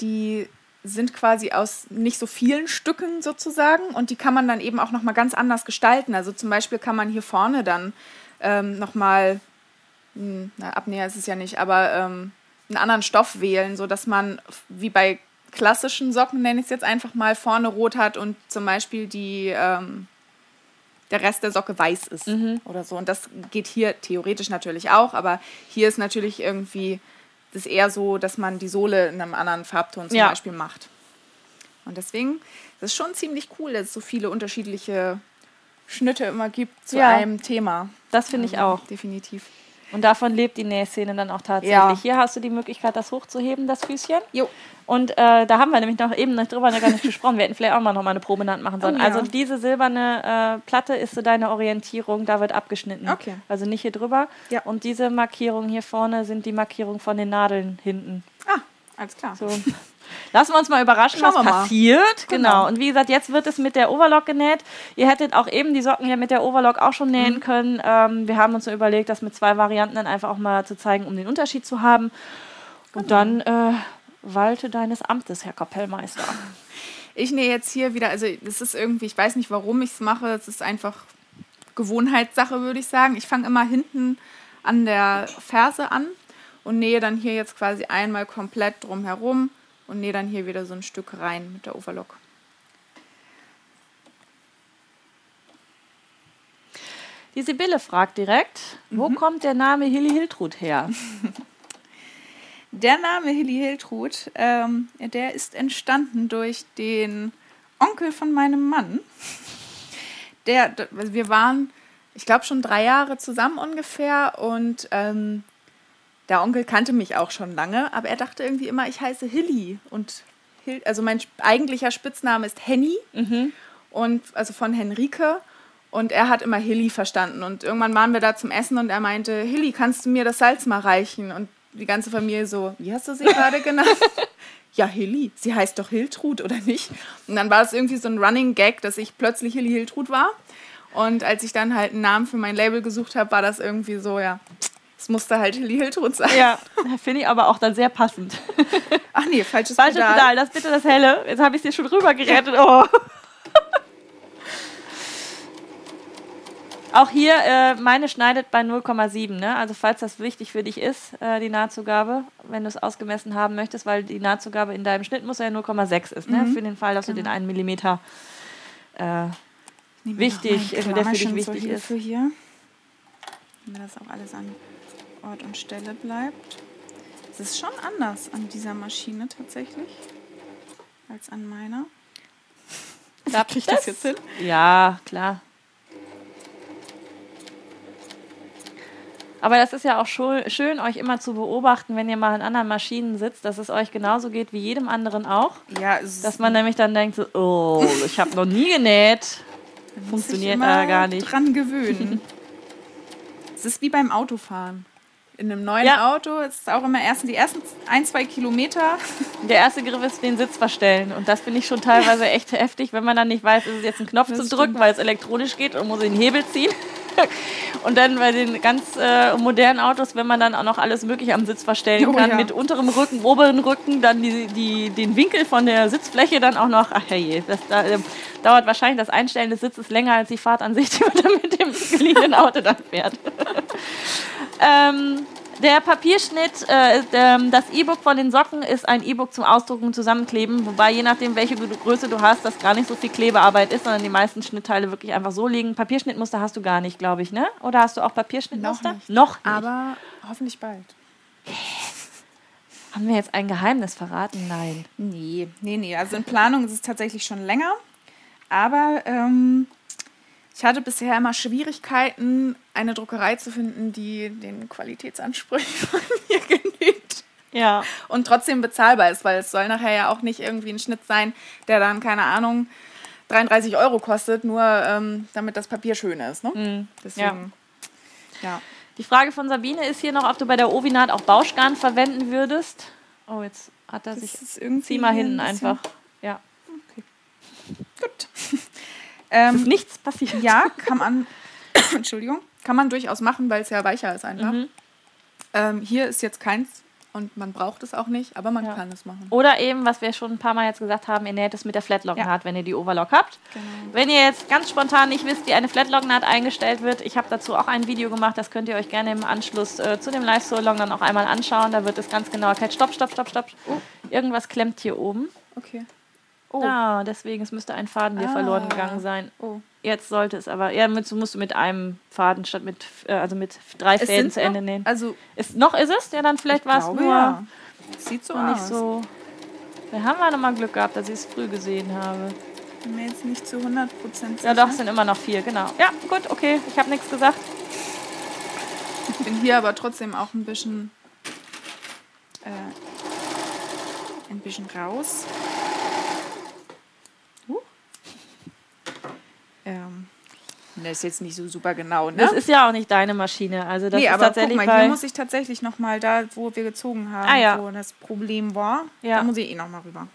die sind quasi aus nicht so vielen Stücken sozusagen und die kann man dann eben auch nochmal ganz anders gestalten. Also zum Beispiel kann man hier vorne dann ähm, nochmal, na, Abnäher ist es ja nicht, aber ähm, einen anderen Stoff wählen, sodass man wie bei klassischen Socken, nenne ich es jetzt einfach mal, vorne rot hat und zum Beispiel die, ähm, der Rest der Socke weiß ist oder so. Und das geht hier theoretisch natürlich auch, aber hier ist natürlich irgendwie das eher so, dass man die Sohle in einem anderen Farbton zum Ja. Beispiel macht. Und deswegen das ist schon ziemlich cool, dass es so viele unterschiedliche Schnitte immer gibt zu Ja. einem Thema. Das finde ich Also, auch. Definitiv. Und davon lebt die Nähszene dann auch tatsächlich. Ja. Hier hast du die Möglichkeit, das hochzuheben, das Füßchen. Jo. Und äh, da haben wir nämlich noch eben noch drüber gar nicht gesprochen. Wir hätten vielleicht auch mal noch mal eine Probenand machen sollen. Oh ja. Also diese silberne äh, Platte ist so deine Orientierung, da wird abgeschnitten. Okay. Also nicht hier drüber. Ja. Und diese Markierungen hier vorne sind die Markierungen von den Nadeln hinten. Ah, alles klar. So. Lassen wir uns mal überraschen, Schauen was passiert. Genau. Genau. Und wie gesagt, jetzt wird es mit der Overlock genäht. Ihr hättet auch eben die Socken ja mit der Overlock auch schon Mhm. nähen können. Ähm, wir haben uns so überlegt, das mit zwei Varianten dann einfach auch mal zu zeigen, um den Unterschied zu haben. Und dann äh, walte deines Amtes, Herr Kapellmeister. Ich nähe jetzt hier wieder, also das ist irgendwie, ich weiß nicht, warum ich es mache. Es ist einfach Gewohnheitssache, würde ich sagen. Ich fange immer hinten an der Ferse an und nähe dann hier jetzt quasi einmal komplett drum herum und nähe dann hier wieder so ein Stück rein mit der Overlock. Die Sibylle fragt direkt, wo Mhm. kommt der Name Hilly Hiltrud her? Der Name Hilly Hiltrud, ähm, der ist entstanden durch den Onkel von meinem Mann. Der, also wir waren, ich glaube, schon drei Jahre zusammen ungefähr und ähm, der Onkel kannte mich auch schon lange, aber er dachte irgendwie immer, ich heiße Hilly und Hil also mein eigentlicher Spitzname ist Henny und also von Henrike und er hat immer Hilly verstanden und irgendwann waren wir da zum Essen und er meinte, Hilly, kannst du mir das Salz mal reichen? Und die ganze Familie so, wie hast du sie gerade genannt? ja, Hilly, sie heißt doch Hiltrud, oder nicht? Und dann war es irgendwie so ein Running Gag, dass ich plötzlich Hilly Hiltrud war. Und als ich dann halt einen Namen für mein Label gesucht habe, war das irgendwie so, ja, es musste halt Hilly Hiltrud sein. Ja, finde ich aber auch dann sehr passend. Ach nee, falsches Falsches Pedal. Pedal, das bitte das helle. Jetzt habe ich es dir schon rüber gerettet. Oh. Auch hier, äh, meine schneidet bei 0,7. Ne? Also falls das wichtig für dich ist, äh, die Nahtzugabe, wenn du es ausgemessen haben möchtest, weil die Nahtzugabe in deinem Schnittmuster ja 0,6 ist. Ne? Für den Fall, dass du den einen Millimeter äh, Nehmen wir wichtig, mein der für dich wichtig ist. Hier. Damit das auch alles an Ort und Stelle bleibt. Es ist schon anders an dieser Maschine tatsächlich als an meiner. Krieg ich das jetzt hin? Ja, klar. Aber das ist ja auch schön, euch immer zu beobachten, wenn ihr mal in anderen Maschinen sitzt, dass es euch genauso geht wie jedem anderen auch. Ja, Dass man nämlich dann denkt, so, oh, ich habe noch nie genäht. funktioniert äh, gar nicht. dran gewöhnen. es ist wie beim Autofahren. In einem neuen Ja. Auto ist es auch immer erst die ersten ein, zwei Kilometer. Der erste Griff ist den Sitz verstellen. Und das finde ich schon teilweise echt heftig, wenn man dann nicht weiß, ist es jetzt ein Knopf Das zu stimmt. drücken, weil es elektronisch geht und muss den Hebel ziehen. Und dann bei den ganz äh, modernen Autos, wenn man dann auch noch alles Mögliche am Sitz verstellen Oh kann, ja. mit unterem Rücken, oberen Rücken, dann die, die, den Winkel von der Sitzfläche dann auch noch. Ach herrje, das da, äh, dauert wahrscheinlich das Einstellen des Sitzes länger als die Fahrt an sich, die man dann mit dem geliehenen Auto dann fährt. Ähm, der Papierschnitt, äh, der, das E-Book von den Socken ist ein E-Book zum Ausdrucken und Zusammenkleben, wobei je nachdem, welche Gr- Größe du hast, das gar nicht so viel Klebearbeit ist, sondern die meisten Schnittteile wirklich einfach so liegen. Papierschnittmuster hast du gar nicht, glaube ich, ne? Oder hast du auch Papierschnittmuster? Noch nicht. Noch nicht. Aber hoffentlich bald. Haben wir jetzt ein Geheimnis verraten? Nein. Nee, nee, nee. Also in Planung ist es tatsächlich schon länger. Aber ähm, ich hatte bisher immer Schwierigkeiten, eine Druckerei zu finden, die den Qualitätsansprüchen von mir genügt. Ja. und trotzdem bezahlbar ist, weil es soll nachher ja auch nicht irgendwie ein Schnitt sein, der dann, keine Ahnung, 33 Euro kostet, nur ähm, damit das Papier schön ist. Ne? Deswegen, ja. Die Frage von Sabine ist hier noch, ob du bei der Ovinat auch Bauschgarn verwenden würdest. Oh, jetzt hat er sich. ist irgendwie Zieh mal hinten ein einfach. Ja. Gut. Ähm, Nichts passiert. ja, kann man, Entschuldigung, kann man durchaus machen, weil es ja weicher ist einfach. Mhm. Ähm, hier ist jetzt keins und man braucht es auch nicht, aber man Ja. kann es machen. Oder eben, was wir schon ein paar Mal jetzt gesagt haben, ihr näht es mit der Flatlock-Naht, wenn ihr die Overlock habt. Genau. Wenn ihr jetzt ganz spontan nicht wisst, wie eine Flatlock-Naht eingestellt wird, ich habe dazu auch ein Video gemacht, das könnt ihr euch gerne im Anschluss äh, zu dem Live-So-Long dann auch einmal anschauen. Da wird es ganz genau erklärt. Stopp, stopp, stopp, stopp. Oh. Irgendwas klemmt hier oben. Okay. Oh. Ah, deswegen, es müsste ein Faden hier Ah. verloren gegangen sein. Oh. Jetzt sollte es aber, ja, mit, musst du mit einem Faden statt mit, äh, also mit drei Es Fäden zu Ende noch, nähen. Also, Ist, noch ist es? Ja, dann vielleicht war es nur ja. Sieht so noch nicht aus. so. Da haben wir nochmal Glück gehabt, dass ich es früh gesehen habe. Bin mir jetzt nicht zu 100% sicher. Ja, doch, es sind immer noch vier, genau. Ja, gut, okay, ich habe nichts gesagt. Ich bin hier aber trotzdem auch ein bisschen, äh, ein bisschen raus. Ähm, das ist jetzt nicht so super genau, ne? Das ist ja auch nicht deine Maschine. Also das nee, ist aber guck tatsächlich mal, bei. hier muss ich tatsächlich noch mal da, wo wir gezogen haben, Ah, ja. wo das Problem war, Ja. da muss ich eh noch mal rüber.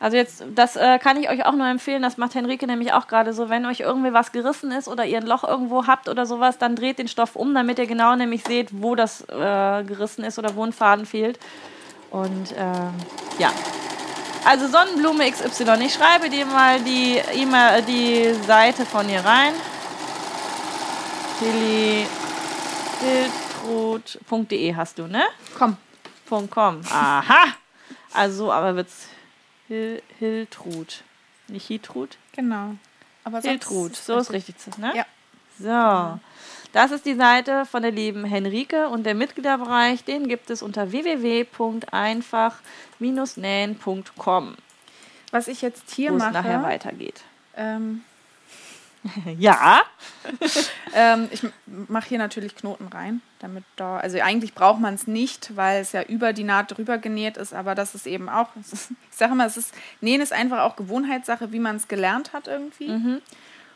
Also jetzt, das äh, kann ich euch auch nur empfehlen, das macht Henrike nämlich auch gerade so, wenn euch irgendwie was gerissen ist oder ihr ein Loch irgendwo habt oder sowas, dann dreht den Stoff um, damit ihr genau nämlich seht, wo das äh, gerissen ist oder wo ein Faden fehlt. Und ähm, ja. Also Sonnenblume XY, ich schreibe dir mal die E-Mail, die Seite von ihr rein. Hiltrud.de hast du, ne? Komm, .com. Aha. Also, aber wird's Hil Hiltrud. Nicht Hitrud? genau. Aber Hiltrud. So ist richtig, ne? Ja. So. Das ist die Seite von der lieben Henrike und der Mitgliederbereich, den gibt es unter www.einfach-nähen.com, Was ich jetzt hier mache, nachher weitergeht. ähm, Ja. Ähm, ich mache hier natürlich Knoten rein, damit da, also eigentlich braucht man es nicht, weil es ja über die Naht drüber genäht ist, aber das ist eben auch, ist, ich sage immer, es ist, Nähen ist einfach auch Gewohnheitssache, wie man es gelernt hat irgendwie. Mhm.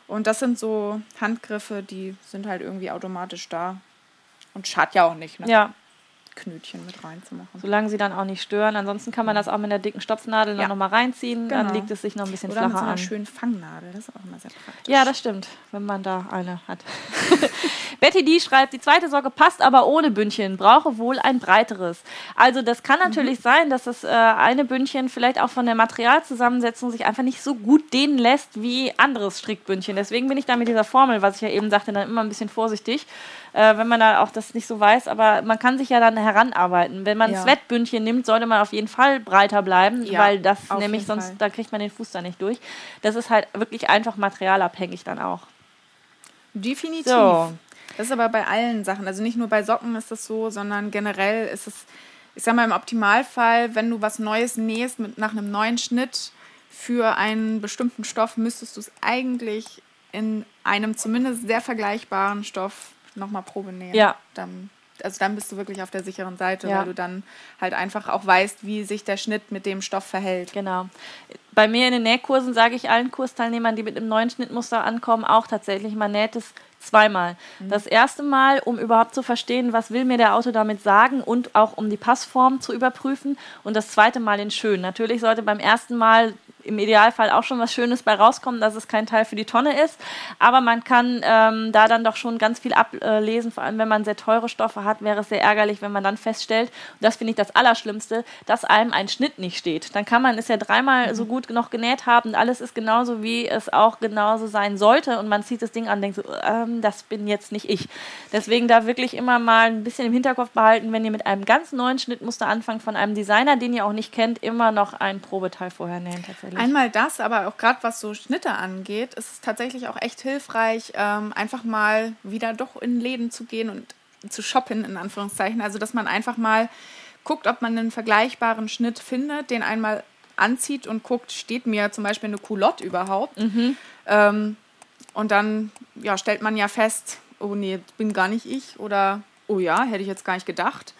Und das sind so Handgriffe, die sind halt irgendwie automatisch da. Und schadet ja auch nicht, ne? Ja, Knötchen mit reinzumachen. solange sie dann auch nicht stören. Ansonsten kann man das auch mit einer dicken Stopfnadel Ja. noch mal reinziehen, dann Genau. liegt es sich noch ein bisschen Oder mit so flacher einer an. schönen Fangnadel, das ist auch immer sehr praktisch. Ja, das stimmt, wenn man da eine hat. Betty D schreibt, die zweite Socke passt aber ohne Bündchen, brauche wohl ein breiteres. Also das kann natürlich sein, dass das äh, eine Bündchen vielleicht auch von der Materialzusammensetzung sich einfach nicht so gut dehnen lässt wie anderes Strickbündchen. Deswegen bin ich da mit dieser Formel, was ich ja eben sagte, dann immer ein bisschen vorsichtig, äh, wenn man da auch das nicht so weiß. Aber man kann sich ja dann heranarbeiten. Wenn man ein Ja. Sweatbündchen nimmt, sollte man auf jeden Fall breiter bleiben, Ja, weil das nämlich sonst, Fall. da kriegt man den Fuß da nicht durch. Das ist halt wirklich einfach materialabhängig dann auch. Definitiv. So. Das ist aber bei allen Sachen. Also nicht nur bei Socken ist das so, sondern generell ist es, ich sag mal, im Optimalfall, wenn du was Neues nähst mit, nach einem neuen Schnitt für einen bestimmten Stoff, müsstest du es eigentlich in einem zumindest sehr vergleichbaren Stoff nochmal Probe nähen. Ja. Dann, also dann bist du wirklich auf der sicheren Seite, Ja. weil du dann halt einfach auch weißt, wie sich der Schnitt mit dem Stoff verhält. Genau. Bei mir in den Nähkursen sage ich allen Kursteilnehmern, die mit einem neuen Schnittmuster ankommen, auch tatsächlich, man näht es zweimal. Das erste Mal, um überhaupt zu verstehen, was will mir der Autor damit sagen und auch um die Passform zu überprüfen und das zweite Mal in schön. Natürlich sollte beim ersten Mal im Idealfall auch schon was Schönes bei rauskommen, dass es kein Teil für die Tonne ist. Aber man kann ähm, da dann doch schon ganz viel ablesen. Vor allem, wenn man sehr teure Stoffe hat, wäre es sehr ärgerlich, wenn man dann feststellt, und das finde ich das Allerschlimmste, dass einem ein Schnitt nicht steht. Dann kann man es ja dreimal so gut noch genäht haben und alles ist genauso, wie es auch genauso sein sollte. Und man zieht das Ding an und denkt so, ähm, das bin jetzt nicht ich. Deswegen da wirklich immer mal ein bisschen im Hinterkopf behalten, wenn ihr mit einem ganz neuen Schnittmuster anfangt von einem Designer, den ihr auch nicht kennt, immer noch ein Probeteil vorher nähen tatsächlich. Einmal das, aber auch gerade was so Schnitte angeht, ist es tatsächlich auch echt hilfreich, ähm, einfach mal wieder doch in Läden zu gehen und zu shoppen, in Anführungszeichen. Also, dass man einfach mal guckt, ob man einen vergleichbaren Schnitt findet, den einmal anzieht und guckt, steht mir zum Beispiel eine Culotte überhaupt. Ähm, und dann ja, stellt man ja fest, oh nee, bin gar nicht ich oder oh ja, hätte ich jetzt gar nicht gedacht.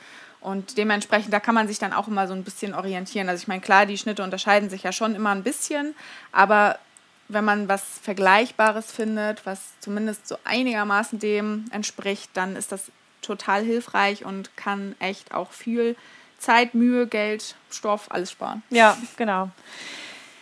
Und dementsprechend, da kann man sich dann auch immer so ein bisschen orientieren. Also ich meine, klar, die Schnitte unterscheiden sich ja schon immer ein bisschen, aber wenn man was Vergleichbares findet, was zumindest so einigermaßen dem entspricht, dann ist das total hilfreich und kann echt auch viel Zeit, Mühe, Geld, Stoff, alles sparen. Ja, genau.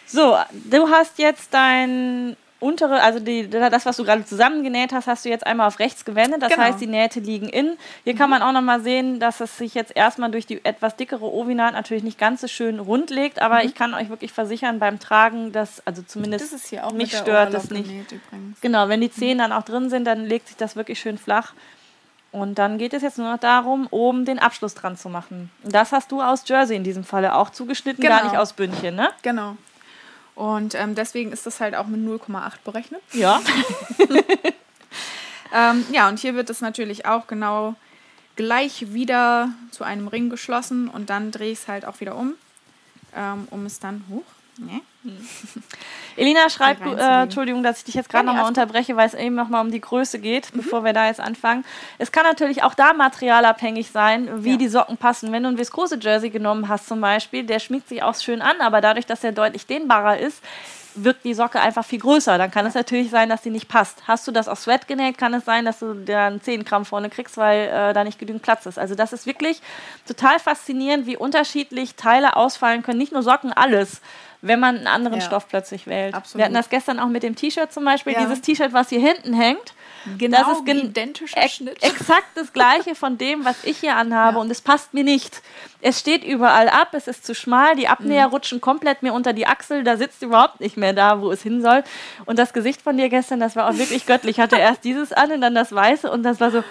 So, du hast jetzt dein untere, also die, das, was du gerade zusammengenäht hast, hast du jetzt einmal auf rechts gewendet. Das Genau. heißt, die Nähte liegen in. Hier kann man auch nochmal sehen, dass es sich jetzt erstmal durch die etwas dickere Ovi-Naht natürlich nicht ganz so schön rund legt. Aber ich kann euch wirklich versichern, beim Tragen, dass, also zumindest Das hier auch mich stört das nicht. Genau, wenn die Zehen dann auch drin sind, dann legt sich das wirklich schön flach. Und dann geht es jetzt nur noch darum, oben den Abschluss dran zu machen. Das hast du aus Jersey in diesem Falle auch zugeschnitten, gar Genau. nicht aus Bündchen, ne? Genau. Und ähm, deswegen ist das halt auch mit 0,8 berechnet. Ja. Ähm, ja, und hier wird es natürlich auch genau gleich wieder zu einem Ring geschlossen und dann drehe ich es halt auch wieder um, ähm, um es dann hoch. Ne? Elina schreibt, äh, Entschuldigung, dass ich dich jetzt gerade nochmal unterbreche, weil es eben nochmal um die Größe geht, bevor wir da jetzt anfangen. Es kann natürlich auch da materialabhängig sein, wie Ja. die Socken passen. Wenn du ein Viskose-Jersey genommen hast zum Beispiel, der schmiegt sich auch schön an, aber dadurch, dass er deutlich dehnbarer ist, wirkt die Socke einfach viel größer. Dann kann es natürlich sein, dass die nicht passt. Hast du das aus Sweat genäht, kann es sein, dass du dann 10 Gramm vorne kriegst, weil äh, da nicht genügend Platz ist. Also das ist wirklich total faszinierend, wie unterschiedlich Teile ausfallen können. Nicht nur Socken, alles, wenn man einen anderen Ja. Stoff plötzlich wählt. Absolut. Wir hatten das gestern auch mit dem T-Shirt zum Beispiel. Ja. Dieses T-Shirt, was hier hinten hängt, Genau das ist gen- identischer ex exakt das gleiche von dem, was ich hier anhabe Ja. und es passt mir nicht. Es steht überall ab, es ist zu schmal, die Abnäher Mhm. rutschen komplett mir unter die Achsel, da sitzt überhaupt nicht mehr da, wo es hin soll. Und das Gesicht von dir gestern, das war auch wirklich göttlich. Ich hatte erst dieses an und dann das Weiße und das war so,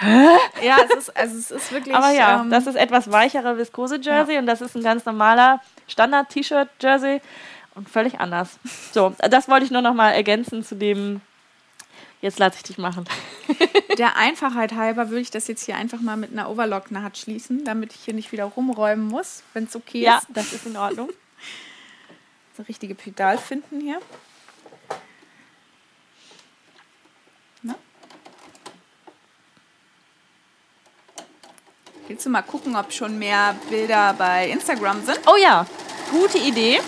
Ja, es ist, also es ist wirklich. aber ja, ähm, das ist etwas weichere Viskose-Jersey und das ist ein ganz normaler Standard-T-Shirt-Jersey und völlig anders. So, das wollte ich nur noch mal ergänzen zu dem, jetzt lasse ich dich machen. der Einfachheit halber würde ich das jetzt hier einfach mal mit einer Overlock-Naht schließen, damit ich hier nicht wieder rumräumen muss, wenn es okay Ja, ist. das ist in Ordnung. Das richtige Pedal finden hier. Willst du mal gucken, ob schon mehr Bilder bei Instagram sind? Oh ja, gute Idee.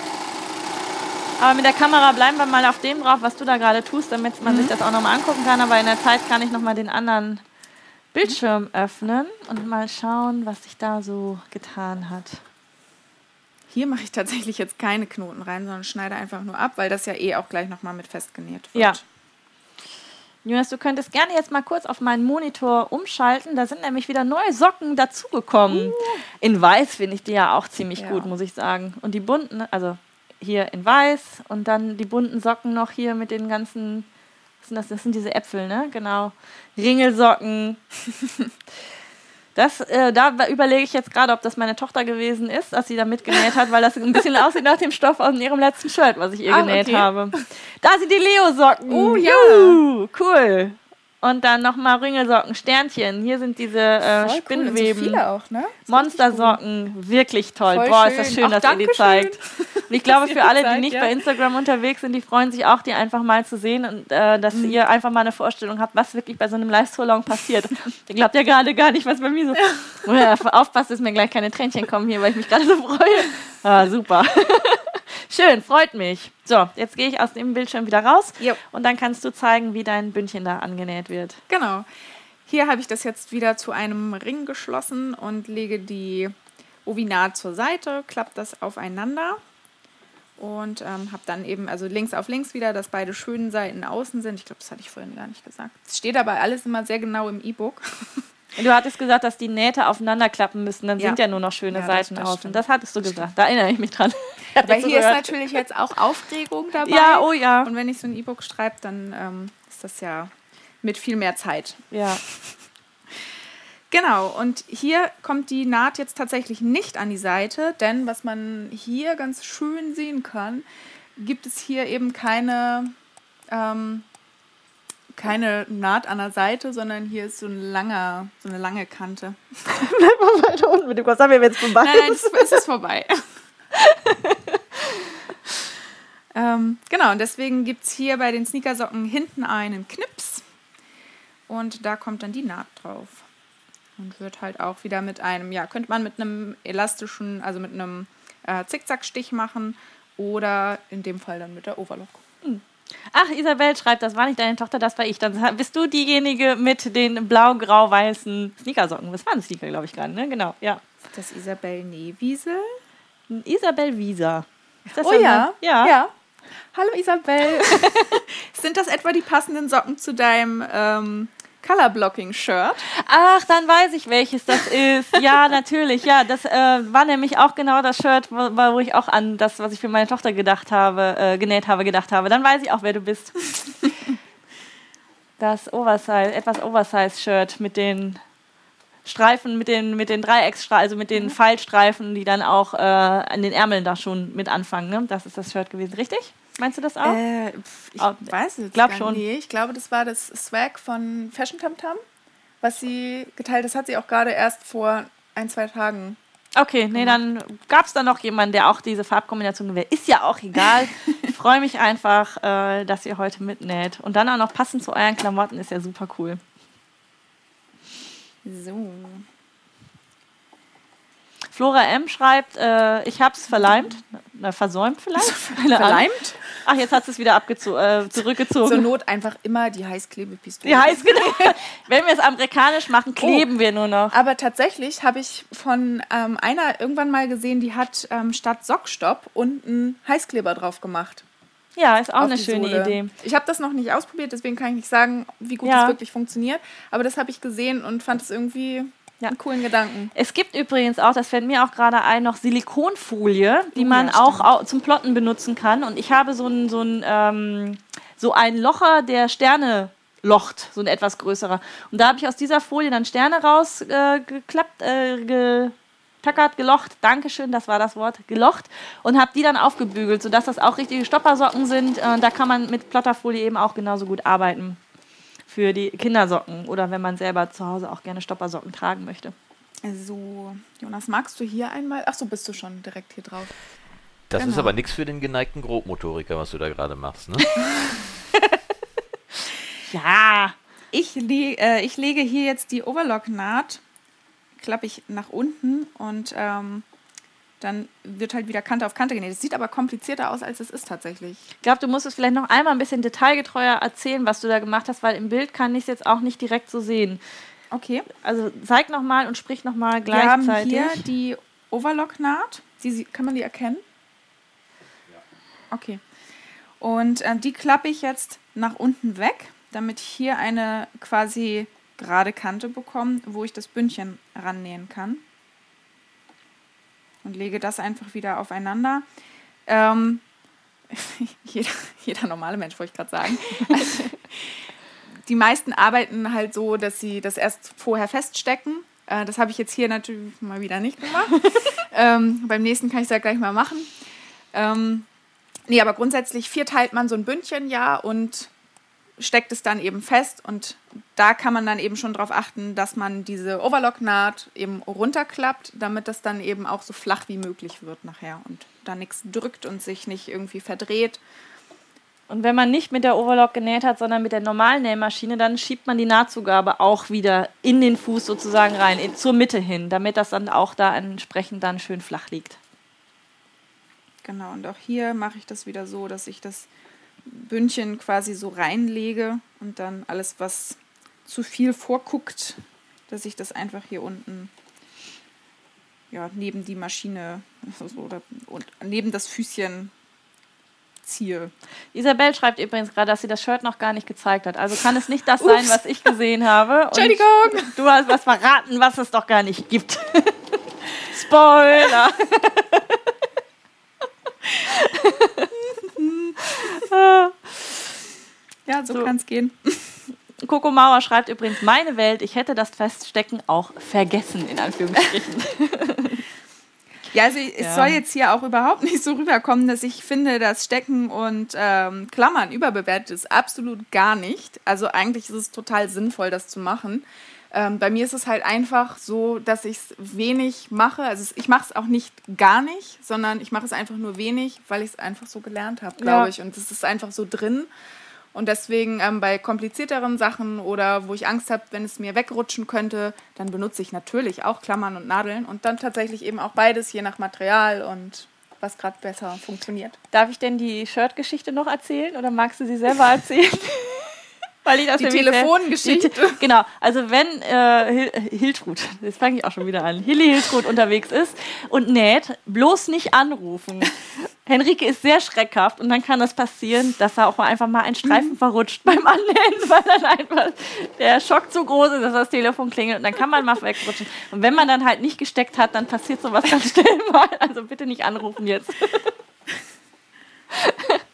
Aber mit der Kamera bleiben wir mal auf dem drauf, was du da gerade tust, damit man sich das auch nochmal angucken kann. Aber in der Zeit kann ich nochmal den anderen Bildschirm öffnen und mal schauen, was sich da so getan hat. Hier mache ich tatsächlich jetzt keine Knoten rein, sondern schneide einfach nur ab, weil das ja eh auch gleich nochmal mit festgenäht wird. Ja. Jonas, du könntest gerne jetzt mal kurz auf meinen Monitor umschalten. Da sind nämlich wieder neue Socken dazugekommen. In weiß finde ich die ja auch ziemlich Ja. gut, muss ich sagen. Und die bunten, also hier in weiß und dann die bunten Socken noch hier mit den ganzen, was sind das? Das sind diese Äpfel, ne? Genau. Ringelsocken. Das, äh, da überlege ich jetzt gerade, ob das meine Tochter gewesen ist, als sie da mitgenäht hat, weil das ein bisschen aussieht nach dem Stoff aus ihrem letzten Shirt, was ich ihr Ah, genäht okay. habe. Da sind die Leo-Socken. Oh, ja. Juhu, cool. Und dann nochmal Ringelsocken, Sternchen. Hier sind diese äh, Voll cool. Spinnweben. So viele auch, ne? Monstersocken, wirklich toll. Voll Boah, ist das schön. schön, Ach, dass ihr die zeigt. Und ich glaube, für alle, die nicht ja. bei Instagram unterwegs sind, die freuen sich auch, die einfach mal zu sehen und äh, dass Mhm. ihr einfach mal eine Vorstellung habt, was wirklich bei so einem Live-So-Long passiert. ihr glaubt ja gerade gar nicht, was bei mir so. Ja, aufpasst, dass mir gleich keine Tränchen kommen hier, weil ich mich gerade so freue. Ah, super. Schön, freut mich. So, jetzt gehe ich aus dem Bildschirm wieder raus Jo. und dann kannst du zeigen, wie dein Bündchen da angenäht wird. Genau. Hier habe ich das jetzt wieder zu einem Ring geschlossen und lege die Ovinat zur Seite, klappe das aufeinander und ähm, habe dann eben, also links auf links wieder, dass beide schönen Seiten außen sind. Ich glaube, das hatte ich vorhin gar nicht gesagt. Es steht aber alles immer sehr genau im E-Book. Du hattest gesagt, dass die Nähte aufeinander klappen müssen, dann Ja. sind ja nur noch schöne Ja, das- Seiten das außen. stimmt. Das hattest du gesagt. Da erinnere ich mich dran. Du hier ist natürlich jetzt auch Aufregung dabei. Ja, oh ja. Und wenn ich so ein E-Book schreibe, dann ähm, ist das ja mit viel mehr Zeit. Ja. Genau, und hier kommt die Naht jetzt tatsächlich nicht an die Seite, denn was man hier ganz schön sehen kann, gibt es hier eben keine, ähm, keine Naht an der Seite, sondern hier ist so, ein langer, so eine lange Kante. Bleib mal weiter unten mit dem Kurs. Haben wir jetzt vorbei? Nein, nein, es, ist vorbei. ähm, genau, und deswegen gibt es hier bei den Sneakersocken hinten einen Knips und da kommt dann die Naht drauf. Und wird halt auch wieder mit einem, ja, könnte man mit einem elastischen, also mit einem äh, Zickzackstich machen oder in dem Fall dann mit der Overlock. Ach, Isabel schreibt, das war nicht deine Tochter, das war ich. Dann bist du diejenige mit den blau-grau-weißen Sneakersocken. Das waren Sneaker, glaube ich, gerade, ne? Genau, ja. Ist das Isabel Newiesel? Isabel Wieser. Ist das Oh ja. mal- ja. Hallo Isabel. Sind das etwa die passenden Socken zu deinem ähm, Colorblocking-Shirt? Ach, dann weiß ich, welches das ist. Ja, natürlich. Ja, das äh, war nämlich auch genau das Shirt, wo, wo ich auch an das, was ich für meine Tochter gedacht habe, äh, genäht habe, gedacht habe. Dann weiß ich auch, wer du bist. Das Oversize, etwas Oversize-Shirt mit den Streifen, mit den, mit den Dreiecksstreifen, also mit den Pfeilstreifen, die dann auch äh, an den Ärmeln da schon mit anfangen. Ne? Das ist das Shirt gewesen, richtig? Meinst du das auch? Äh, ich Ah, weiß es glaub schon. nicht. Ich glaube, das war das Swag von Fashion Tam Tam, was sie geteilt Das hat sie auch gerade erst vor ein, zwei Tagen. Okay, nee, dann gab es da noch jemanden, der auch diese Farbkombination gewählt. Ist ja auch egal. Ich freue mich einfach, äh, dass ihr heute mitnäht. Und dann auch noch passend zu euren Klamotten ist ja super cool. So. Flora M schreibt, äh, ich hab's verleimt. Na, versäumt vielleicht? Verleimt? Ach, jetzt hat es wieder äh, Zur zurückgezogen. Not einfach immer die Heißklebepistole. Die heißt genau. Wenn wir es amerikanisch machen, kleben wir nur noch. Aber tatsächlich habe ich von ähm, einer irgendwann mal gesehen, die hat ähm, statt Sockstopp unten Heißkleber drauf gemacht. Ja, ist auch eine schöne Sohle. Idee. Ich habe das noch nicht ausprobiert, deswegen kann ich nicht sagen, wie gut Ja. das wirklich funktioniert. Aber das habe ich gesehen und fand es irgendwie Ja. einen coolen Gedanken. Es gibt übrigens auch, das fällt mir auch gerade ein, noch Silikonfolie, die Oh, man ja, auch stimmt. au- zum Plotten benutzen kann. Und ich habe so ein, so ähm, so ein Locher, der Sterne locht, so ein etwas größerer. Und da habe ich aus dieser Folie dann Sterne rausgeklappt, äh, geklappt, äh, getackert, gelocht, Dankeschön, das war das Wort, gelocht und habe die dann aufgebügelt, sodass das auch richtige Stoppersocken sind. Äh, da kann man mit Plotterfolie eben auch genauso gut arbeiten für die Kindersocken oder wenn man selber zu Hause auch gerne Stoppersocken tragen möchte. So, Jonas, magst du hier einmal? Ach so, bist du schon direkt hier drauf. Das ist Genau. aber nichts für den geneigten Grobmotoriker, was du da gerade machst, ne? Ja, Ich, le äh, ich lege hier jetzt die Overlock-Naht, klappe ich nach unten und ähm, dann wird halt wieder Kante auf Kante genäht. Es sieht aber komplizierter aus, als es ist tatsächlich. Ich glaube, du musst es vielleicht noch einmal ein bisschen detailgetreuer erzählen, was du da gemacht hast, weil im Bild kann ich es jetzt auch nicht direkt so sehen. Okay. Also zeig nochmal und sprich nochmal Wir haben gleichzeitig. hier die Overlock-Naht. Kann man die erkennen? Okay. Und äh, die klappe ich jetzt nach unten weg, damit ich hier eine quasi gerade Kante bekomme, wo ich das Bündchen rannähen kann. Und lege das einfach wieder aufeinander. Ähm, jeder, jeder normale Mensch, wollte ich gerade sagen. Also, die meisten arbeiten halt so, dass sie das erst vorher feststecken. Äh, das habe ich jetzt hier natürlich mal wieder nicht gemacht. ähm, beim nächsten kann ich das ja gleich mal machen. Ähm, nee, aber grundsätzlich vierteilt man so ein Bündchen ja und steckt es dann eben fest. Und da kann man dann eben schon darauf achten, dass man diese Overlock-Naht eben runterklappt, damit das dann eben auch so flach wie möglich wird nachher und da nichts drückt und sich nicht irgendwie verdreht. Und wenn man nicht mit der Overlock genäht hat, sondern mit der normalen Nähmaschine, dann schiebt man die Nahtzugabe auch wieder in den Fuß sozusagen rein, in, zur Mitte hin, damit das dann auch da entsprechend dann schön flach liegt. Genau, und auch hier mache ich das wieder so, dass ich das Bündchen quasi so reinlege und dann alles, was zu viel vorguckt, dass ich das einfach hier unten ja, neben die Maschine also, oder und neben das Füßchen ziehe. Isabel schreibt übrigens gerade, dass sie das Shirt noch gar nicht gezeigt hat. Also kann es nicht das sein, was ich gesehen habe. Entschuldigung! Du hast was verraten, was es doch gar nicht gibt. Spoiler! Ja, so, So. kann es gehen. Coco Mauer schreibt übrigens, meine Welt, ich hätte das Feststecken auch vergessen, in Anführungsstrichen. Ja, also es Ja. soll jetzt hier auch überhaupt nicht so rüberkommen, dass ich finde, dass Stecken und ähm, Klammern überbewertet ist. Absolut gar nicht. Also eigentlich ist es total sinnvoll, das zu machen. Ähm, bei mir ist es halt einfach so, dass ich es wenig mache. Also ich mache es auch nicht gar nicht, sondern ich mache es einfach nur wenig, weil ich es einfach so gelernt habe, glaube Ja. ich. Und es ist einfach so drin. Und deswegen ähm, bei komplizierteren Sachen oder wo ich Angst habe, wenn es mir wegrutschen könnte, dann benutze ich natürlich auch Klammern und Nadeln und dann tatsächlich eben auch beides, je nach Material und was gerade besser funktioniert. Darf ich denn die Shirt-Geschichte noch erzählen oder magst du sie selber erzählen? Weil ich das Die Telefongeschichte. Die, genau, also wenn äh, Hil Hiltrud, jetzt fange ich auch schon wieder an, Hilly Hiltrud unterwegs ist und näht, bloß nicht anrufen. Henrike ist sehr schreckhaft und dann kann das passieren, dass er auch mal einfach mal ein Streifen verrutscht beim Annähen, weil dann einfach der Schock zu groß ist, dass das Telefon klingelt und dann kann man mal wegrutschen. Und wenn man dann halt nicht gesteckt hat, dann passiert sowas ganz schnell mal. Also bitte nicht anrufen jetzt.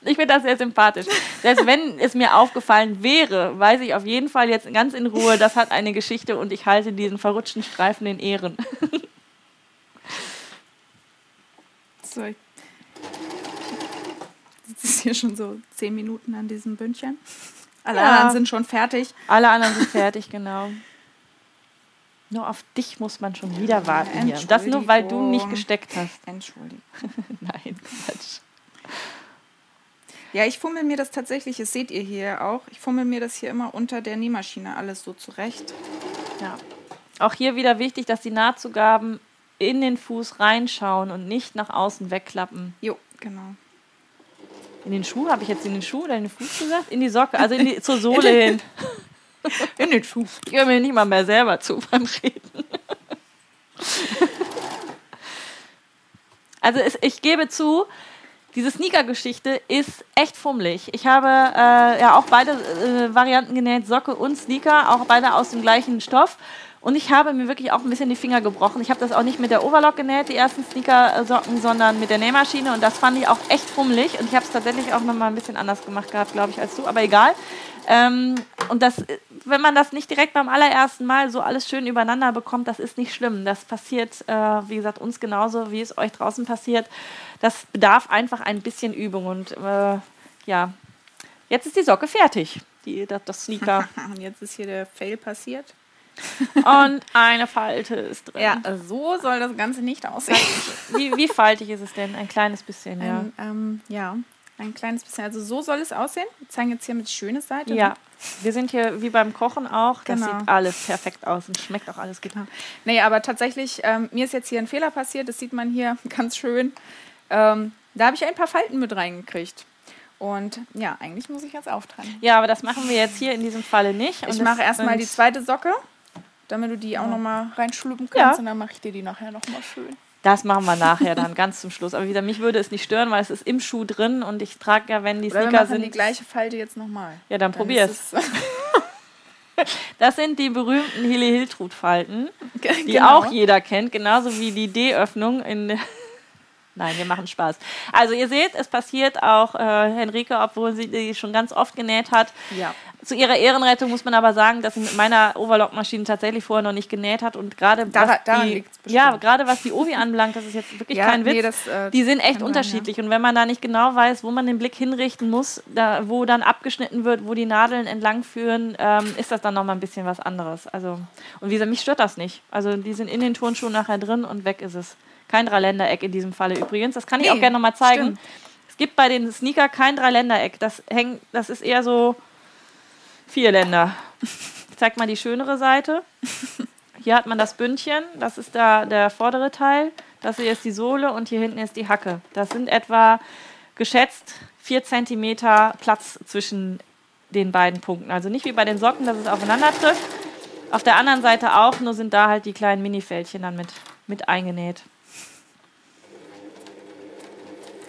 Ich finde das sehr sympathisch. Selbst wenn es mir aufgefallen wäre, weiß ich auf jeden Fall jetzt ganz in Ruhe, das hat eine Geschichte und ich halte diesen verrutschten Streifen in Ehren. So, ich sitze hier schon so zehn Minuten an diesem Bündchen. Alle Ja. anderen sind schon fertig. Alle anderen sind fertig, genau. Nur auf dich muss man schon wieder warten hier. Das nur, weil du nicht gesteckt hast. Entschuldigung. Nein, Quatsch. Ja, ich fummel mir das tatsächlich, das seht ihr hier auch. Ich fummel mir das hier immer unter der Nähmaschine alles so zurecht. Ja. Auch hier wieder wichtig, dass die Nahtzugaben in den Fuß reinschauen und nicht nach außen wegklappen. Jo, genau. In den Schuh? Habe ich jetzt in den Schuh oder in den Fuß gesagt? In die Socke, also in die, zur Sohle hin. In den Schuh. Ich höre mir nicht mal mehr selber zu beim Reden. Also es, ich gebe zu, diese Sneaker-Geschichte ist echt fummelig. Ich habe äh, ja auch beide äh, Varianten genäht, Socke und Sneaker, auch beide aus dem gleichen Stoff. Und ich habe mir wirklich auch ein bisschen die Finger gebrochen. Ich habe das auch nicht mit der Overlock genäht, die ersten Sneaker-Socken, sondern mit der Nähmaschine. Und das fand ich auch echt fummelig. Und ich habe es tatsächlich auch nochmal ein bisschen anders gemacht gehabt, glaube ich, als du. Aber egal. Ähm, und das, wenn man das nicht direkt beim allerersten Mal so alles schön übereinander bekommt, das ist nicht schlimm. Das passiert, äh, wie gesagt, uns genauso, wie es euch draußen passiert. Das bedarf einfach ein bisschen Übung. Und äh, ja, jetzt ist die Socke fertig. Die, das, das Sneaker. Und jetzt ist hier der Fail passiert. Und eine Falte ist drin. Ja, so soll das Ganze nicht aussehen. Wie, wie faltig ist es denn? Ein kleines bisschen, ja. Ein, ähm, ja, ein kleines bisschen. Also so soll es aussehen. Wir zeigen jetzt hier mit schöne Seite. Ja, wir sind hier wie beim Kochen auch. Das Genau. sieht alles perfekt aus und schmeckt auch alles genau. Nee, aber tatsächlich, ähm, mir ist jetzt hier ein Fehler passiert. Das sieht man hier ganz schön. Ähm, da habe ich ein paar Falten mit reingekriegt. Und ja, eigentlich muss ich jetzt auftreiben. Ja, aber das machen wir jetzt hier in diesem Falle nicht. Und Ich mache erstmal die zweite Socke, damit du die auch noch mal reinschluppen Ja. kannst. Und dann mache ich dir die nachher noch mal schön. Das machen wir nachher dann ganz zum Schluss. Aber wieder, mich würde es nicht stören, weil es ist im Schuh drin und ich trage ja, wenn die Oder wir Sneaker machen sind. die gleiche Falte jetzt noch mal. Ja, dann Dann es. Das sind die berühmten Hilly Hiltrud Falten, die Genau. auch jeder kennt, genauso wie die D-Öffnung in. Nein, wir machen Spaß. Also ihr seht, es passiert auch äh, Henrike, obwohl sie die schon ganz oft genäht hat. Ja. Zu ihrer Ehrenrettung muss man aber sagen, dass sie mit meiner Overlock-Maschine tatsächlich vorher noch nicht genäht hat und gerade was die, ja, gerade was die Ovi anbelangt, das ist jetzt wirklich Ja, kein Witz. nee, das, äh, die sind echt kann sein, unterschiedlich und wenn man da nicht genau weiß, wo man den Blick hinrichten muss, da, wo dann abgeschnitten wird, wo die Nadeln entlang führen, ähm, ist das dann noch mal ein bisschen was anderes. Also und wie gesagt, mich stört das nicht. Also die sind in den Turnschuhen nachher drin und weg ist es. Kein Dreiländereck in diesem Falle übrigens. Das kann ich Nee, auch gerne noch mal zeigen. stimmt. Es gibt bei den Sneaker kein Dreiländereck. Das hängt, das ist eher so Vierländer. Ich zeig mal die schönere Seite. Hier hat man das Bündchen, das ist da der vordere Teil. Das hier ist die Sohle und hier hinten ist die Hacke. Das sind etwa geschätzt 4 cm Platz zwischen den beiden Punkten. Also nicht wie bei den Socken, dass es aufeinander trifft. Auf der anderen Seite auch, nur sind da halt die kleinen Minifältchen dann mit, mit eingenäht.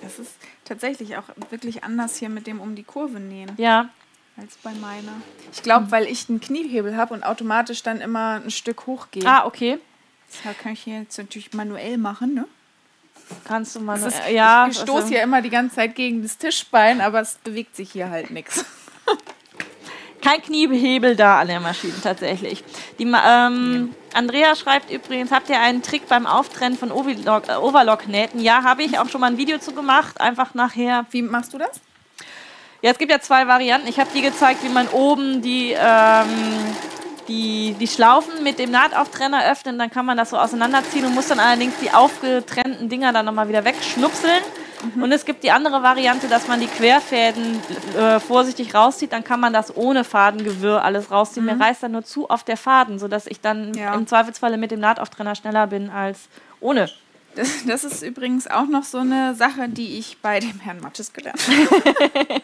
Das ist tatsächlich auch wirklich anders hier mit dem um die Kurve nähen Ja, als bei meiner. Ich glaube, weil ich einen Kniehebel habe und automatisch dann immer ein Stück hochgehe. ah, okay. Das kann ich hier jetzt natürlich manuell machen, ne? Kannst du mal. Das ist, ja, ich stoße also- hier immer die ganze Zeit gegen das Tischbein, aber es bewegt sich hier halt nichts. Kein Kniehebel da an der Maschine tatsächlich. Die, ähm, Andrea schreibt übrigens, habt ihr einen Trick beim Auftrennen von Overlock- äh, Overlock-Nähten? Ja, habe ich auch schon mal ein Video zu gemacht. Einfach nachher. Wie machst du das? Ja, es gibt ja zwei Varianten. Ich habe die gezeigt, wie man oben die, ähm, die, die Schlaufen mit dem Nahtauftrenner öffnet. Dann kann man das so auseinanderziehen und muss dann allerdings die aufgetrennten Dinger dann nochmal wieder wegschnupseln. Und es gibt die andere Variante, dass man die Querfäden äh, vorsichtig rauszieht. Dann kann man das ohne Fadengewirr alles rausziehen. Mir reißt dann nur zu auf der Faden, sodass ich dann Ja. im Zweifelsfalle mit dem Nahtauftrenner schneller bin als ohne. Das, das ist übrigens auch noch so eine Sache, die ich bei dem Herrn Mattes gelernt habe.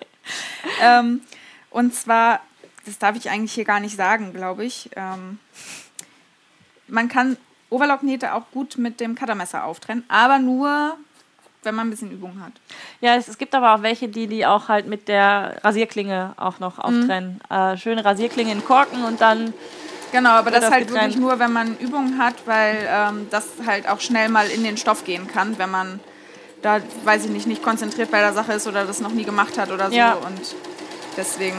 ähm, und zwar, das darf ich eigentlich hier gar nicht sagen, glaube ich. Ähm, man kann Overlocknähte auch gut mit dem Cuttermesser auftrennen, aber nur, wenn man ein bisschen Übung hat. Ja, es, es gibt aber auch welche, die die auch halt mit der Rasierklinge auch noch auftrennen. Äh, schöne Rasierklinge in Korken und dann Genau, aber das das halt getrennt. wirklich nur, wenn man Übung hat, weil ähm, das halt auch schnell mal in den Stoff gehen kann, wenn man da, weiß ich nicht, nicht konzentriert bei der Sache ist oder das noch nie gemacht hat oder so. Ja. Und deswegen.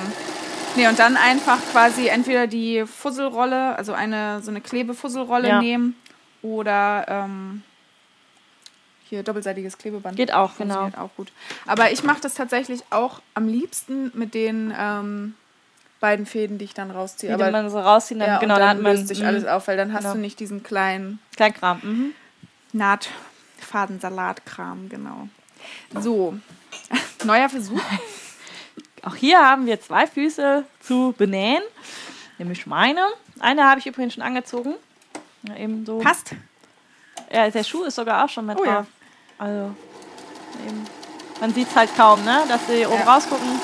Nee, und dann einfach quasi entweder die Fusselrolle, also eine so eine Klebefusselrolle Ja. nehmen oder ähm, hier doppelseitiges Klebeband. Geht auch, genau. Auch gut. Aber ich mache das tatsächlich auch am liebsten mit den ähm, beiden Fäden, die ich dann rausziehe. die Aber man so rausziehen, dann, ja, genau, dann dann löst sich mhm, alles auf, weil dann hast genau. du nicht diesen kleinen Kleinkram. Mhm. Nahtfadensalatkram, genau. So, neuer Versuch. Auch hier haben wir zwei Füße zu benähen, nämlich meine. Eine habe ich übrigens schon angezogen. Ja, eben so. Passt. Ja, der Schuh ist sogar auch schon mit Oh ja. drauf. Also, eben. Man sieht es halt kaum, ne? dass sie oben Ja. rausgucken.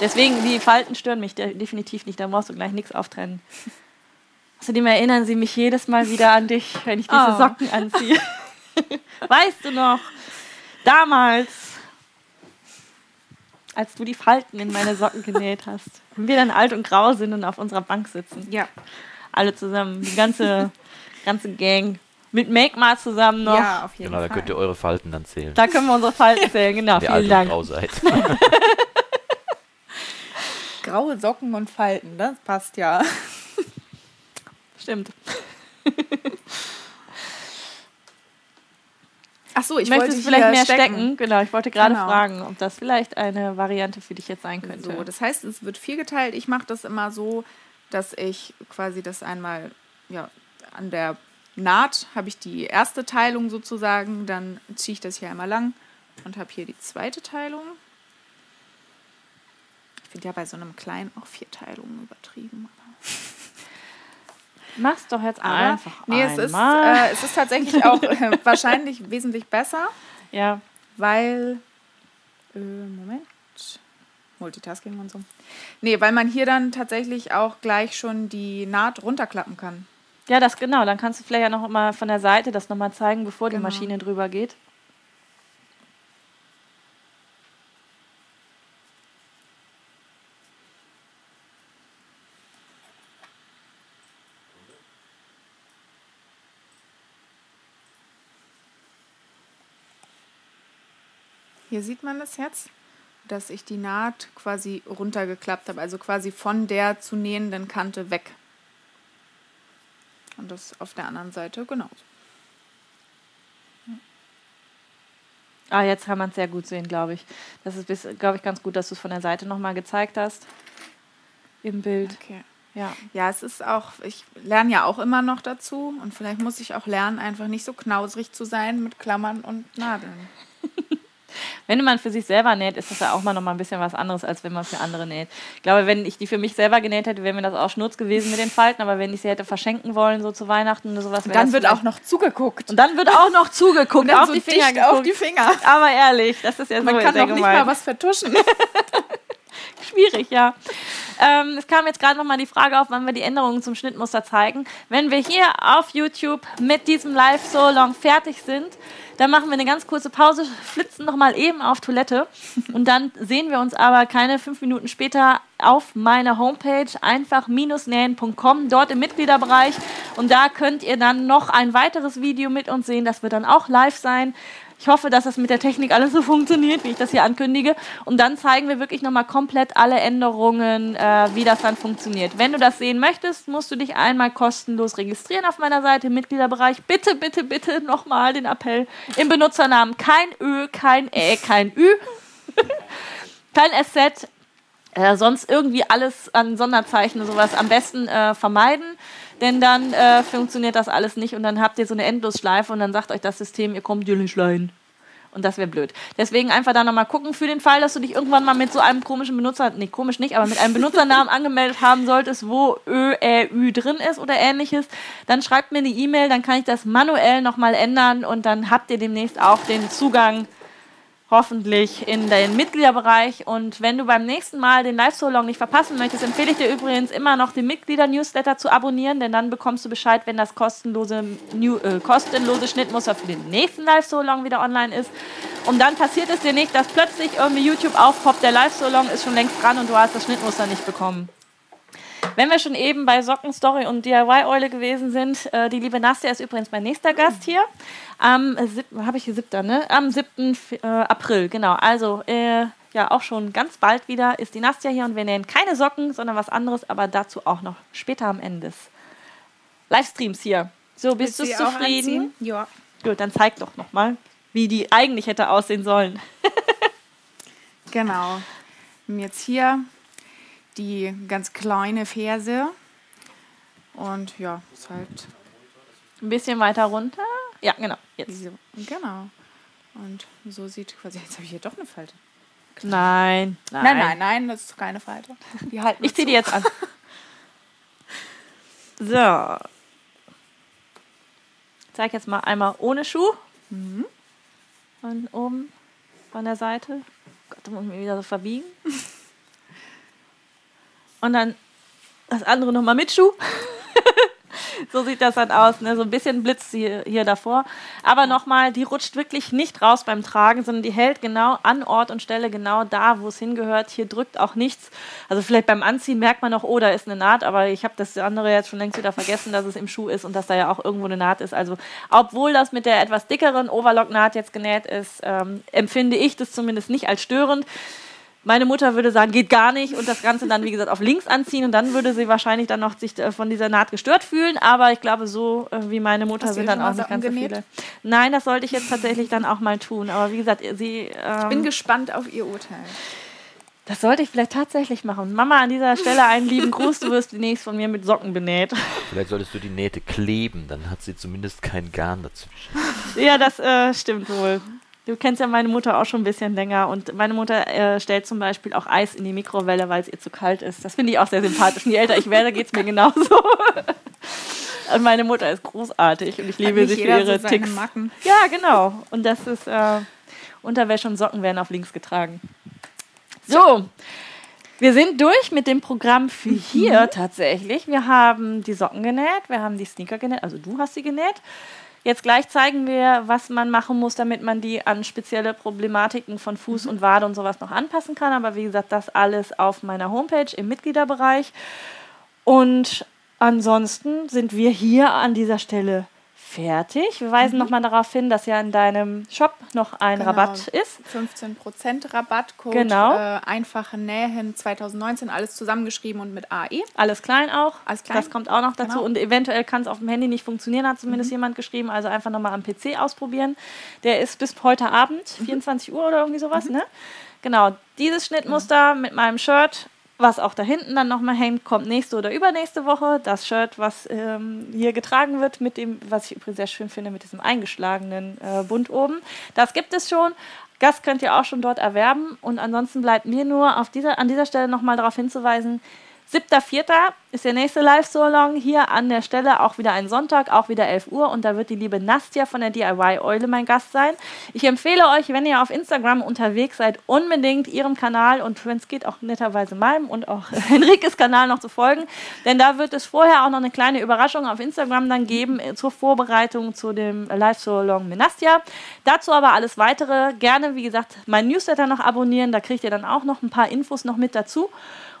Deswegen, die Falten stören mich de definitiv nicht. Da brauchst du gleich nichts auftrennen. Außerdem erinnern sie mich jedes Mal wieder an dich, wenn ich diese Oh. Socken anziehe. weißt du noch, damals, als du die Falten in meine Socken genäht hast, wenn wir dann alt und grau sind und auf unserer Bank sitzen Ja. alle zusammen, die ganze, ganze Gang. Mit Make mal zusammen noch. Ja, auf jeden Genau, da Fall. könnt ihr eure Falten dann zählen. Da können wir unsere Falten zählen, genau. Wenn ihr Vielen Dank. grau seid. Graue Socken und Falten, das passt ja. Stimmt. Ach so, ich Möchtest wollte du vielleicht hier mehr stecken? Genau, ich wollte gerade Genau. fragen, ob das vielleicht eine Variante für dich jetzt sein könnte. So, das heißt, es wird viel geteilt. Ich mache das immer so, dass ich quasi das einmal ja, an der Naht habe ich die erste Teilung sozusagen, dann ziehe ich das hier einmal lang und habe hier die zweite Teilung. Ich finde ja bei so einem kleinen auch vier Teilungen übertrieben. Mach's doch jetzt Aber einfach nee, es ist, äh, es ist tatsächlich auch äh, wahrscheinlich wesentlich besser, ja, weil äh, Moment Multitasking und so. Nee, weil man hier dann tatsächlich auch gleich schon die Naht runterklappen kann. Ja, das genau. Dann kannst du vielleicht ja noch mal von der Seite das noch mal zeigen, bevor die Genau. Maschine drüber geht. Hier sieht man das jetzt, dass ich die Naht quasi runtergeklappt habe, also quasi von der zu nähenden Kante weg. Und das auf der anderen Seite genauso. Ah, jetzt kann man es sehr gut sehen, glaube ich. Das ist, glaube ich, ganz gut, dass du es von der Seite noch mal gezeigt hast. Im Bild. Okay. Ja. Ja, es ist auch, ich lerne ja auch immer noch dazu und vielleicht muss ich auch lernen, einfach nicht so knausrig zu sein mit Klammern und Nadeln. Wenn man für sich selber näht, ist das ja auch mal noch mal ein bisschen was anderes, als wenn man für andere näht. Ich glaube, wenn ich die für mich selber genäht hätte, wäre mir das auch Schnurz gewesen mit den Falten, aber wenn ich sie hätte verschenken wollen, so zu Weihnachten oder sowas, wäre Dann wird auch noch zugeguckt. Und dann wird auch noch zugeguckt, auf so die Finger dicht auf geguckt. die Finger. Aber ehrlich, das ist ja Man so kann sehr auch nicht mal was vertuschen. Schwierig, ja. Ähm, es kam jetzt gerade noch mal die Frage auf, wann wir die Änderungen zum Schnittmuster zeigen. Wenn wir hier auf YouTube mit diesem Live So Long fertig sind, dann machen wir eine ganz kurze Pause, flitzen noch mal eben auf Toilette und dann sehen wir uns aber keine fünf Minuten später auf meiner Homepage einfach-nähen.com, dort im Mitgliederbereich und da könnt ihr dann noch ein weiteres Video mit uns sehen, das wird dann auch live sein. Ich hoffe, dass das mit der Technik alles so funktioniert, wie ich das hier ankündige. Und dann zeigen wir wirklich nochmal komplett alle Änderungen, äh, wie das dann funktioniert. Wenn du das sehen möchtest, musst du dich einmal kostenlos registrieren auf meiner Seite im Mitgliederbereich. Bitte, bitte, bitte nochmal den Appell im Benutzernamen. Kein Ö, kein Ä, kein Ü, kein SZ. Äh, sonst irgendwie alles an Sonderzeichen und sowas am besten äh, vermeiden, denn dann äh, funktioniert das alles nicht und dann habt ihr so eine Endlosschleife und dann sagt euch das System, ihr kommt hier nicht rein. Und das wäre blöd. Deswegen einfach da nochmal gucken für den Fall, dass du dich irgendwann mal mit so einem komischen Benutzer, nee, komisch nicht, aber mit einem Benutzernamen angemeldet haben solltest, wo Ö, Ä, Ü drin ist oder ähnliches. Dann schreibt mir eine E-Mail, dann kann ich das manuell nochmal ändern und dann habt ihr demnächst auch den Zugang hoffentlich in den Mitgliederbereich. Und wenn du beim nächsten Mal den Live-So-Long nicht verpassen möchtest, empfehle ich dir übrigens immer noch den Mitglieder-Newsletter zu abonnieren, denn dann bekommst du Bescheid, wenn das kostenlose, New, äh, kostenlose Schnittmuster für den nächsten Live-So-Long wieder online ist. Und dann passiert es dir nicht, dass plötzlich irgendwie YouTube aufpoppt, der Live-So-Long ist schon längst dran und du hast das Schnittmuster nicht bekommen. Wenn wir schon eben bei Socken, Story und DIY-Eule gewesen sind, äh, die liebe Nastia ist übrigens mein nächster Gast hier. Am äh, habe ich hier 7. ne? Am 7. Äh, April, genau. Also äh, ja, auch schon ganz bald wieder ist die Nastia hier und wir nähen keine Socken, sondern was anderes, aber dazu auch noch später am Ende des Livestreams hier. So, bist du zufrieden? Ja. Gut, dann zeig doch nochmal, wie die eigentlich hätte aussehen sollen. genau. Jetzt hier die ganz kleine Ferse. Und ja, ist halt. Ein bisschen weiter runter. Ja, genau. Jetzt. Diese, genau. Und so sieht quasi. Jetzt habe ich hier doch eine Falte. Nein, nein. Nein, nein, nein, das ist keine Falte. Die halten ich ziehe die jetzt an. so. Ich zeige jetzt mal einmal ohne Schuh. Mhm. Von oben, von der Seite. Gott, da muss ich mich wieder so verbiegen. Und dann das andere nochmal mit Schuh. so sieht das dann aus. Ne? So ein bisschen Blitz hier, hier davor. Aber nochmal, die rutscht wirklich nicht raus beim Tragen, sondern die hält genau an Ort und Stelle, genau da, wo es hingehört. Hier drückt auch nichts. Also vielleicht beim Anziehen merkt man noch, oh, da ist eine Naht, aber ich habe das andere jetzt schon längst wieder vergessen, dass es im Schuh ist und dass da ja auch irgendwo eine Naht ist. Also obwohl das mit der etwas dickeren Overlock-Naht jetzt genäht ist, ähm, empfinde ich das zumindest nicht als störend. Meine Mutter würde sagen, geht gar nicht und das Ganze dann, wie gesagt, auf links anziehen und dann würde sie wahrscheinlich dann noch sich äh, von dieser Naht gestört fühlen. Aber ich glaube, so äh, wie meine Mutter Hast sind dann auch nicht ganz so viele. Nein, das sollte ich jetzt tatsächlich dann auch mal tun. Aber wie gesagt, sie. Ähm, ich bin ähm, gespannt auf ihr Urteil. Das sollte ich vielleicht tatsächlich machen. Mama, an dieser Stelle einen lieben Gruß. Du wirst demnächst von mir mit Socken benäht. Vielleicht solltest du die Nähte kleben, dann hat sie zumindest kein Garn dazwischen. Ja, das äh, stimmt wohl. Du kennst ja meine Mutter auch schon ein bisschen länger und meine Mutter äh, stellt zum Beispiel auch Eis in die Mikrowelle, weil es ihr zu kalt ist. Das finde ich auch sehr sympathisch. Und je älter ich werde, geht es mir genauso. und meine Mutter ist großartig und ich liebe sie für ihre so Ticks. Macken. Ja, genau. Und das ist äh, Unterwäsche und Socken werden auf links getragen. So. Wir sind durch mit dem Programm für mhm. hier tatsächlich. Wir haben die Socken genäht, wir haben die Sneaker genäht, also du hast sie genäht. Jetzt gleich zeigen wir, was man machen muss, damit man die an spezielle Problematiken von Fuß mhm. und Wade und sowas noch anpassen kann. Aber wie gesagt, das alles auf meiner Homepage im Mitgliederbereich. Und ansonsten sind wir hier an dieser Stelle fertig. Wir weisen mhm. nochmal darauf hin, dass ja in deinem Shop noch ein genau. Rabatt ist. 15% Rabattcode. Genau. Äh, einfache Nähen 2019, alles zusammengeschrieben und mit AE. Alles klein auch. Alles klein. Das kommt auch noch dazu. Genau. Und eventuell kann es auf dem Handy nicht funktionieren, hat zumindest mhm. jemand geschrieben. Also einfach nochmal am PC ausprobieren. Der ist bis heute Abend, mhm. 24 Uhr oder irgendwie sowas, mhm. ne? Genau, dieses Schnittmuster mit meinem Shirt was auch da hinten dann nochmal hängt, kommt nächste oder übernächste Woche. Das Shirt, was ähm, hier getragen wird, mit dem, was ich übrigens sehr schön finde, mit diesem eingeschlagenen äh, Bund oben. Das gibt es schon. Gast könnt ihr auch schon dort erwerben. Und ansonsten bleibt mir nur auf dieser, an dieser Stelle nochmal darauf hinzuweisen, 7.4. ist der nächste Live-So-Along hier an der Stelle, auch wieder ein Sonntag, auch wieder 11 Uhr und da wird die liebe Nastja von der DIY Eule mein Gast sein. Ich empfehle euch, wenn ihr auf Instagram unterwegs seid, unbedingt ihrem Kanal und wenn es geht auch netterweise meinem und auch Henrikes Kanal noch zu folgen, denn da wird es vorher auch noch eine kleine Überraschung auf Instagram dann geben äh, zur Vorbereitung zu dem Live-So-Along mit Nastja. Dazu aber alles weitere gerne, wie gesagt, mein Newsletter noch abonnieren, da kriegt ihr dann auch noch ein paar Infos noch mit dazu.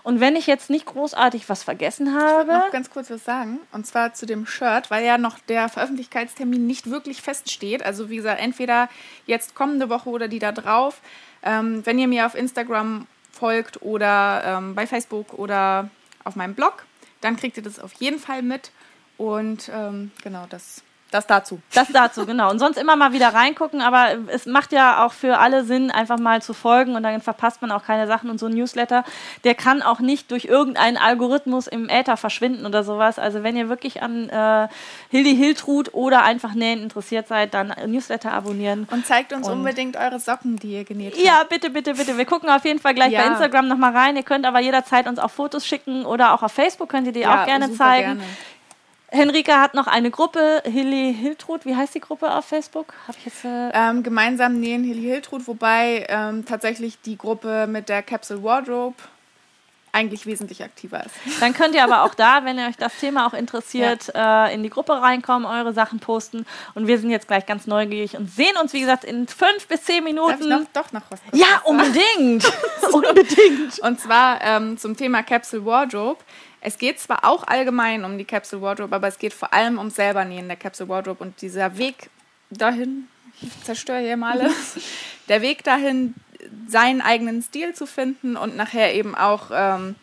Und wenn ich jetzt nicht großartig was vergessen habe. Ich noch ganz kurz was sagen. Und zwar zu dem Shirt, weil ja noch der Veröffentlichkeitstermin nicht wirklich feststeht. Also, wie gesagt, entweder jetzt kommende Woche oder die da drauf. Ähm, wenn ihr mir auf Instagram folgt oder ähm, bei Facebook oder auf meinem Blog, dann kriegt ihr das auf jeden Fall mit. Und ähm, genau, das Das dazu. Das dazu, genau. Und sonst immer mal wieder reingucken, aber es macht ja auch für alle Sinn, einfach mal zu folgen und dann verpasst man auch keine Sachen und so ein Newsletter, der kann auch nicht durch irgendeinen Algorithmus im Äther verschwinden oder sowas. Also wenn ihr wirklich an äh, Hildi Hiltrud oder einfach Nähen interessiert seid, dann Newsletter abonnieren. Und zeigt uns und unbedingt eure Socken, die ihr genäht habt. Ja, bitte, bitte, bitte. Wir gucken auf jeden Fall gleich ja. bei Instagram nochmal rein. Ihr könnt aber jederzeit uns auch Fotos schicken oder auch auf Facebook könnt ihr die ja, auch gerne zeigen. Gerne. Henrika hat noch eine Gruppe, Hilly Hiltrud. Wie heißt die Gruppe auf Facebook? Hab ich jetzt, äh ähm, gemeinsam nähen Hilly Hiltrud, wobei ähm, tatsächlich die Gruppe mit der Capsule Wardrobe eigentlich wesentlich aktiver ist. Dann könnt ihr aber auch da, wenn ihr euch das Thema auch interessiert, ja. äh, in die Gruppe reinkommen, eure Sachen posten. Und wir sind jetzt gleich ganz neugierig und sehen uns, wie gesagt, in fünf bis zehn Minuten. Darf ich noch, doch noch was Ja, unbedingt. unbedingt. Und zwar ähm, zum Thema Capsule Wardrobe. Es geht zwar auch allgemein um die Capsule Wardrobe, aber es geht vor allem ums selber Nähen der Capsule Wardrobe und dieser Weg dahin, ich zerstöre hier mal alles, der Weg dahin, seinen eigenen Stil zu finden und nachher eben auch ähm,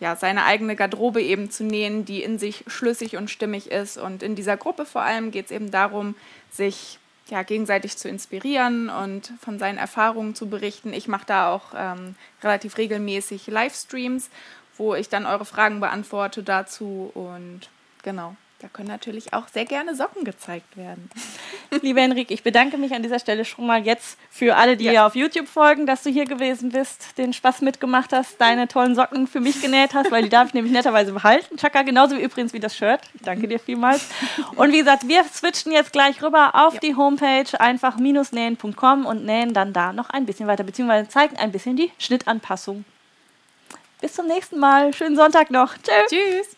ja, seine eigene Garderobe eben zu nähen, die in sich schlüssig und stimmig ist. Und in dieser Gruppe vor allem geht es eben darum, sich ja, gegenseitig zu inspirieren und von seinen Erfahrungen zu berichten. Ich mache da auch ähm, relativ regelmäßig Livestreams wo ich dann eure Fragen beantworte dazu. Und genau, da können natürlich auch sehr gerne Socken gezeigt werden. Liebe Henrik, ich bedanke mich an dieser Stelle schon mal jetzt für alle, die ja. hier auf YouTube folgen, dass du hier gewesen bist, den Spaß mitgemacht hast, deine tollen Socken für mich genäht hast, weil die darf ich nämlich netterweise behalten. Chaka, genauso wie übrigens wie das Shirt. Ich danke dir vielmals. Und wie gesagt, wir switchen jetzt gleich rüber auf ja. die Homepage, einfach minusnähen.com und nähen dann da noch ein bisschen weiter, beziehungsweise zeigen ein bisschen die Schnittanpassung. Bis zum nächsten Mal. Schönen Sonntag noch. Tschüss. Tschüss.